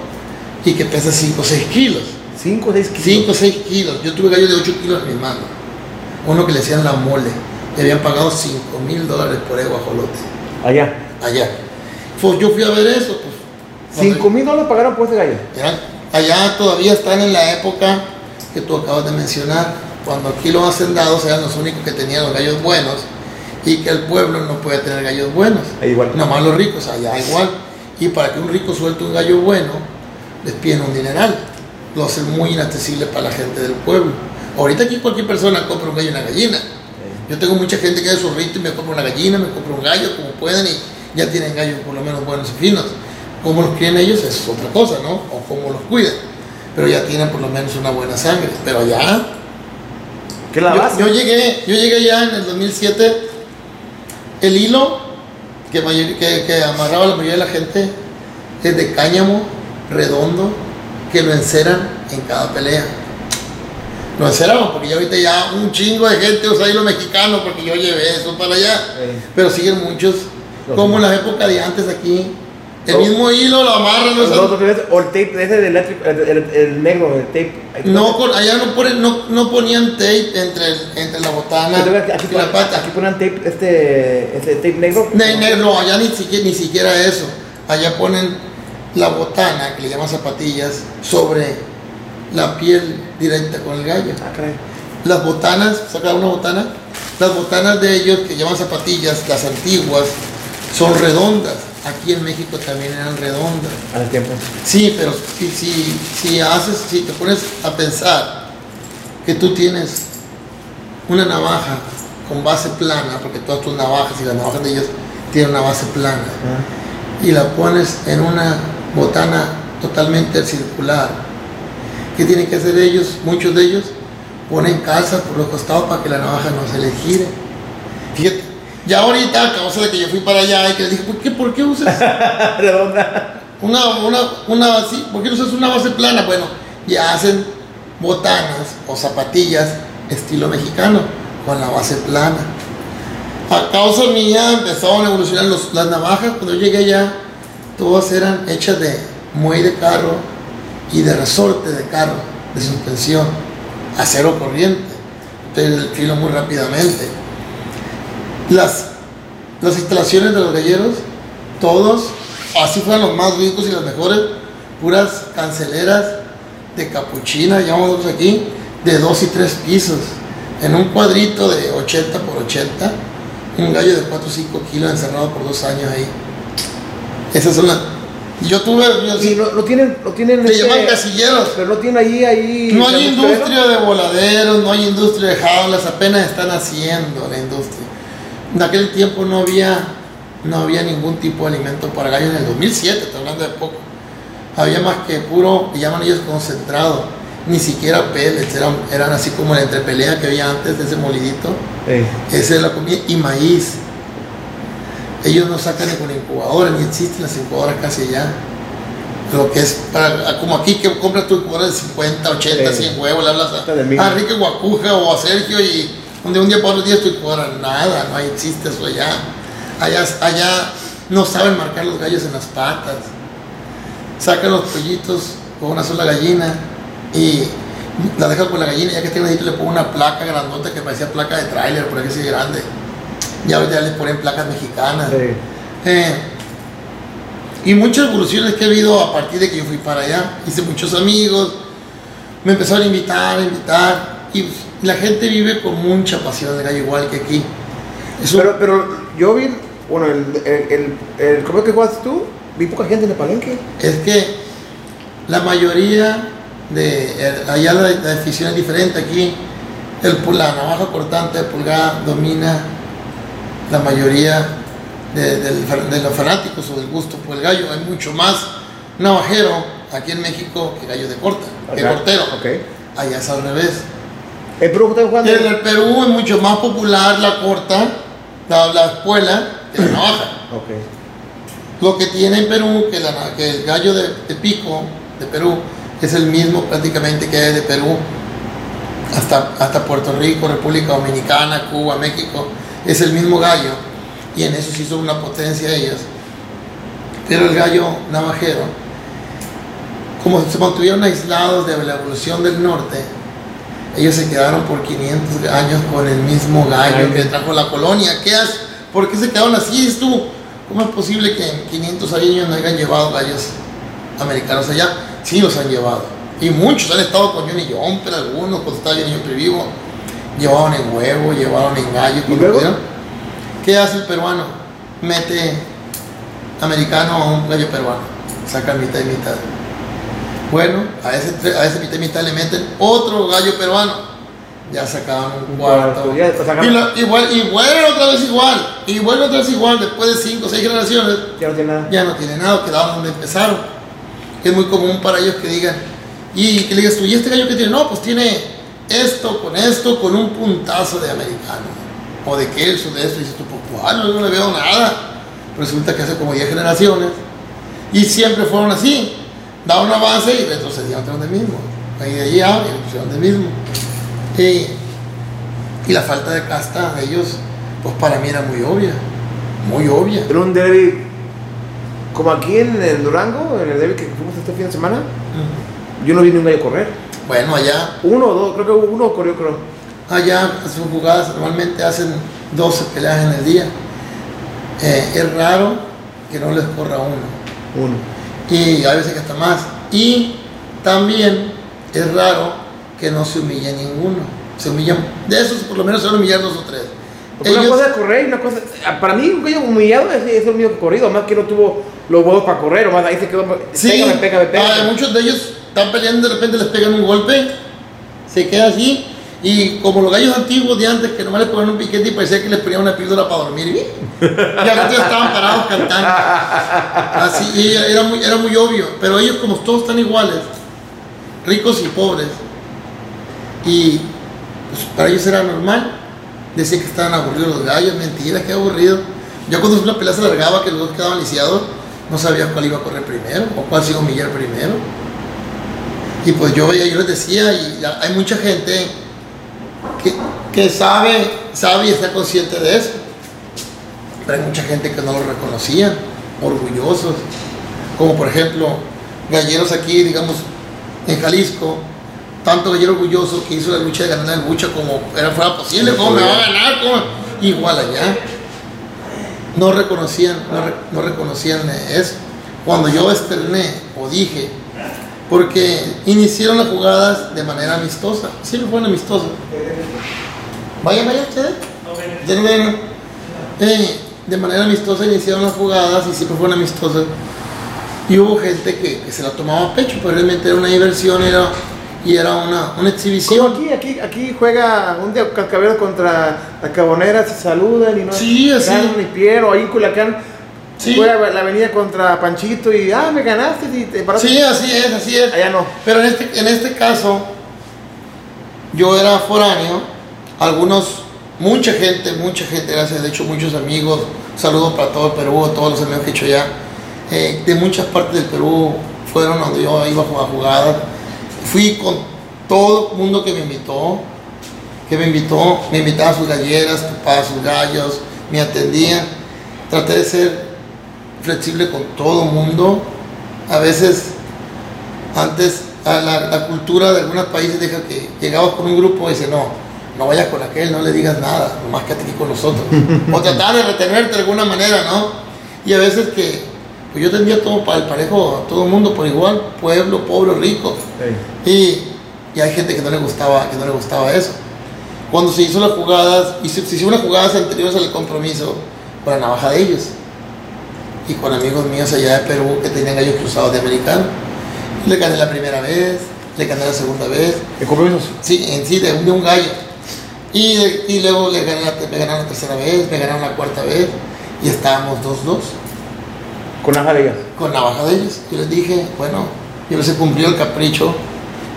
y que pesa 5 o 6 kilos. 5 o 6 kilos. 5 o 6 kilos. Yo tuve gallos de 8 kilos en mi mano. Uno que le decían la mole. Le habían pagado 5 mil dólares por el guajolote. Allá. Allá. Pues yo fui a ver eso. Pues, cuando- 5 mil dólares pagaron por ese gallo. allá todavía están en la época que tú acabas de mencionar, cuando aquí los hacendados eran los únicos que tenían los gallos buenos y que el pueblo no puede tener gallos buenos. Ahí igual. Nada más los ricos, allá igual. Y para que un rico suelte un gallo bueno, les piden un dineral. Lo hacen muy inaccesible para la gente del pueblo. Ahorita aquí cualquier persona compra un gallo y una gallina. Yo tengo mucha gente que hace su rito y me compra una gallina, me compra un gallo, como pueden, y ya tienen gallos por lo menos buenos y finos. Cómo los crían ellos es otra cosa, ¿no? O cómo los cuidan. Pero ya tienen por lo menos una buena sangre. Pero allá ¿Qué la yo, base? yo llegué, yo llegué ya en el 2007. El hilo que, mayor- que, que amarraba a la mayoría de la gente es de cáñamo redondo que lo enceran en cada pelea. Lo enceraban porque ya ahorita ya un chingo de gente usa hilo mexicano porque yo llevé eso para allá. Pero siguen muchos, como en la época de antes aquí. El mismo hilo lo amarran, no o el tape, ese del el, negro, el tape. No, allá no, ponen, no, no ponían tape entre, entre la botana Aquí, y la pata. aquí ponen tape, este, ese tape negro. Ne- ne- no, allá ni siquiera, ni siquiera eso. Allá ponen la botana, que le llaman zapatillas, sobre la piel directa con el gallo. Ah, caray. Las botanas, saca una botana, las botanas de ellos, que llaman zapatillas, las antiguas, son redondas. Aquí en México también eran redondas. Al tiempo. Sí, pero si, si, si haces, si te pones a pensar que tú tienes una navaja con base plana, porque todas tus navajas y las navajas de ellos tienen una base plana, y la pones en una botana totalmente circular, ¿qué tienen que hacer ellos? Muchos de ellos ponen calzas por los costados para que la navaja no se les gire. Fíjate, ya ahorita, a causa de que yo fui para allá y que les dije, ¿por qué, por qué usas Redonda. una, una, una así, ¿por qué usas una base plana? Bueno, ya hacen botanas o zapatillas estilo mexicano con la base plana. A causa mía empezaron a evolucionar los- las navajas. Cuando yo llegué allá, todas eran hechas de muelle de carro y de resorte de carro, de suspensión, acero corriente. Entonces el filo muy rápidamente. Las, las instalaciones de los galleros, todos, así fueron los más ricos y los mejores, puras canceleras de capuchina, llamamos aquí, de dos y tres pisos, en un cuadrito de 80 por 80, un gallo de 4 o 5 kilos encerrado por dos años ahí. Esas son las... Yo tuve... yo Sí, no tienen, no tienen. este- llaman casilleros. Pero no tienen ahí, ahí. No hay industria de voladeros, no hay industria de jaulas, apenas están haciendo la industria. En aquel tiempo no había, no había ningún tipo de alimento para gallos en el 2007, estoy hablando de poco. Había más que puro, que llaman ellos concentrado, ni siquiera pellets, eran, eran así como la entrepelea que había antes de ese molidito. Esa es la comida y maíz. Ellos no sacan ni con incubadoras, ni existen las incubadoras casi allá. Lo que es para, como aquí que compras tu incubadora de 50, 80, Sí. 100 huevos, le hablas a, a Enrique Guacuja o a Sergio y Día, un día para otro día estoy fuera, nada, no existe eso allá. Allá, allá no saben marcar los gallos en las patas. Sacan los pollitos con una sola gallina y la dejan con la gallina, ya que tiene ahí le pongo una placa grandota que parecía placa de tráiler, por aquí así grande. Ya ahorita ya les ponen placas mexicanas. Sí. Eh, y muchas evoluciones que he habido a partir de que yo fui para allá. Hice muchos amigos, me empezaron a invitar, a invitar. Y pues, la gente vive con mucha pasión de gallo, igual que aquí. Pero, pero yo vi, bueno, el, el, el, el ¿cómo es que jugaste tú? Vi poca gente en el palenque. es que la mayoría de allá la, la decisión es diferente aquí el, la navaja cortante de pulgada domina la mayoría de, los fanáticos o del gusto por el gallo hay mucho más navajero aquí en México que gallo de corta que cortero allá es al revés ¿El Perú está jugando? en el Perú es mucho más popular la corta la, la espuela que la navaja. Lo que tiene en Perú, que, la- que el gallo de, de pico de Perú es el mismo prácticamente que hay de Perú hasta, hasta Puerto Rico, República Dominicana, Cuba, México, es el mismo gallo y en eso sí son una potencia ellos. Pero el gallo navajero, como se mantuvieron aislados de la evolución del norte, ellos se quedaron por 500 años con el mismo gallo que trajo la colonia. ¿Qué haces? ¿Por qué se quedaron así? Dices tú, ¿cómo es posible que en 500 años no hayan llevado gallos americanos allá? Sí los han llevado. Y muchos han estado con Johnny Jumper, algunos cuando estaba Johnny Jumper vivo. Llevaban en huevo, llevaban en gallo. cuando luego? ¿Qué hace el peruano? Mete americano a un gallo peruano. Saca mitad y mitad. Bueno, a ese, a ese mitad le meten otro gallo peruano. Ya sacaban un cuarto. Ya, sea, Y, lo- y vuel- y vuelve otra vez igual. Y vuelve otra vez igual. Después de 5 o 6 generaciones, ya no tiene nada. ya no tiene nada. Quedaron donde empezaron. Es muy común para ellos que digan. Y que le digas tú, ¿y este gallo que tiene? No, pues tiene esto con esto, con un puntazo de americano. O de queso, de esto. Y dices tú, pues ¿cuál? No, no le veo nada. Resulta que hace como 10 generaciones. Y siempre fueron así. Da un avance y retrocedían otra donde mismo. Ahí de allá y retrocedían donde mismo. Y, y la falta de casta de ellos, pues para mí era muy obvia. Muy obvia. Pero un derby, como aquí en el Durango, en el derby que fuimos este fin de semana, yo no vi ni un gallo correr. Bueno, allá Uno o dos, creo que uno corrió, creo. Allá sus jugadas normalmente hacen 12 peleas en el día. Eh, es raro que no les corra uno. Uno. Y hay veces que hasta más. Y también es raro que no se humille ninguno. Se humillan, de esos por lo menos se van a humillar dos o tres. Porque una cosa es correr y una cosa. Para mí, un gallo humillado es, es el único que corrido, más que no tuvo los huevos para correr, o más ahí se quedó. Sí, Pégame, pégame, pégame. ah, muchos de ellos están peleando, de repente les pegan un golpe, se queda así. Y como los gallos antiguos de antes, que nomás les ponían un piquete y parecía que les ponían una píldora para dormir. bien. Y al otro estaban parados cantando. Así, era muy, era muy obvio. Pero ellos, como todos están iguales, ricos y pobres, y pues, para ellos era normal. Decían que estaban aburridos los gallos, mentira, qué aburrido. Yo cuando la pelea se alargaba, que los dos quedaban lisiados, no sabía cuál iba a correr primero o cuál se iba a humillar primero. Y pues yo yo les decía, y hay mucha gente que, que sabe, sabe y está consciente de eso. Pero hay mucha gente que no lo reconocían, orgullosos. Como por ejemplo, galleros aquí, digamos, en Jalisco, tanto gallero orgulloso que hizo la lucha de ganar la lucha como era fuera posible, ¿cómo me va a ganar? ¿Cómo? Igual allá. No reconocían, no, re- no reconocían eso. Cuando yo estrené o dije, porque iniciaron las jugadas de manera amistosa, siempre fueron amistosas. Vayan, vayan ustedes. Eh, de manera amistosa iniciaron las jugadas y siempre fueron amistosas. Y hubo gente que, que se la tomaba a pecho, pero realmente era una diversión era, y era una, una Como exhibición. aquí, aquí, aquí juega un día Cascabel contra la Cabonera, se saludan y no Sí, así. ganan ni Piero, ahí en Culiacán Sí. juega la avenida contra Panchito y ah, me ganaste y te paraste. Sí, así es, así es. Allá no. Pero en este, en este caso, yo era foráneo, algunos, mucha gente, mucha gente, gracias, de hecho muchos amigos, saludos para todo el Perú, todos los amigos que he hecho ya, eh, de muchas partes del Perú fueron donde yo iba a jugar jugadas, fui con todo el mundo que me invitó que me invitó, me invitaba a sus galleras, topaba sus gallos, me atendía. Traté de ser flexible con todo mundo. A veces, antes, a la, la cultura de algunos países deja que llegabas con un grupo y dice, no, no vayas con aquel, no le digas nada, nomás quédate aquí con nosotros. o tratar de retenerte de alguna manera, ¿no? Y a veces que, pues yo tendría todo para el parejo, a todo el mundo por igual, pueblo, pobre, rico. Y, y hay gente que no le gustaba, que no le gustaba eso. Cuando se hizo las jugadas, y se, se hicieron unas jugadas anteriores al compromiso, la navaja de ellos. Y con amigos míos allá de Perú que tenían gallos cruzados de americano. Le gané la primera vez, le gané la segunda vez. ¿De compromisos? Sí, en sí, de un, de un gallo. Y, de- y luego le gané la, me ganaron la tercera vez, me ganaron la cuarta vez. Y estábamos 2-2 Con las galegas. con navaja de ellos. Yo les dije, bueno, yo les he cumplido el capricho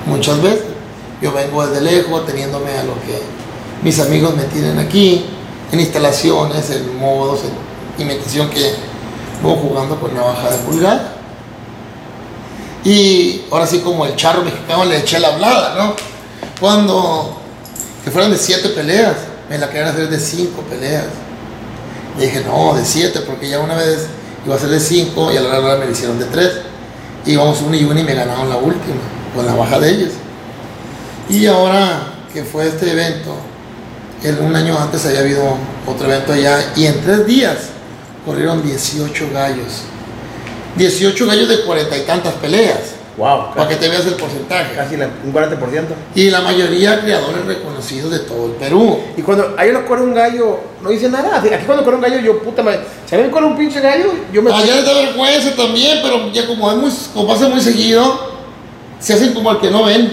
muchas veces. Yo vengo desde lejos, teniéndome a lo que mis amigos me tienen aquí, en instalaciones, en modos, en imitación que voy jugando con navaja de pulgada. Y ahora sí, como el charro mexicano, le eché la hablada, ¿no? Cuando que fueran de siete peleas, me la querían hacer de cinco peleas. Y dije, no, de siete, porque ya una vez iba a ser de cinco y a la hora me la hicieron de tres. Y íbamos uno y uno y me ganaron la última, con la baja de ellos. Y ahora que fue este evento, el- un año antes había habido otro evento allá y en tres días corrieron 18 gallos. 18 gallos de cuarenta y tantas peleas, Wow. para que te veas el porcentaje. Casi la- un 40%. Y la mayoría creadores reconocidos de todo el Perú. Y cuando ahí nos corre un gallo, no dice nada. Aquí cuando corre un gallo, yo, puta madre. Si a mí me corre un pinche gallo, yo me. Allá les da vergüenza también, pero ya como, es muy, como pasa muy seguido, se hacen como el que no ven.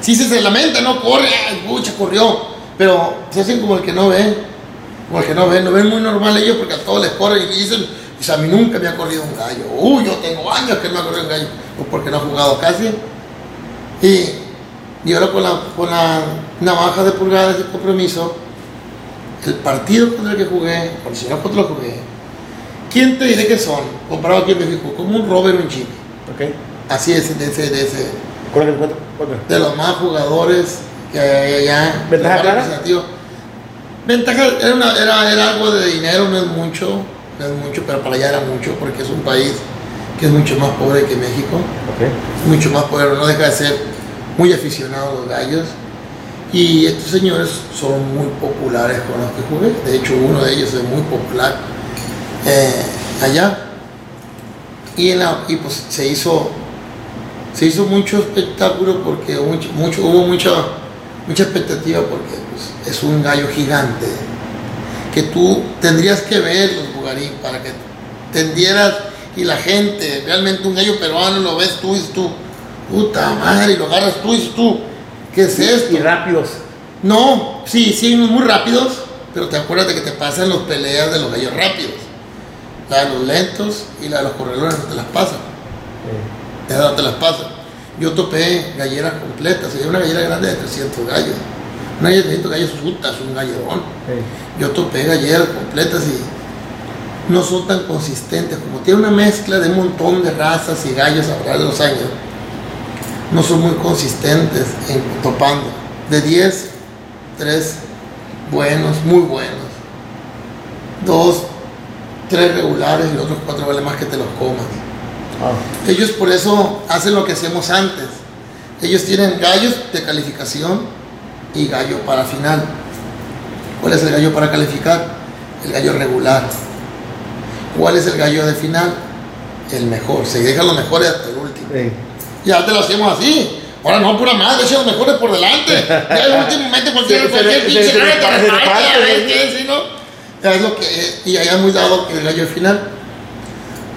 Sí se, se lamenta, no corre, ay, pucha, corrió, pero se hacen como el que no ve, como el que no ven, lo ven muy normal ellos porque a todos les corren y dicen, a mí nunca me ha corrido un gallo, uy, yo tengo años que no me ha corrido un gallo, pues porque no he jugado casi. Y, y ahora con la, con la navaja de pulgadas de compromiso, el partido contra el que jugué, por si no contra que jugué, ¿quién te diré que son? Comparado aquí en México, como un Robert un Jimmy. Ok. Así es, de ese, de ese, ¿Cuál es el cuento? Cuatro. de los más jugadores que hay allá. ¿Ventaja clara? Ventaja, era, una- era, era algo de dinero, no es mucho, no es mucho, pero para allá era mucho, porque es un país que es mucho más pobre que México, mucho más pobre, no deja de ser muy aficionado a los gallos. Y estos señores son muy populares con los que jugué. De hecho, uno de ellos es muy popular eh, allá. Y, en la- y pues se hizo, se hizo mucho espectáculo porque mucho, mucho- hubo mucha, mucha expectativa porque pues, es un gallo gigante que tú tendrías que verlos, Bugarín, para que tendieras y la gente, realmente un gallo peruano lo ves tú y tú, puta madre, y lo agarras tú y tú, ¿qué es esto? Y rápidos. No, sí, sí, muy rápidos, pero te acuerdas de que te pasan los peleas de los gallos rápidos. La de los lentos y la de los corredores no te las pasan. Esa no te las pasan. Yo topé galleras completas, sería una gallera grande de 300 gallos. Una gallera de 300 gallos es es un gallerón. Yo topé galleras completas y no son tan consistentes. Como tiene una mezcla de un montón de razas y gallos a lo largo de los años, no son muy consistentes en topando. De 10, 3 buenos, muy buenos. Dos, tres regulares y los otros cuatro vale más que te los comas. Ah. Ellos por eso hacen lo que hacemos antes. Ellos tienen gallos de calificación y gallo para final. ¿Cuál es el gallo para calificar? El gallo regular. ¿Cuál es el gallo de final? El mejor. Se dejan los mejores hasta el último. Sí. Y antes lo hacíamos así. Ahora no, pura madre, echen los mejores por delante. Ya el último momento cualquier, cualquier pinche gallo es lo que, y allá es muy dado que el gallo final.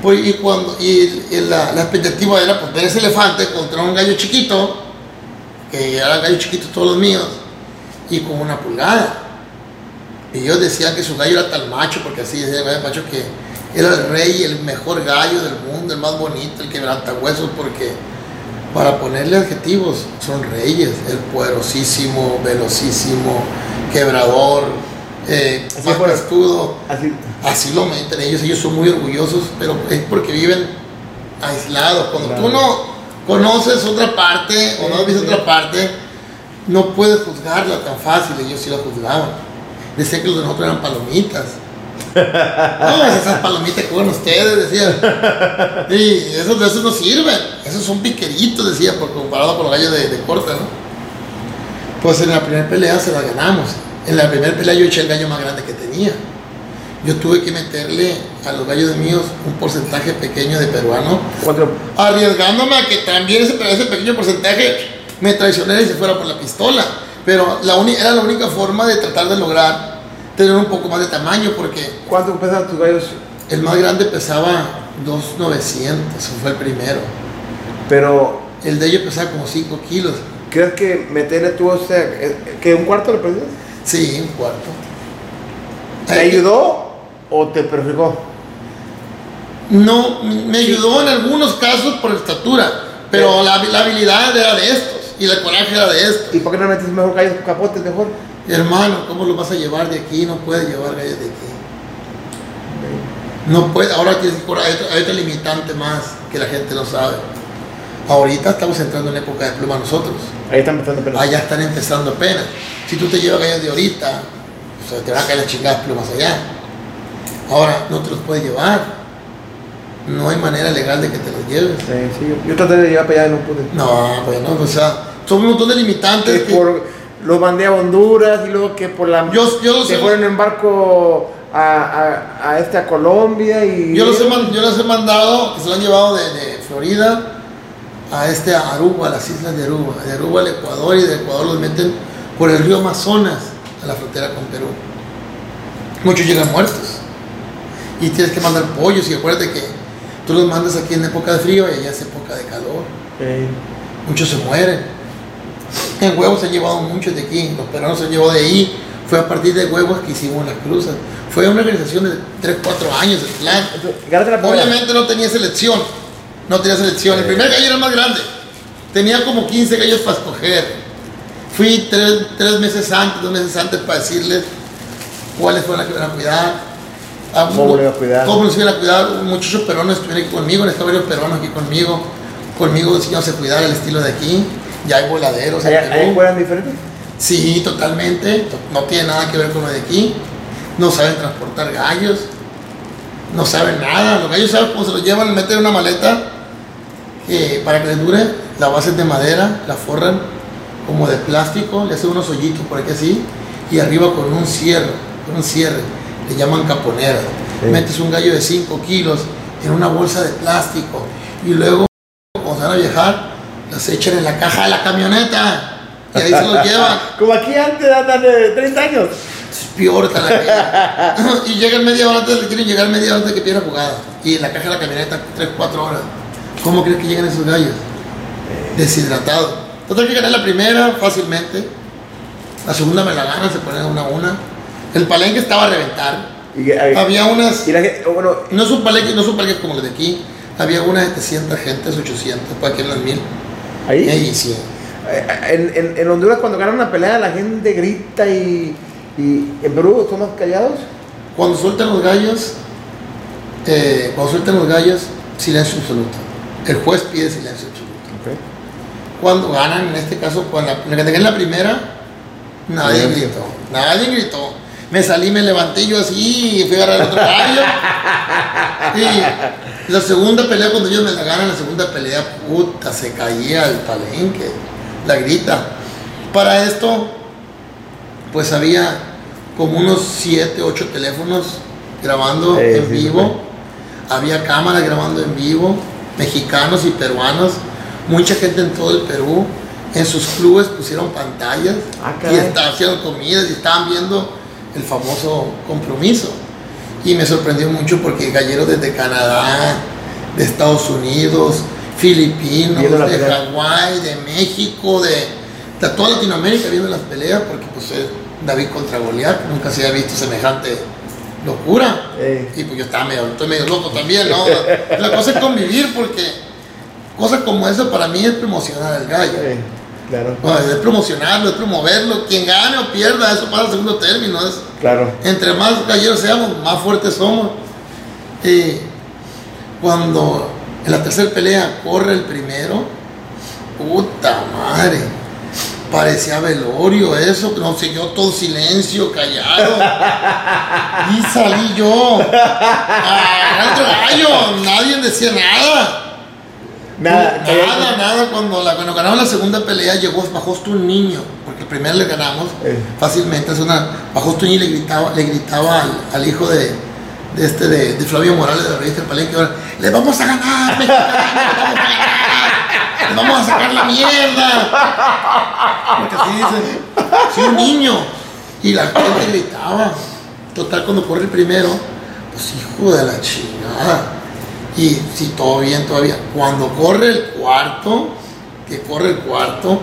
Pues, y cuando, y, y la, la expectativa era pues, ver ese elefante contra un gallo chiquito, que eran gallos chiquitos todos los míos, y con una pulgada. Y ellos decían que su gallo era tan macho, porque así decían el macho que era el rey, el mejor gallo del mundo, el más bonito, el quebrantahuesos, porque para ponerle adjetivos son reyes, el poderosísimo, velocísimo, quebrador, eh, Así escudo. Así. Así lo meten ellos, ellos son muy orgullosos, pero es porque viven aislados. Cuando tú no conoces otra parte o no has visto Sí. otra parte, no puedes juzgarla tan fácil, ellos sí la juzgaban. Decían que los de nosotros eran palomitas. No, esas palomitas que comen ustedes, decían. Y esos de esos no sirven. Esos son piqueritos, decía, por comparado con los gallos de, de corta, ¿no? Pues en la primera pelea se la ganamos. En la primera pelea yo eché el gallo más grande que tenía. Yo tuve que meterle a los gallos míos un porcentaje pequeño de peruano, ¿Cuánto? arriesgándome a que también ese, ese pequeño porcentaje me traicionara y se fuera por la pistola. Pero la era la única forma de tratar de lograr tener un poco más de tamaño, porque ¿Cuánto pesan tus gallos? el más grande pesaba 2,900, ese fue el primero. Pero, El de ellos pesaba como 5 kilos. ¿crees que meterle tú, o sea, que un cuarto le perdiste? Sí, un cuarto. ¿Te ayudó o te perjudicó? No, me ayudó en algunos casos por estatura, pero la, la habilidad era de estos y el coraje era de estos. ¿Y por qué no metes mejor gallos capotes mejor? Hermano, ¿cómo lo vas a llevar de aquí? No puedes llevar gallos de aquí. No puede, ahora tienes que hay hay otra limitante más que la gente no sabe. Ahorita estamos entrando en época de pluma nosotros. Ahí están empezando apenas. Allá están empezando apenas. Si tú te llevas gallos de ahorita, o sea, te van a caer las chingadas plumas allá. Ahora no te los puedes llevar. No hay manera legal de que te los lleves. Sí, sí, yo, yo traté de llegar para allá y no pude. No, bueno, o sea, son un montón de limitantes. Que que- por, los mandé a Honduras y luego que por la... Yo- yo se fueron en barco a, a, a este, a Colombia y... Yo los, he, yo los he mandado, que se lo han llevado de, de Florida a este a Aruba, a las islas de Aruba, de Aruba al Ecuador y de Ecuador los meten por el río Amazonas a la frontera con Perú. Muchos llegan muertos y tienes que mandar pollos y acuérdate que tú los mandas aquí en época de frío y allá es época de calor. Muchos se mueren. En huevos se han llevado muchos de aquí, los peruanos se han llevado de ahí. Fue a partir de huevos que hicimos las cruzas. Fue una organización de 3, 4 años el plan. Obviamente no tenía selección. No tenía selección. El primer gallo era más grande. Tenía como 15 gallos para escoger. Fui tres, tres meses antes, dos meses antes para decirles cuáles fueron las que iban a cuidar. A ¿Cómo lo iban a cuidar? ¿Cómo los iban a cuidar? Muchos peruanos estuvieron aquí conmigo, estado varios peruanos aquí conmigo. Conmigo enseñamos a cuidar el estilo de aquí. Ya hay voladeros. en ¿Allá, Perú. allá juegan diferentes? Sí, totalmente. No tiene nada que ver con lo de aquí. No saben transportar gallos. No saben nada. Los gallos saben cómo se los llevan, meten en una maleta que para que les dure. La base es de madera, la forran como de plástico, le hacen unos hoyitos por aquí así y arriba con un cierre, con un cierre. Le llaman caponera. Sí. Metes un gallo de 5 kilos en una bolsa de plástico y luego cuando se van a viajar, las echan en la caja de la camioneta y ahí se los llevan. Como aquí antes, andan de 30 años. Es peor la y llegan media hora antes, quieren llegar media hora antes de que pierda jugada. Y en la caja de la camioneta, 3, 4 horas. ¿Cómo crees que llegan esos gallos? Deshidratados. Total que gané la primera fácilmente. La segunda me la ganan, se ponen una a una. El palenque estaba a reventar. Y, Había unas y la oh, bueno, no son palenques, no son palenques como los de aquí. Había unas 700 gentes, 800, para que eran mil. ahí, ahí sí. eh, en, en, en Honduras cuando ganan una pelea la gente grita y, y en Perú son más callados. Cuando sueltan los gallos, eh, cuando sueltan los gallos, silencio absoluto. El juez pide silencio absoluto. Cuando ganan, en este caso, cuando la, gané la primera, nadie gritó. Nadie gritó. Me salí, me levanté yo así y fui a agarrar el otro gallo. Y la segunda pelea, cuando ellos me la ganan, la segunda pelea, puta, se caía el palenque, la grita. Para esto, pues había como unos 7, 8 teléfonos grabando Sí, en sí, vivo. Había cámaras grabando en vivo, mexicanos y peruanos. Mucha gente en todo el Perú. En sus clubes pusieron pantallas Ah, y estaban haciendo comidas y estaban viendo el famoso compromiso. Y me sorprendió mucho porque galleros desde Canadá, de Estados Unidos, filipinos, de. Hawái, de México, de, de toda Latinoamérica viendo las peleas porque pues es David contra Goliat, nunca se había visto semejante locura. Eh, Y pues yo estaba medio, estoy medio loco también, ¿no? La cosa es convivir porque cosas como esa para mí es promocionar al gallo. eh, claro, Bueno, es promocionarlo, es promoverlo. Quien gane o pierda, eso pasa al segundo término. Es, claro. entre más galleros seamos, más fuertes somos. Y cuando en la tercera pelea corre el primero, puta madre. parecía velorio eso, no sé, yo todo silencio, callado. Y salí yo. Ah, otro gallo, nadie decía nada. Nada, nada, nada. Cuando, la, cuando ganamos la segunda pelea, llegó, bajó hasta un niño, porque el primero le ganamos Eh. fácilmente. Es una, bajó un niño y le gritaba, le gritaba al, al hijo de, de este de, de Flavio Morales de la revista El Palenque, ahora, le vamos a ganar, le vamos a ganar, le vamos a sacar la mierda. Porque así dicen, sí, un niño. Y la gente gritaba. Total, cuando corre el primero, pues hijo de la chingada. Y sí, todo bien todavía. Cuando corre el cuarto, que corre el cuarto,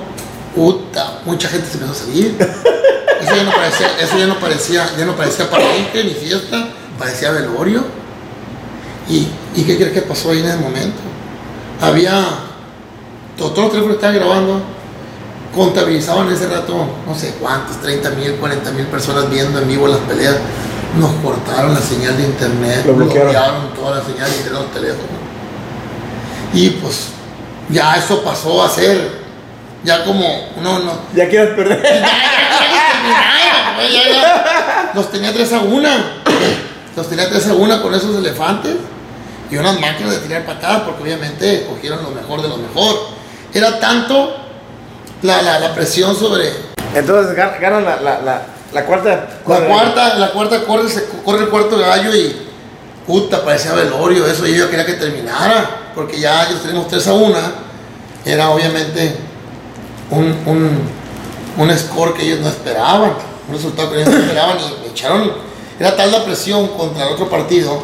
puta, mucha gente se empezó a salir. Eso ya no parecía, eso ya no parecía, ya no parecía palenque ni fiesta, parecía velorio. ¿Y, ¿Y qué crees que pasó ahí en el momento? Había, todos los teléfonos estaban grabando, contabilizaban ese rato, no sé cuántos, 30 mil, 40 mil personas viendo en vivo las peleas. Nos cortaron la señal de internet, Lo bloquearon. toda la señal de los teléfonos. Y pues ya eso pasó a ser ya como uno no, Ya quieres perder. terminaba, güey, ya, ya. Los tenía 3 a 1. Los tenía 3 a 1 con esos elefantes y unas máquinas de tirar patadas, porque obviamente cogieron lo mejor de lo mejor. Era tanto la, la, la presión sobre. Entonces gan- ganan la, la, la, la cuarta. La cuarta, la cuarta corre, se corre el cuarto gallo y. Puta, parecía velorio eso. Y yo quería que terminara, porque ya ellos tenemos 3 a 1. Era obviamente un, un, un score que ellos no esperaban, un resultado que ellos no esperaban y me echaron, era tal la presión contra el otro partido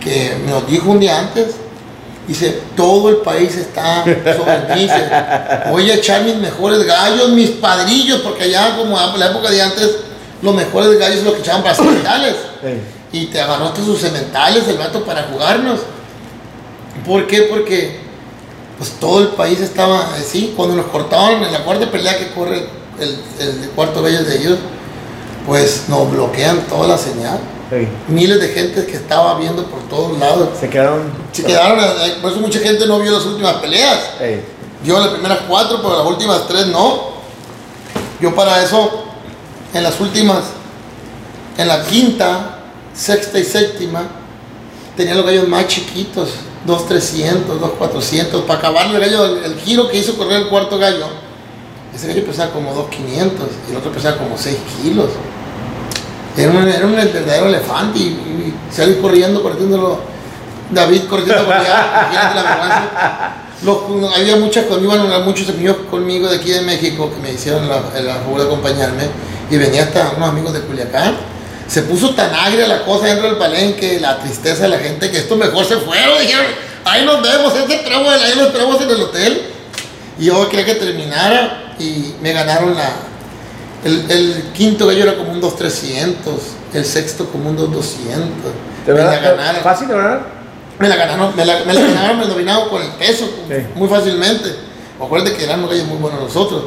que me lo dijo un día antes, dice, todo el país está sobre mí, voy a echar mis mejores gallos, mis padrillos, porque allá como la época de antes, los mejores gallos los que echaban para cementales, y te agarró hasta sus cementales el vato para jugarnos. ¿Por qué? Porque pues todo el país estaba así. Cuando nos cortaban en la cuarta pelea que corre el, el cuarto gallo de ellos, pues nos bloquean toda la señal. Miles de gente que estaba viendo por todos lados. Se quedaron. Se quedaron, eh, por eso mucha gente no vio las últimas peleas. Ey. Yo las primeras cuatro, pero las últimas tres no. Yo para eso, en las últimas, en la quinta, sexta y séptima, tenía los gallos más chiquitos, 2.300, 2.400, para acabarle el gallo, el, el giro que hizo correr el cuarto gallo, ese gallo pesaba como 2.500 y el otro pesaba como 6 kilos. Era un, verdadero elefante y, y salí corriendo, corriéndolo, David corriendo la vergüenza. Los- había muchas conmigo, iban muchos amigos conmigo de aquí de México que me hicieron la, la favor de acompañarme y venía hasta unos amigos de Culiacán. Se puso tan agria la cosa dentro del palenque, la tristeza de la gente, que esto mejor se fueron. Dijeron, ahí nos vemos, este ahí nos esperamos en el hotel. Y yo quería que terminara y me ganaron la. El, el quinto gallo era como un 2300, el sexto como un 2200. ¿De Me la verdad? ganaron. ¿Fácil, de verdad? Me la ganaron, me la, me la ganaron, me dominaron con el peso, Sí. muy fácilmente. Acuérdate que eran unos gallos muy buenos nosotros.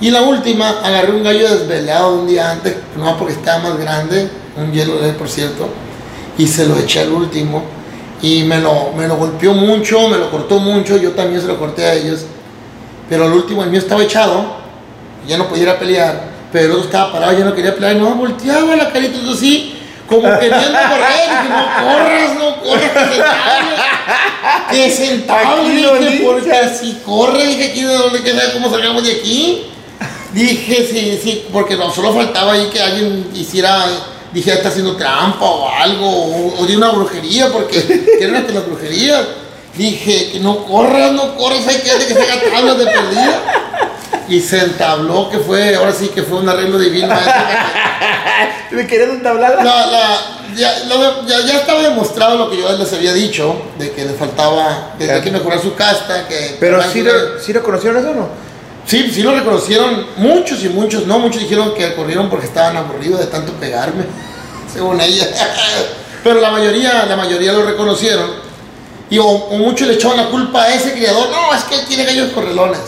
Y la última, agarré un gallo desvelado un día antes, no porque estaba más grande, un hielo de él, por cierto, y se lo eché al último. Y me lo, me lo golpeó mucho, me lo cortó mucho, yo también se lo corté a ellos. Pero al último, el mío estaba echado, ya no podía ir a pelear, pero el otro estaba parado, ya no quería pelear, y no volteaba la carita así, como queriendo correr, dije, no corras, no corras, que sentable, que lo dije, porque si corre, dije, aquí de dónde queda, cómo salgamos de aquí. Dije, sí, sí, porque no, solo faltaba ahí que alguien hiciera, dije, está haciendo trampa o algo, o, o de una brujería, porque quieren hasta las brujerías. Dije, que no corras, no corras, hay que que se haga tablas de perdida. Y se entabló, que fue, ahora sí que fue un arreglo divino. ¿Me querías entablar? La, la, ya, lo- ya, ya estaba demostrado lo que yo les había dicho, de que le faltaba, de que hay que mejorar su casta, que... Pero que- sí, re- sí reconocieron eso o no? Sí, sí lo reconocieron muchos y muchos, no, muchos dijeron que corrieron porque estaban aburridos de tanto pegarme, según ella. Pero la mayoría, la mayoría lo reconocieron. Y o, o muchos le echaban la culpa a ese criador, no, es que él tiene gallos correlones.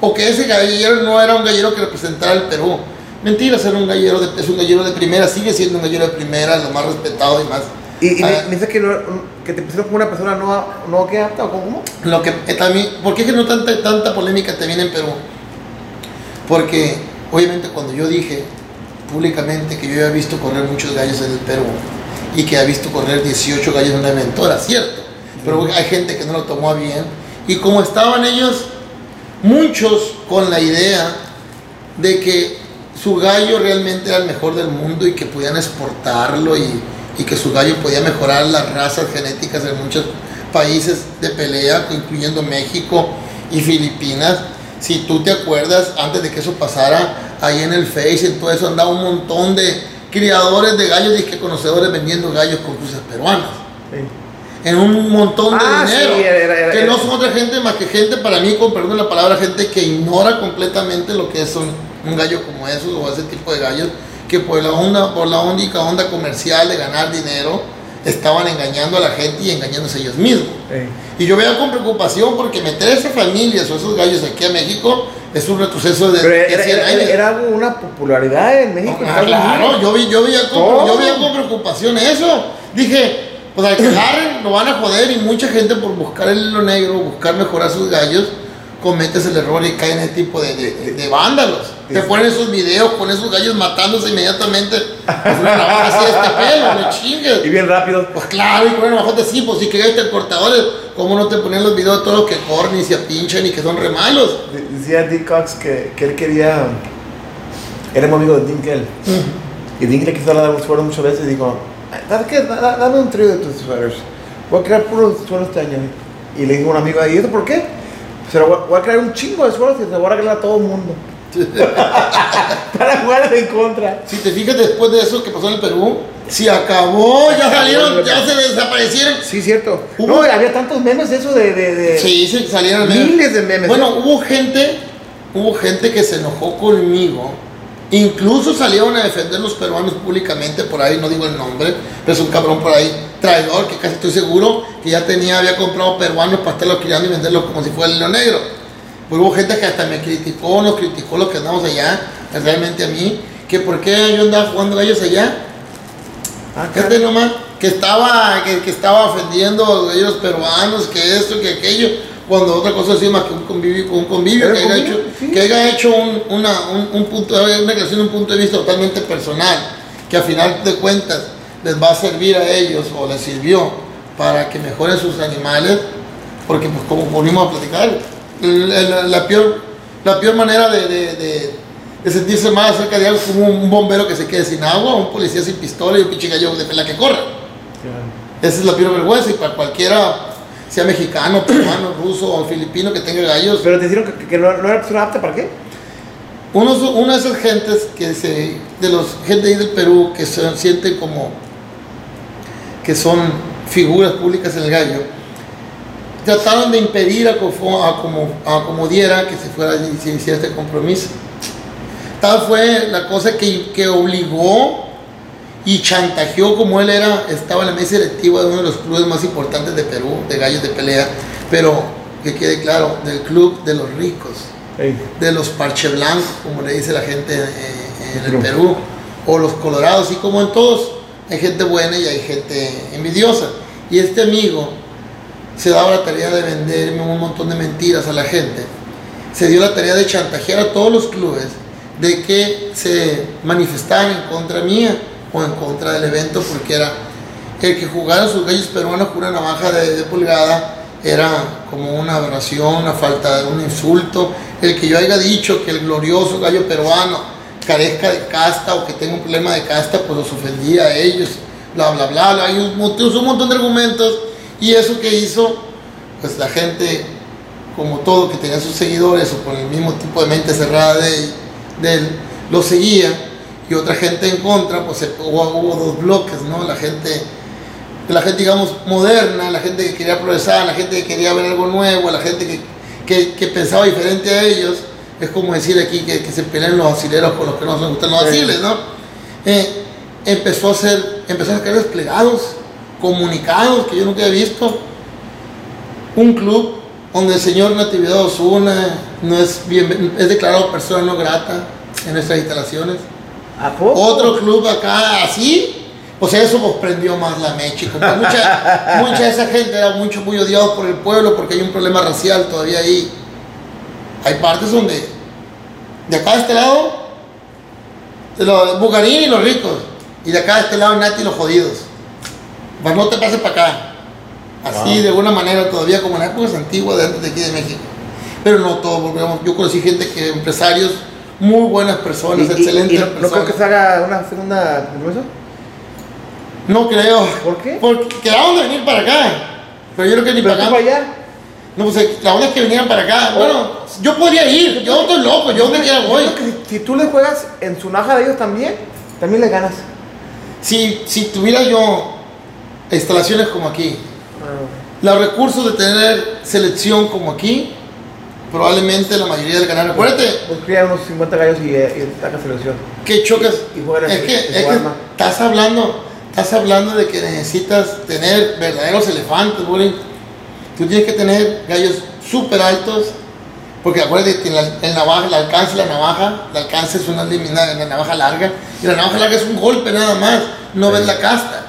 O que ese gallero no era un gallero que representara el Perú. Mentiras, era un gallero de, es un gallero de primera, sigue siendo un gallero de primera, lo más respetado y más. ¿Y, y Ah, me dices que, no- que te pusieron como una persona no, no que apta o cómo? Lo que eh, también, ¿por qué que no tanta, tanta polémica te viene en Perú? Porque obviamente cuando yo dije públicamente que yo había visto correr muchos gallos en el Perú y que había visto correr 18 gallos en un evento, era cierto. Pero hay gente que no lo tomó bien. Y como estaban ellos, muchos con la idea de que su gallo realmente era el mejor del mundo y que podían exportarlo y, que su gallo podía mejorar las razas genéticas en muchos países de pelea, incluyendo México y Filipinas. Si tú te acuerdas, antes de que eso pasara, ahí en el Face, en todo eso andaba un montón de criadores de gallos y que conocedores vendiendo gallos con cruces peruanas. En un montón de Ah, dinero. sí, era- era- que era- no son otra gente más que gente, para mí, con perdón la palabra, gente que ignora completamente lo que es un, un gallo como esos o ese tipo de gallos, que por la onda, por la única onda comercial de ganar dinero, estaban engañando a la gente y engañándose ellos mismos. Y yo veo con preocupación porque meter esas familias o esos gallos aquí a México es un retroceso de, de era, 100 era- años. era algo- una popularidad en México. Ah, claro, yo, vi, yo, veía con, yo veía con preocupación eso. Dije, pues al que agarren lo van a joder y mucha gente por buscar el hilo negro, buscar mejorar sus gallos, cometes el error y caen en ese tipo de, de- de vándalos. Te ponen esos videos con esos gallos matándose inmediatamente. Pues una navaja así de este pelo, no chingues. Y bien rápido. Pues claro, y con una navaja sí, pues si que el cortadores, ¿cómo no te ponen los videos de todos los que corren y se pinchan y que son re malos? De- Decía Dick Cox que, que él quería. Era muy amigo de Dinkel. Y Dinkel le quiso un suero muchas veces y dijo: Dame un trío de tus sueros. Voy a crear puros sueros este año. Y le dijo a un amigo ahí: ¿Y eso por qué? Pero voy, voy a crear un chingo de sueros y se lo voy a regalar a todo el mundo. Para jugar en contra. Si te fijas después de eso que pasó en el Perú, si acabó, ya salieron, ya se desaparecieron. Sí, cierto. Hubo- No, había tantos memes eso de. de, de- Sí, sí, salieron Miles de memes. Bueno, hubo gente, hubo gente que se enojó conmigo. Incluso salieron a defender los peruanos públicamente por ahí, no digo el nombre, pero es un cabrón por ahí, traidor, que casi estoy seguro que ya tenía, había comprado peruanos para estarlos criando y venderlos como si fuera el hilo negro. Pero hubo gente que hasta me criticó, nos criticó los que andamos allá, realmente a mí, que por qué yo andaba jugando gallos allá. Ah, Fíjate nomás, que estaba, que, que estaba ofendiendo a los gallos peruanos, que esto, que aquello, cuando otra cosa así más que un convivio, un convivio que haya convivio, hecho, sí. que haya hecho un, una, un, un punto, una creación, un punto de vista totalmente personal, que a final de cuentas les va a servir a ellos o les sirvió para que mejoren sus animales, porque pues como volvimos a platicar, el- el- la, peor, la peor manera de, de- de- de sentirse mal acerca de algo es como un bombero que se quede sin agua, un policía sin pistola y un pinche gallo de pela que corre. Esa es la peor vergüenza y para cualquiera, sea mexicano, peruano, ruso o filipino que tenga gallos, Pero te dijeron que, que no, no era persona apta para qué? uno, una de esas gentes que se, de los gente ahí del Perú que se sienten como que son figuras públicas en el gallo, trataron de impedir a, Cofo- a como, a como diera que se fuera y se hiciera este compromiso. Tal fue la cosa que, que obligó y chantajeó como él era, estaba en la mesa directiva de uno de los clubes más importantes de Perú, de gallos de pelea, pero que quede claro, del club de los ricos de los parche blancos, como le dice la gente eh, en el Perú. Perú, o los colorados, y como en todos, hay gente buena y hay gente envidiosa. Y este amigo se daba la tarea de venderme un montón de mentiras a la gente. Se dio la tarea de chantajear a todos los clubes de que se manifestaran en contra mía o en contra del evento, porque era el que jugara sus gallos peruanos con una navaja de, pulgada era como una aberración, una falta de un insulto. El que yo haya dicho que el glorioso gallo peruano carezca de casta o que tenga un problema de casta, pues los ofendía a ellos, bla, bla, bla. bla. Hay un, montón- un montón de argumentos y eso que hizo, pues la gente, como todo, que tenía sus seguidores o con el mismo tipo de mente cerrada de, de él, lo seguía y otra gente en contra, pues hubo, hubo dos bloques, ¿no? La gente la gente, digamos, moderna, la gente que quería progresar, la gente que quería ver algo nuevo, la gente que, que, que pensaba diferente a ellos, es como decir aquí que, que se pelean los asileros con los que no les gustan los asiles, ¿no? Eh, empezó a ser, empezó a sacar desplegados, comunicados que yo nunca había visto. Un club donde el señor Natividad Osuna no es, bien, es declarado persona no grata en nuestras instalaciones. ¿A poco? Otro club acá así, pues eso pues prendió más la mecha. como mucha, mucha de esa gente era mucho muy odiado por el pueblo porque hay un problema racial todavía ahí. Hay partes donde De acá de este lado, los Bugarín y los ricos. Y de acá de este lado, Nati y los jodidos. Para no te pases para acá. Así, Wow. de alguna manera, todavía como en épocas antiguas de antes de aquí de México. Pero no todo, porque yo conocí gente que, empresarios, muy buenas personas, Y- y- excelentes y no, no creo personas. que se haga una segunda compromiso. No creo. ¿Por qué? Porque quedaron de venir para acá. Pero yo creo que ni Pero para acá. para allá. No, pues eh, la onda es que vinieran para acá. Oh. Bueno, yo podría ir. Yo estoy loco. Yo donde quiera Yo voy. creo que si, si tú le juegas en su naja de ellos también, también le ganas. Si, si tuviera yo instalaciones como aquí, los recursos de tener selección como aquí, probablemente la mayoría del canal. Acuérdate Pues cría unos 50 gallos y, eh, y saca selección. que chocas. Y juegan Es que, es que estás hablando, estás hablando de que necesitas tener verdaderos elefantes, güey. Tú tienes que tener gallos súper altos. Porque acuérdate que la, el navaja, el alcance la navaja, el alcance es una en la navaja larga. Y la navaja larga es un golpe nada más. No ves la casta.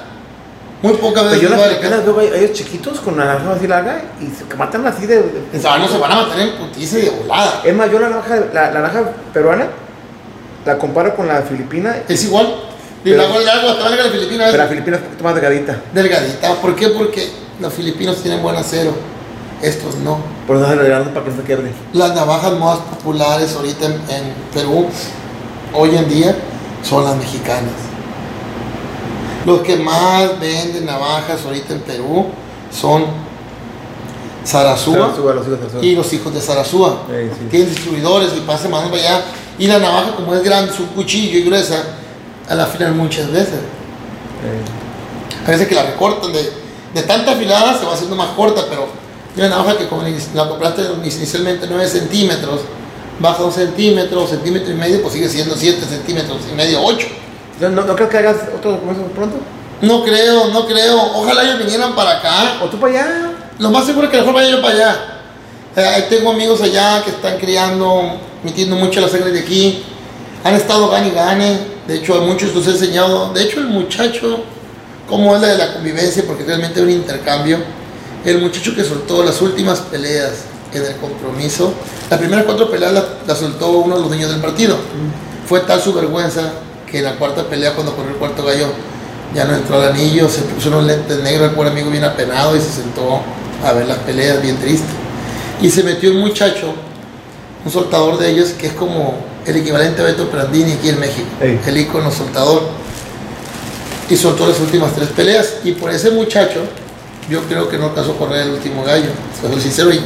Muy pocas Pero veces yo ves las veo ellos chiquitos con la navaja así larga y se matan así de. de- no se van a matar en putiza y de volada. Es más, yo la navaja, la, la navaja peruana la comparo con la filipina, Es igual. Y Pero- la larga, hasta larga la filipina pero la filipina es un poquito más delgadita. delgadita. ¿Por qué? Porque los filipinos tienen buen acero. Estos no. Por eso se para que no se quiebre. Las navajas más populares ahorita en, en Perú, hoy en día, son las mexicanas. Los que más venden navajas ahorita en Perú son Sarasúa. y los hijos de Sarasúa. Eh, sí. Tienen distribuidores y pasan más para allá. Y la navaja, como es grande, es un cuchillo y gruesa, a la afilan muchas veces. Eh, A veces que la recortan de, de tanta afilada se va haciendo más corta, pero una navaja que como la compraste inicialmente 9 centímetros, baja un centímetro, centímetro y medio, pues sigue siendo 7 centímetros y medio, 8. ¿No, no, no creo que hagas otro documento pronto? No creo, no creo. Ojalá ellos vinieran para acá. ¿O tú para allá? Lo más seguro es que mejor vaya yo para allá. Eh, tengo amigos allá que están criando, metiendo mucho la sangre de aquí. Han estado gane y gane. De hecho, a muchos los he enseñado. De hecho, el muchacho, cómo es la de la convivencia, porque realmente es un intercambio. El muchacho que soltó las últimas peleas en el compromiso, las primeras cuatro peleas las las soltó uno de los dueños del partido. Fue tal su vergüenza que en la cuarta pelea, cuando corrió el cuarto gallo, ya no entró al anillo, se puso unos lentes negros, el pobre amigo bien apenado y se sentó a ver las peleas bien triste. Y se metió un muchacho, un soltador de ellos, que es como el equivalente a Beto Prandini aquí en México, Ey. el ícono soltador. Y soltó las últimas tres peleas. Y por ese muchacho, yo creo que no alcanzó a correr el último gallo, soy sincero. Y,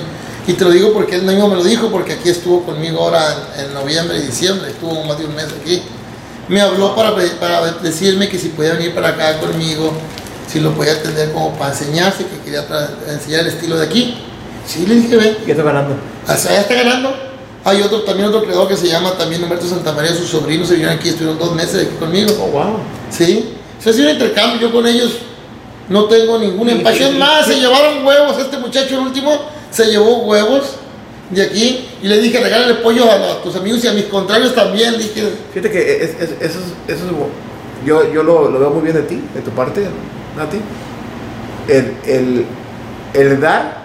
y te lo digo porque él mismo me lo dijo, porque aquí estuvo conmigo ahora en, en noviembre y diciembre, estuvo más de un mes aquí. Me habló para, para decirme que si podía venir para acá conmigo, si lo podía atender como para enseñarse, que quería enseñar el estilo de aquí. Sí, le dije, ven. Ya estoy ganando. Hasta allá está ganando. Hay otro, también otro creador que se llama también Humberto Santamaría, sus sobrinos se vinieron aquí, estuvieron dos meses aquí conmigo. Oh, wow. Sí, se hace un intercambio, yo con ellos no tengo ningún. Es y- más, se llevaron huevos, este muchacho el último se llevó huevos de aquí y le dije, regálale pollo a, a tus amigos y a mis contrarios también, le dije, Fíjate que es, es- eso, es, eso es yo, yo lo, lo veo muy bien de ti, de tu parte, Nati. El, el, el dar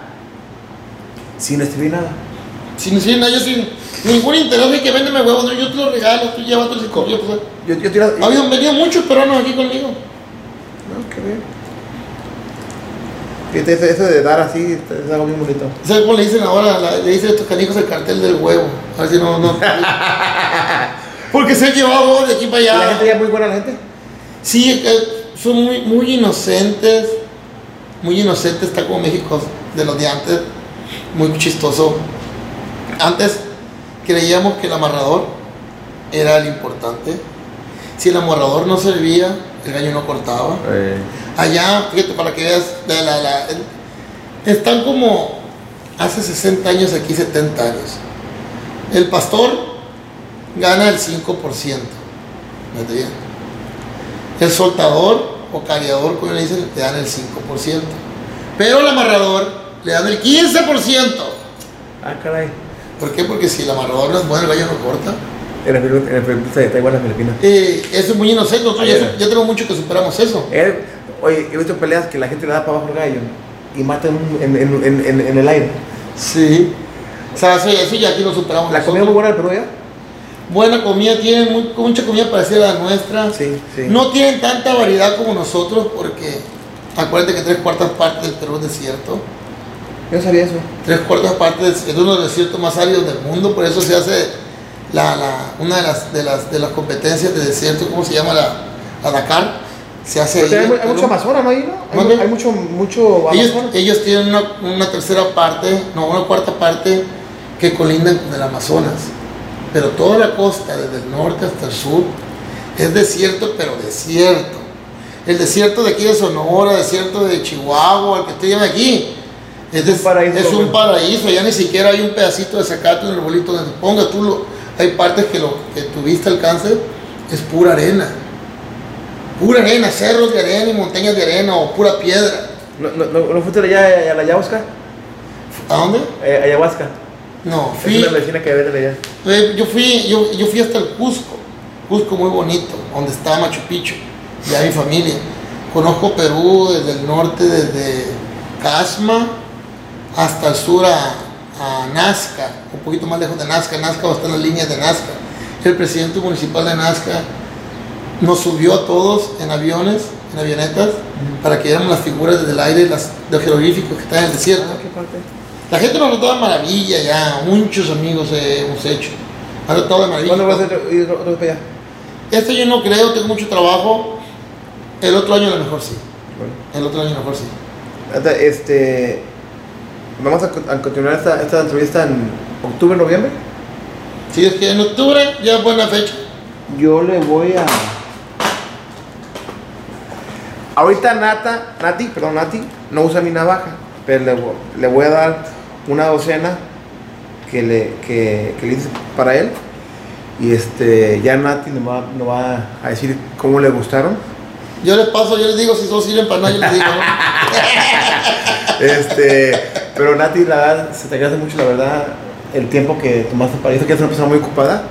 sin escribir nada. sin decir nada, yo sin ningún interés de que véndeme huevos, no, yo te los regalo, tú llévatelos y. Pues, Yo, yo tira- ha habido, venido muchos peruanos aquí conmigo. No, qué bien. Fíjate, eso, eso de dar así es algo muy bonito. ¿Sabes cómo le dicen ahora? La- le dicen a estos canijos el cartel del huevo. A ver si no, no. Porque se han llevado de aquí para ¿Y allá. la gente ya es muy buena la gente? Sí, son muy, muy inocentes, muy inocentes, está como México de los de antes, muy chistoso. Antes creíamos que el amarrador era el importante. Si el amarrador no servía, el gallo no cortaba. Allá, fíjate, para que veas, la- la- la- el- están como hace 60 años, aquí 70 años. El pastor gana el 5%. Fíjate bien. El soltador o cariador, como le dicen, le dan el 5%. Pero el amarrador le dan el 15%. Ah, caray. ¿Por qué? Porque si el amarrador no es bueno, el gallo no corta. En el Perú- en se está igual en las Filipinas. Eh, eso es muy inocente. Nosotros ya, tenemos mucho que superamos eso. Eh, oye, he visto peleas que la gente le da para abajo al gallo y matan en, en, en, en, en el aire. Sí. O sea, eso, eso ya aquí lo superamos. ¿La comida nosotros. muy buena del Perú ya? buena comida, tienen muy- mucha comida parecida a la nuestra. Sí, sí. No tienen tanta variedad como nosotros porque acuérdate que tres cuartas partes del Perú es desierto. Yo sabía eso. Tres cuartas partes es uno de los desiertos más áridos del mundo, por eso se hace la, la- una de las, de, las, de las competencias de desierto, ¿cómo se llama? La, la Dakar. Se hace ahí hay, hay mucho Amazonas, ¿no? Ahí, ¿no? Hay, hay mucho, mucho Ellos, tienen una, una tercera parte, no, una cuarta parte que colindan con el Amazonas. Pero toda la costa, desde el norte hasta el sur, es desierto, pero desierto. El desierto de aquí de Sonora, desierto de Chihuahua, el que estoy aquí, es, un paraíso, es un paraíso. Ya ni siquiera hay un pedacito de zacate en el arbolito donde te pongas. Tú lo, hay partes que, lo, que tu vista alcance, es pura arena. Pura arena, cerros de arena y montañas de arena o pura piedra. ¿No, no, no, no fuiste allá a la ayahuasca? ¿A dónde? Eh, ayahuasca. No, Es fui, una medicina que venden allá. eh, yo fui, yo, yo fui hasta el Cusco, Cusco muy bonito, donde está Machu Picchu, ya mi familia. Conozco Perú desde el norte, desde Casma hasta el sur a, a Nazca, un poquito más lejos de Nazca, Nazca va a estar en las líneas de Nazca. El presidente municipal de Nazca nos subió a todos en aviones, en avionetas, para que viéramos las figuras desde el aire, las, los jeroglíficos que están en el desierto. Ah. La gente nos ha tratado de maravilla ya, muchos amigos eh, hemos hecho. Ha tratado de maravilla. ¿Cuándo vas a ir allá? Este año no creo, tengo mucho trabajo. El otro año a lo mejor sí. Bueno. El otro año a lo mejor sí. Este, vamos a continuar esta, esta entrevista en octubre, noviembre. Si es que en octubre ya es buena fecha. Yo le voy a. Ahorita Nata, Nati, perdón, Nati, no usa mi navaja, pero le, le voy a dar una docena que le, que, que le hice para él. Y este, ya Nati nos va, nos va a decir cómo le gustaron. Yo les paso, yo les digo si no sirven para nada, yo les digo. ¿no? Este, pero Nati, la verdad, se te agradece mucho, la verdad, el tiempo que tomaste para eso, que eres una persona muy ocupada.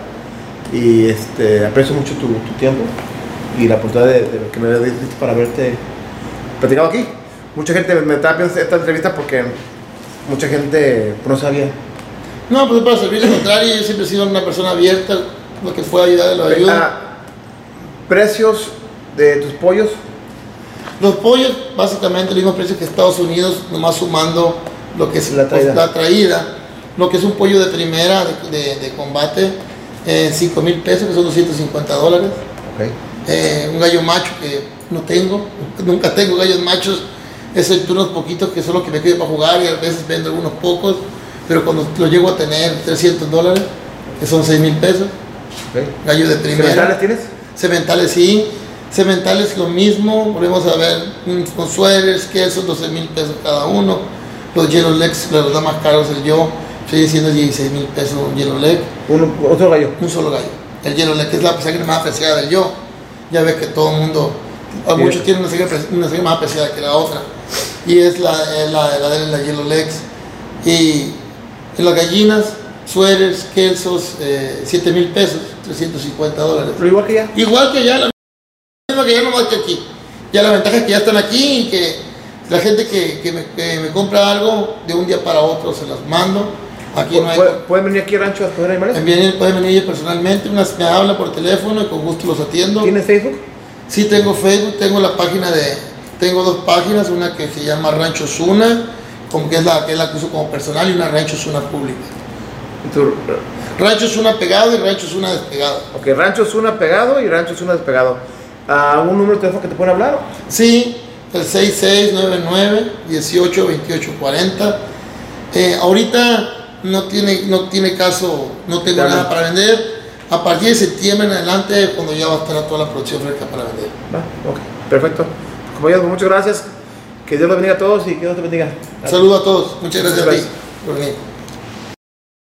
Y este, aprecio mucho tu, tu tiempo y la oportunidad de, de que me hayas visto para verte platicado aquí. Mucha gente me estaba viendo esta entrevista porque mucha gente no sabía. No, pues para servirle al contrario, yo siempre he sido una persona abierta, lo que pueda ayudar, lo ayudo. Ah, precios de tus pollos, Los pollos, básicamente, el mismo precio que Estados Unidos, nomás sumando lo que es La traída. la traída. Lo que es un pollo de primera, de, de- de combate, eh, 5 mil pesos, que son 250 dólares. Eh, un gallo macho que no tengo, nunca tengo gallos machos, excepto unos poquitos que son los que me quedo para jugar y a veces vendo algunos pocos, pero cuando lo llego a tener 300 dólares, que son 6 mil pesos, ok. gallo de primera. ¿Cementales tienes? Cementales sí, cementales lo mismo, volvemos a ver mm, con suéteres, quesos, 12 mil pesos cada uno, los Legs, la verdad más caros el yo, sigue siendo 16 mil pesos un Yellow Leg, Uno, otro gallo. un solo gallo. El Yellow Leg es la sangre más apreciada del yo, ya ves que todo el mundo, a Sí. muchos tienen una sangre, pre- una sangre más apreciada que la otra, y es la, eh, la, la de la Yellow Legs. Y en las gallinas, suéteres, quesos, 7 mil pesos, 350 dólares. Pero igual que ya. Igual que ya, la misma que ya no más que aquí. Ya la ventaja es que ya están aquí y que la gente que, que me, que me compra algo de un día para otro se las mando. Aquí no hay. ¿Pueden, venir aquí al rancho a escoger animales? Vienen- pueden venir ellos personalmente, unas me habla por teléfono y con gusto los atiendo. ¿Tienes Facebook? Sí tengo Facebook, tengo la página de, tengo dos páginas, una que se llama Rancho Zuna, como que es la que es la que uso como personal y una Rancho Zuna pública. Rancho Zuna pegado y Rancho Zuna despegado. ok, Rancho Zuna pegado y Rancho Zuna despegado. ¿A un número de teléfono que te pueden hablar? Sí, el 6699-182840. Eh, ahorita no tiene, no tiene caso, no tengo Claro. nada para vender. A partir de septiembre en adelante, cuando ya va a estar toda la producción fresca para vender. Va, ok, perfecto. Compañeros, muchas gracias. Que Dios los bendiga a todos y que Dios te bendiga. Saludos a todos. Muchas gracias a ti Gracias. por venir.